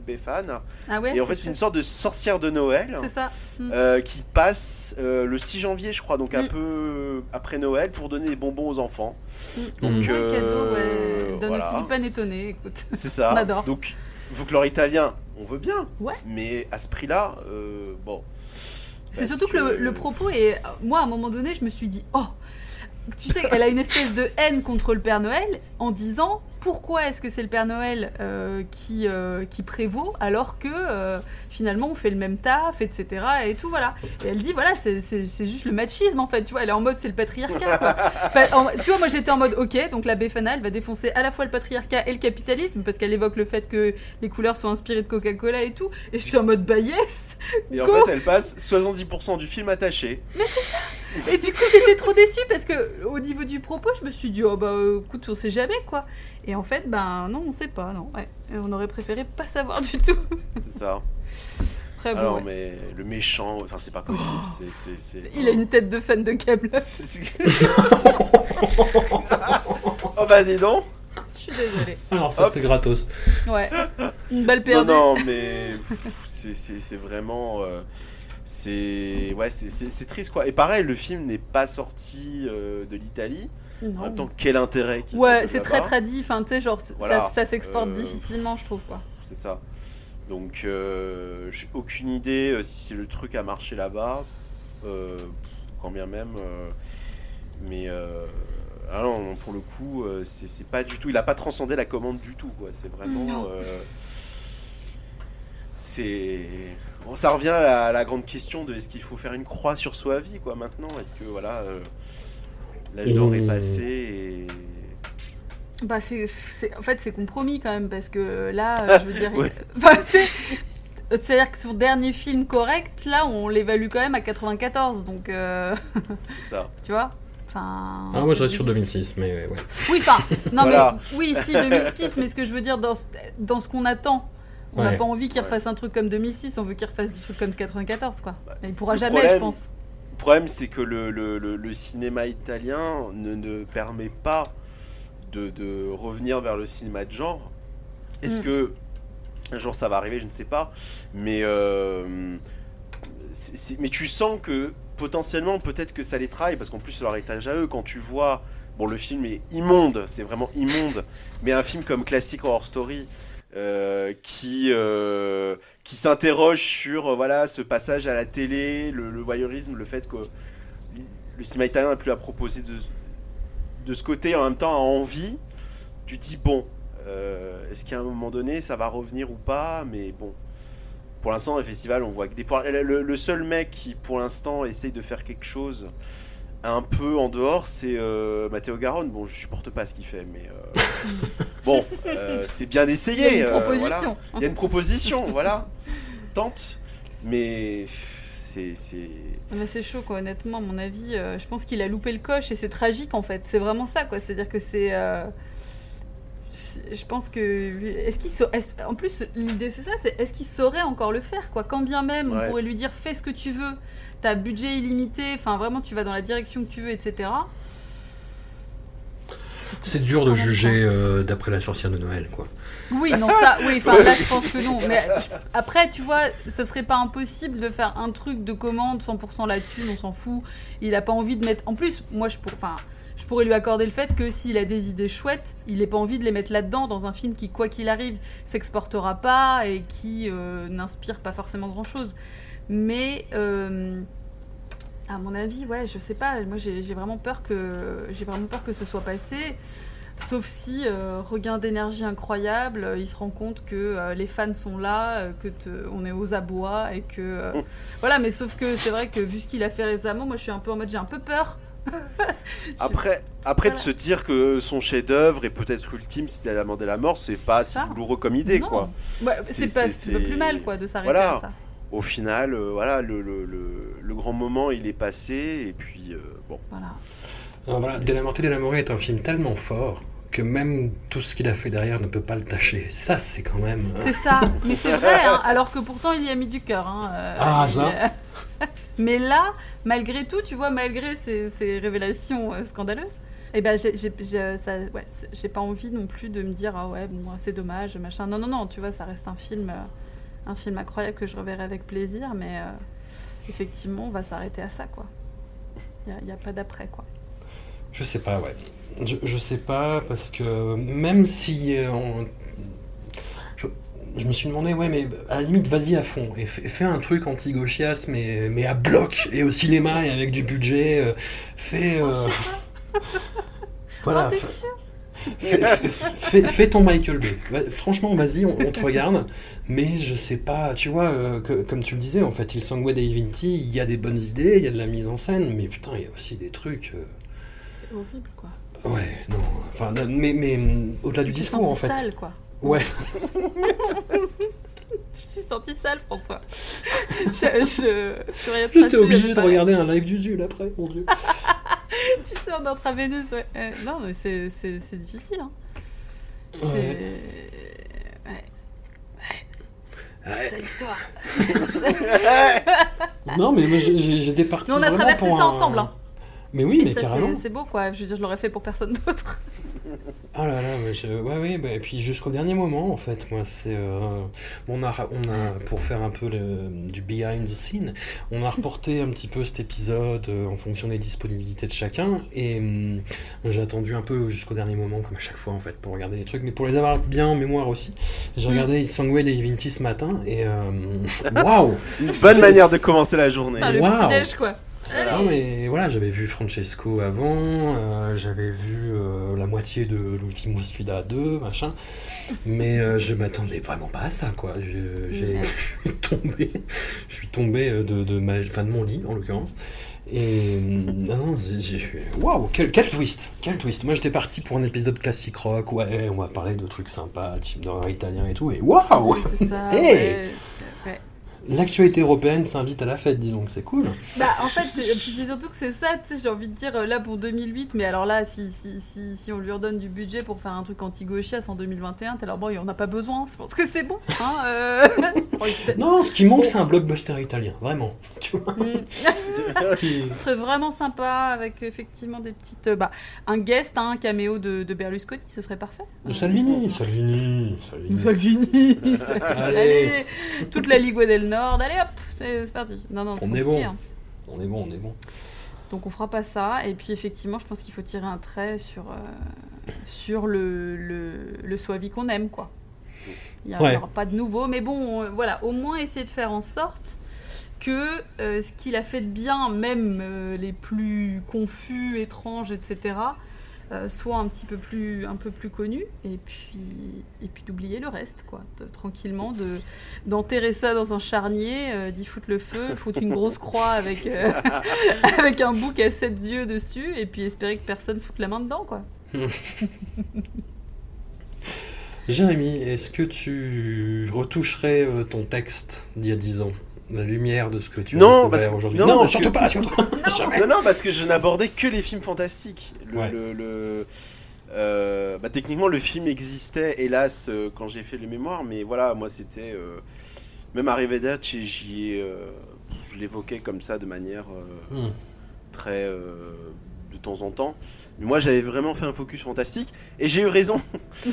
Ah ouais et en fait, c'est une sorte de sorcière de Noël. Ça. Mm. Euh, qui passe euh, le 6 janvier, je crois, donc un Mm. peu après Noël, pour donner des bonbons aux enfants. Mm. Donc, Mm. Un euh, cadeau, ouais. Donne voilà. aussi du pain étonné, écoute. C'est ça. On adore. Donc, folklore italien, on veut bien. Ouais. Mais à ce prix-là, euh, bon. C'est surtout que, le, le propos est. Moi, à un moment donné, je me suis dit, oh Tu sais, elle a une espèce de haine contre le Père Noël en disant pourquoi est-ce que c'est le Père Noël euh, qui, euh, qui prévaut alors que euh, finalement on fait le même taf, etc. Et tout, voilà. Et elle dit, voilà, c'est- c'est c'est juste le machisme en fait, tu vois, elle est en mode c'est le patriarcat. quoi. Pa- en- tu vois, moi j'étais en mode ok, donc la Befana elle va défoncer à la fois le patriarcat et le capitalisme parce qu'elle évoque le fait que les couleurs sont inspirées de Coca-Cola et tout. Et je suis en mode bah yes Et en fait, elle passe 70% du film attaché. Et du coup, j'étais trop déçue parce que au niveau du propos, je me suis dit, oh bah euh, écoute, on sait jamais quoi. Et en fait, ben non, on sait pas, non. Ouais. Et on aurait préféré pas savoir du tout. C'est ça. Après, bon, Alors, ouais. mais le méchant, enfin, c'est pas possible. c'est- Il a une tête de fan de c'est- oh bah dis donc Je suis désolée. Alors ça c'était gratos. Ouais. Une balle Non, perdue. non, mais c'est- c'est c'est vraiment. euh, c'est ouais, c'est- triste quoi. Et pareil, le film n'est pas sorti euh, de l'Italie. En même temps, quel intérêt Ouais, c'est très tradit. Enfin, tu sais, genre, ça- Voilà. ça, s'exporte Euh, difficilement, je trouve quoi. C'est ça. Donc, euh, j'ai aucune idée euh, si le truc a marché là-bas. quand bien même. mais. ah non, pour le coup, c'est pas du tout. Il a pas transcendé la commande du tout, quoi. C'est vraiment. C'est. Bon, ça revient à la, à la grande question de est-ce qu'il faut faire une croix sur soi vie, quoi, maintenant? Est-ce que, voilà. euh, L'âge d'or est passé et. Bah, c'est, c'est- en fait, c'est compromis quand même parce que là, euh, je veux dire. C'est-à-dire que son dernier film correct, là, on l'évalue quand même à 94. Donc, euh, C'est ça. tu vois? Enfin. Ah, moi je reste sur difficile. 2006, mais ouais. Oui, enfin, non Voilà. mais oui, si 2006, mais ce que je veux dire dans, dans ce qu'on attend, on n'a Ouais. pas envie qu'il Ouais. refasse un truc comme 2006, on veut qu'il refasse des trucs comme 94, quoi. Il pourra jamais, problème- je pense. Le problème, c'est que le, le- le- le cinéma italien ne, ne permet pas de, de revenir vers le cinéma de genre. Est-ce Mm. que un jour ça va arriver Je ne sais pas. Mais, euh, c'est- c'est- mais tu sens que potentiellement, peut-être que ça les travaille, parce qu'en plus, c'est leur étage à eux. Quand tu vois. Bon, le film est immonde, c'est vraiment immonde. Mais un film comme Classic Horror Story. Euh, qui euh, qui s'interroge sur euh, voilà ce passage à la télé, le, voyeurisme, le fait que le cinéma italien n'a plus à proposer de, de ce côté en même temps a envie. Tu dis bon, est-ce qu'à un moment donné ça va revenir ou pas? Mais bon, pour l'instant le festival on voit que des. Le, le seul mec qui pour l'instant essaye de faire quelque chose un peu en dehors, c'est Matteo Garonne. Bon, je supporte pas ce qu'il fait, mais bon, euh, c'est bien Il y essayé. a une euh, proposition. voilà. Il y a une proposition, voilà. Tente. Mais c'est. c'est- Mais c'est chaud, quoi, honnêtement, à mon avis. euh, je pense qu'il a loupé le coche et c'est tragique, en fait. C'est vraiment ça, quoi. C'est-à-dire que c'est. euh, Je pense que. Est-ce qu'il sa- En plus, l'idée, c'est ça c'est est-ce qu'il saurait encore le faire, quoi? Quand bien même, on pourrait lui dire fais ce que tu veux, t'as budget illimité, enfin, vraiment, tu vas dans la direction que tu veux, etc. C'est dur de juger euh, d'après la sorcière de Noël, quoi. Oui, non, ça, oui, enfin là, je pense que non. Mais après, tu vois, ce serait pas impossible de faire un truc de commande 100% la thune, on s'en fout. Il a pas envie de mettre. En plus, moi, je, pour... enfin, je pourrais lui accorder le fait que s'il a des idées chouettes, il n'ait pas envie de les mettre là-dedans dans un film qui, quoi qu'il arrive, s'exportera pas et qui euh, n'inspire pas forcément grand-chose. Mais. euh, à mon avis, ouais, je sais pas. Moi, j'ai vraiment peur que j'ai vraiment peur que ce soit passé. Sauf si euh, regain d'énergie incroyable, euh, il se rend compte que euh, les fans sont là, que te- on est aux abois et que euh, voilà. Mais sauf que c'est vrai que vu ce qu'il a fait récemment, moi, je suis un peu en mode j'ai un peu peur. Après, après de se dire que son chef-d'œuvre est peut-être ultime si t'as demandé la mort, c'est pas si douloureux comme idée, Non. quoi. Ouais, C'est- pas, pas plus mal quoi de s'arrêter Voilà. à ça. Au final, euh, voilà, le, le, le, le grand moment, il est passé, et puis, euh, bon. Voilà. Alors voilà, est un film tellement fort que même tout ce qu'il a fait derrière ne peut pas le tâcher. Ça, c'est quand même. euh, C'est ça, mais c'est vrai, hein, alors que pourtant il y a mis du cœur. hein, euh, Ah, ça. mais là, malgré tout, tu vois, malgré ces, ces révélations euh, scandaleuses, eh ben, j'ai- ouais, pas envie non plus de me dire ah ouais, bon, c'est dommage, machin. Non, non, non, tu vois, ça reste un film, euh, un film incroyable que je reverrai avec plaisir, mais euh, effectivement, on va s'arrêter à ça, quoi. Il n'y a, pas d'après, quoi. Je sais pas, ouais. Je, je sais pas, parce que même si. euh, on- je, je me suis demandé, ouais, mais à la limite, vas-y à fond. Et fais, un truc anti-gauchias, mais, mais à bloc, et au cinéma, et avec du budget. euh, fais. euh, voilà. Oh, fais- ton Michael Bay. Va- Franchement, vas-y, on, on te regarde. Mais je sais pas, tu vois, euh, que- comme tu le disais, en fait, il Sangwa Divinity, il y a des bonnes idées, il y a de la mise en scène, mais putain, il y a aussi des trucs. euh, C'est horrible, quoi. Ouais, non. Enfin, mais, mais hum, au-delà du Je me discours, en fait. sale, quoi. Ouais. Je suis sentie sale, François. je, je, je, facile, obligé de regarder un live du Zul après, mon dieu. Tu sais, en intraveineuse, ouais. Euh, non, mais c'est, c'est, c'est difficile. Hein. C'est. Ouais. Ouais. C'est l'histoire. Non, mais moi, j'ai- j'étais parti. Mais on a vraiment traversé pour ça un- ensemble. Hein. Mais oui, Et mais ça, carrément. c'est beau, quoi. Je veux dire, je l'aurais fait pour personne d'autre. Ah là là, ouais, je- ouais, ouais, bah, et puis jusqu'au dernier moment, en fait, moi, c'est. euh, on, a, on a, pour faire un peu le, du behind the scene, on a reporté un petit peu cet épisode euh, en fonction des disponibilités de chacun, et hum, j'ai attendu un peu jusqu'au dernier moment, comme à chaque fois, en fait, pour regarder les trucs, mais pour les avoir bien en mémoire aussi. J'ai Mm. regardé Il Sangway et Divinity ce matin, et euh, waouh! Une bonne manière de commencer la journée. Enfin, le Waouh. petit-déj, quoi. Non mais voilà, j'avais vu Francesco avant, euh, j'avais vu euh, la moitié de l'Ultimo Sfida 2, machin, mais euh, je m'attendais vraiment pas à ça, quoi. Je, j'ai- je suis tombé, je suis tombé de, de, ma, enfin, de mon lit, en l'occurrence. Et euh, non, j'ai- waouh, quel, quel twist, quel twist. Moi j'étais parti pour un épisode classique rock, ouais, on va parler de trucs sympas, type d'horreur italien et tout, et waouh. Hey ouais. L'actualité européenne s'invite à la fête, dis donc, c'est cool. Bah, en fait, c'est c'est surtout que c'est ça, tu sais, j'ai envie de dire, euh, là pour 2008, mais alors là, si, si, si, si on lui redonne du budget pour faire un truc anti-gauchias en 2021, t'es alors bon, il en a pas besoin, je pense que c'est bon, hein, euh... Non, ce qui manque, c'est un blockbuster italien, vraiment. Tu vois Mm. Ce serait vraiment sympa avec effectivement des petites. euh, bah, un guest, hein, un caméo de, de Berlusconi, ce serait parfait. De Salvini, Salvini, Salvini. Salvini Allez. Allez Toute la Ligue del Nord, allez hop C'est parti. Non, non, c'est On est compliqué. bon. hein. On est bon, on est bon. Donc on fera pas ça. Et puis effectivement, je pense qu'il faut tirer un trait sur, euh, sur le, le, le Soavi qu'on aime, quoi. Il n'y Ouais. aura pas de nouveau. Mais bon, euh, voilà, au moins essayer de faire en sorte que euh, ce qu'il a fait de bien, même euh, les plus confus, étranges, etc., euh, soit un petit peu plus, un peu plus connu. Et puis, et puis d'oublier le reste, quoi. De- tranquillement, de, d'enterrer ça dans un charnier, d'y foutre le feu, foutre une grosse croix avec, avec un bouc à sept yeux dessus, et puis espérer que personne foute la main dedans, quoi. Jérémy, est-ce que tu retoucherais euh, ton texte d'il y a 10 ans? La lumière de ce que tu Non, as aujourd'hui? non, Non, parce surtout que- pas, surtout pas. Jamais. Non, non, parce que je n'abordais que les films fantastiques. Le, Ouais. le- le- euh, bah, techniquement, le film existait, hélas, euh, quand j'ai fait les mémoires, mais voilà, moi, c'était. euh, même arrivé date, j'y ai. euh, je l'évoquais comme ça de manière euh, Hmm. très. De temps en temps. Mais moi, j'avais vraiment fait un focus fantastique, et j'ai eu raison.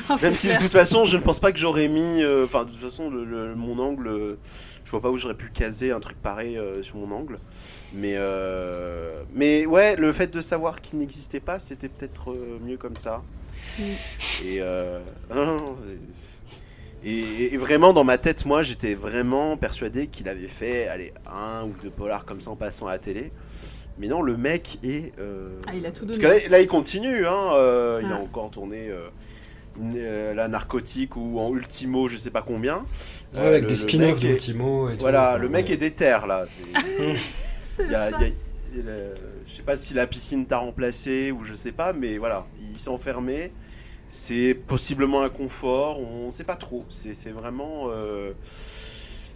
Non, Même si de toute façon, je ne pense pas que j'aurais mis. euh, Enfin, de toute façon, le, le- mon angle. euh, je vois pas où j'aurais pu caser un truc pareil euh, sur mon angle. Mais, euh, mais ouais, le fait de savoir qu'il n'existait pas, c'était peut-être mieux comme ça. Mm. Et, et vraiment, dans ma tête, moi, j'étais vraiment persuadé qu'il avait fait, allez, un ou deux polars comme ça en passant à la télé. Mais non, le mec est. euh, Ah, il a tout Parce donné. que là, là, il continue, hein. euh, Il a Ouais. encore tourné euh, une- euh, la narcotique ou en ultimo, je sais pas combien. Ouais, Euh, avec le- des spin-offs est- d'Ultimo. Voilà, le mec ouais. est déter là. il y a- ça. il y a- il y a- je sais pas si la piscine t'a remplacé ou je sais pas, mais voilà, il s'est enfermé. C'est possiblement un confort, on sait pas trop. C'est vraiment. euh,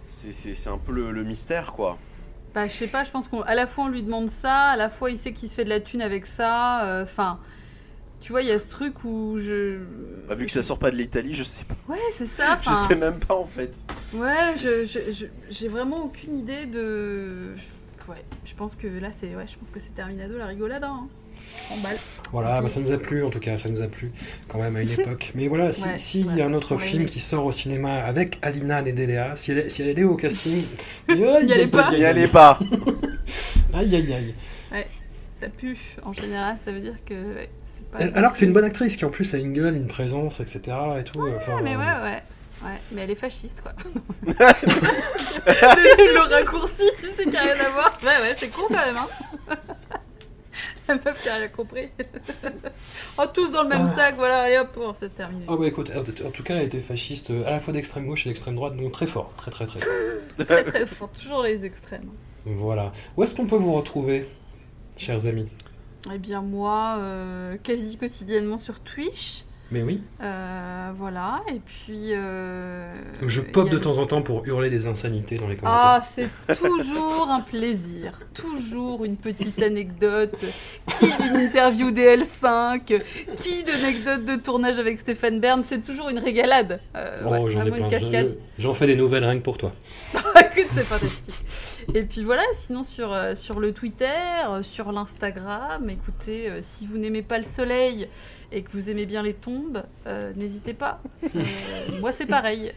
c'est- un peu le, le mystère quoi. Bah, je sais pas, je pense qu'à la fois on lui demande ça, à la fois il sait qu'il se fait de la thune avec ça. euh, Enfin, tu vois, il y a ce truc où je. Bah, vu que ça sort pas de l'Italie, je sais pas. Ouais, c'est ça. Je sais même pas en fait. Ouais, j'ai vraiment aucune idée de. Ouais, je pense que là c'est, ouais, je pense que c'est Terminado la rigolade. Hein. En balle. Voilà, bah, ça nous a plu en tout cas, ça nous a plu quand même à une époque. Mais voilà, si- Ouais, s'il y ouais, a un autre film qui sort au cinéma avec Alina Nedelea, si elle, si elle est au casting, aïe, aïe, Y allez pas. aïe, N'y aïe, allez pas. Aïe aïe aïe. Ça pue. En général, ça veut dire que ouais, c'est pas. Elle- Alors que c'est une bonne actrice qui en plus a une gueule, une présence, etc. et tout. enfin, Ouais, mais ouais, euh, ouais. Ouais, mais elle est fasciste, quoi. le, le raccourci, tu sais, qui a rien à voir. Ouais, ouais, c'est con quand même, hein. La meuf qui a rien compris. oh, tous dans le même Ah. sac, voilà, allez hop, bon, c'est terminé. Ah bah écoute, en tout cas, elle était fasciste euh, à la fois d'extrême gauche et d'extrême droite, donc très fort, très très très fort. Très très fort, toujours les extrêmes. Voilà. Où est-ce qu'on peut vous retrouver, chers amis? Eh bien, moi, euh, quasi quotidiennement sur Twitch. Mais oui, Euh, voilà, et puis. euh, je pop de le- temps en temps pour hurler des insanités dans les commentaires. Ah, c'est toujours un plaisir. Toujours une petite anecdote. Qui d'une interview DL5 Qui d'anecdote de tournage avec Stéphane Bern C'est toujours une régalade. Euh, oh, ouais, j'en ai plein. J'en fais des nouvelles rien que pour toi. Écoute, c'est fantastique. Et puis voilà, sinon sur, euh, sur le Twitter, euh, sur l'Instagram, écoutez, euh, si vous n'aimez pas le soleil et que vous aimez bien les tombes, euh, n'hésitez pas. Euh, moi, c'est pareil.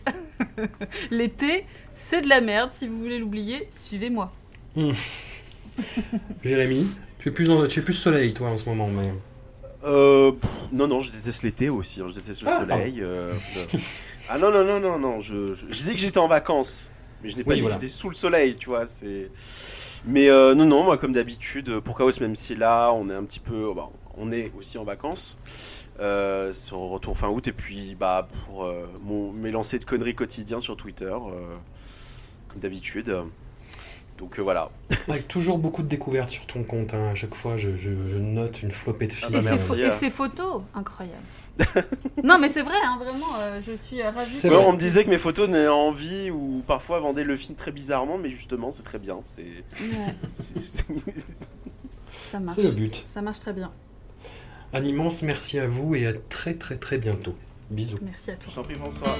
L'été, c'est de la merde. Si vous voulez l'oublier, suivez-moi. Jérémy, tu es plus, en- tu es plus soleil toi en ce moment, mais. Euh, pff, non, non, je déteste l'été aussi. hein, je déteste le Ah, soleil. euh. ah non, non, non, non, non. Je, je, je disais que j'étais en vacances, mais je n'ai pas Oui, dit voilà. que j'étais sous le soleil, tu vois. C'est. Mais euh, non, non, moi, comme d'habitude, pour Chaos, même si là, on est un petit peu. bah, on est aussi en vacances. Euh, sur retour fin août, et puis bah, pour euh, mon, mes lancers de conneries quotidiens sur Twitter, euh, comme d'habitude. Donc euh, voilà. Avec toujours beaucoup de découvertes sur ton compte. hein. À chaque fois, je, je- je note une flopée de films. bah, et, euh. et ses photos, incroyable. non, mais c'est vrai, hein, vraiment, euh, je suis euh, ravie. Ouais, on me disait que mes photos n'avaient envie ou parfois vendaient le film très bizarrement, mais justement, c'est très bien. C'est. Ouais, c'est- ça marche. C'est le but. Ça marche très bien. Un immense merci à vous et à très très très bientôt. Bisous. Merci à toi. Je t'en prie, François.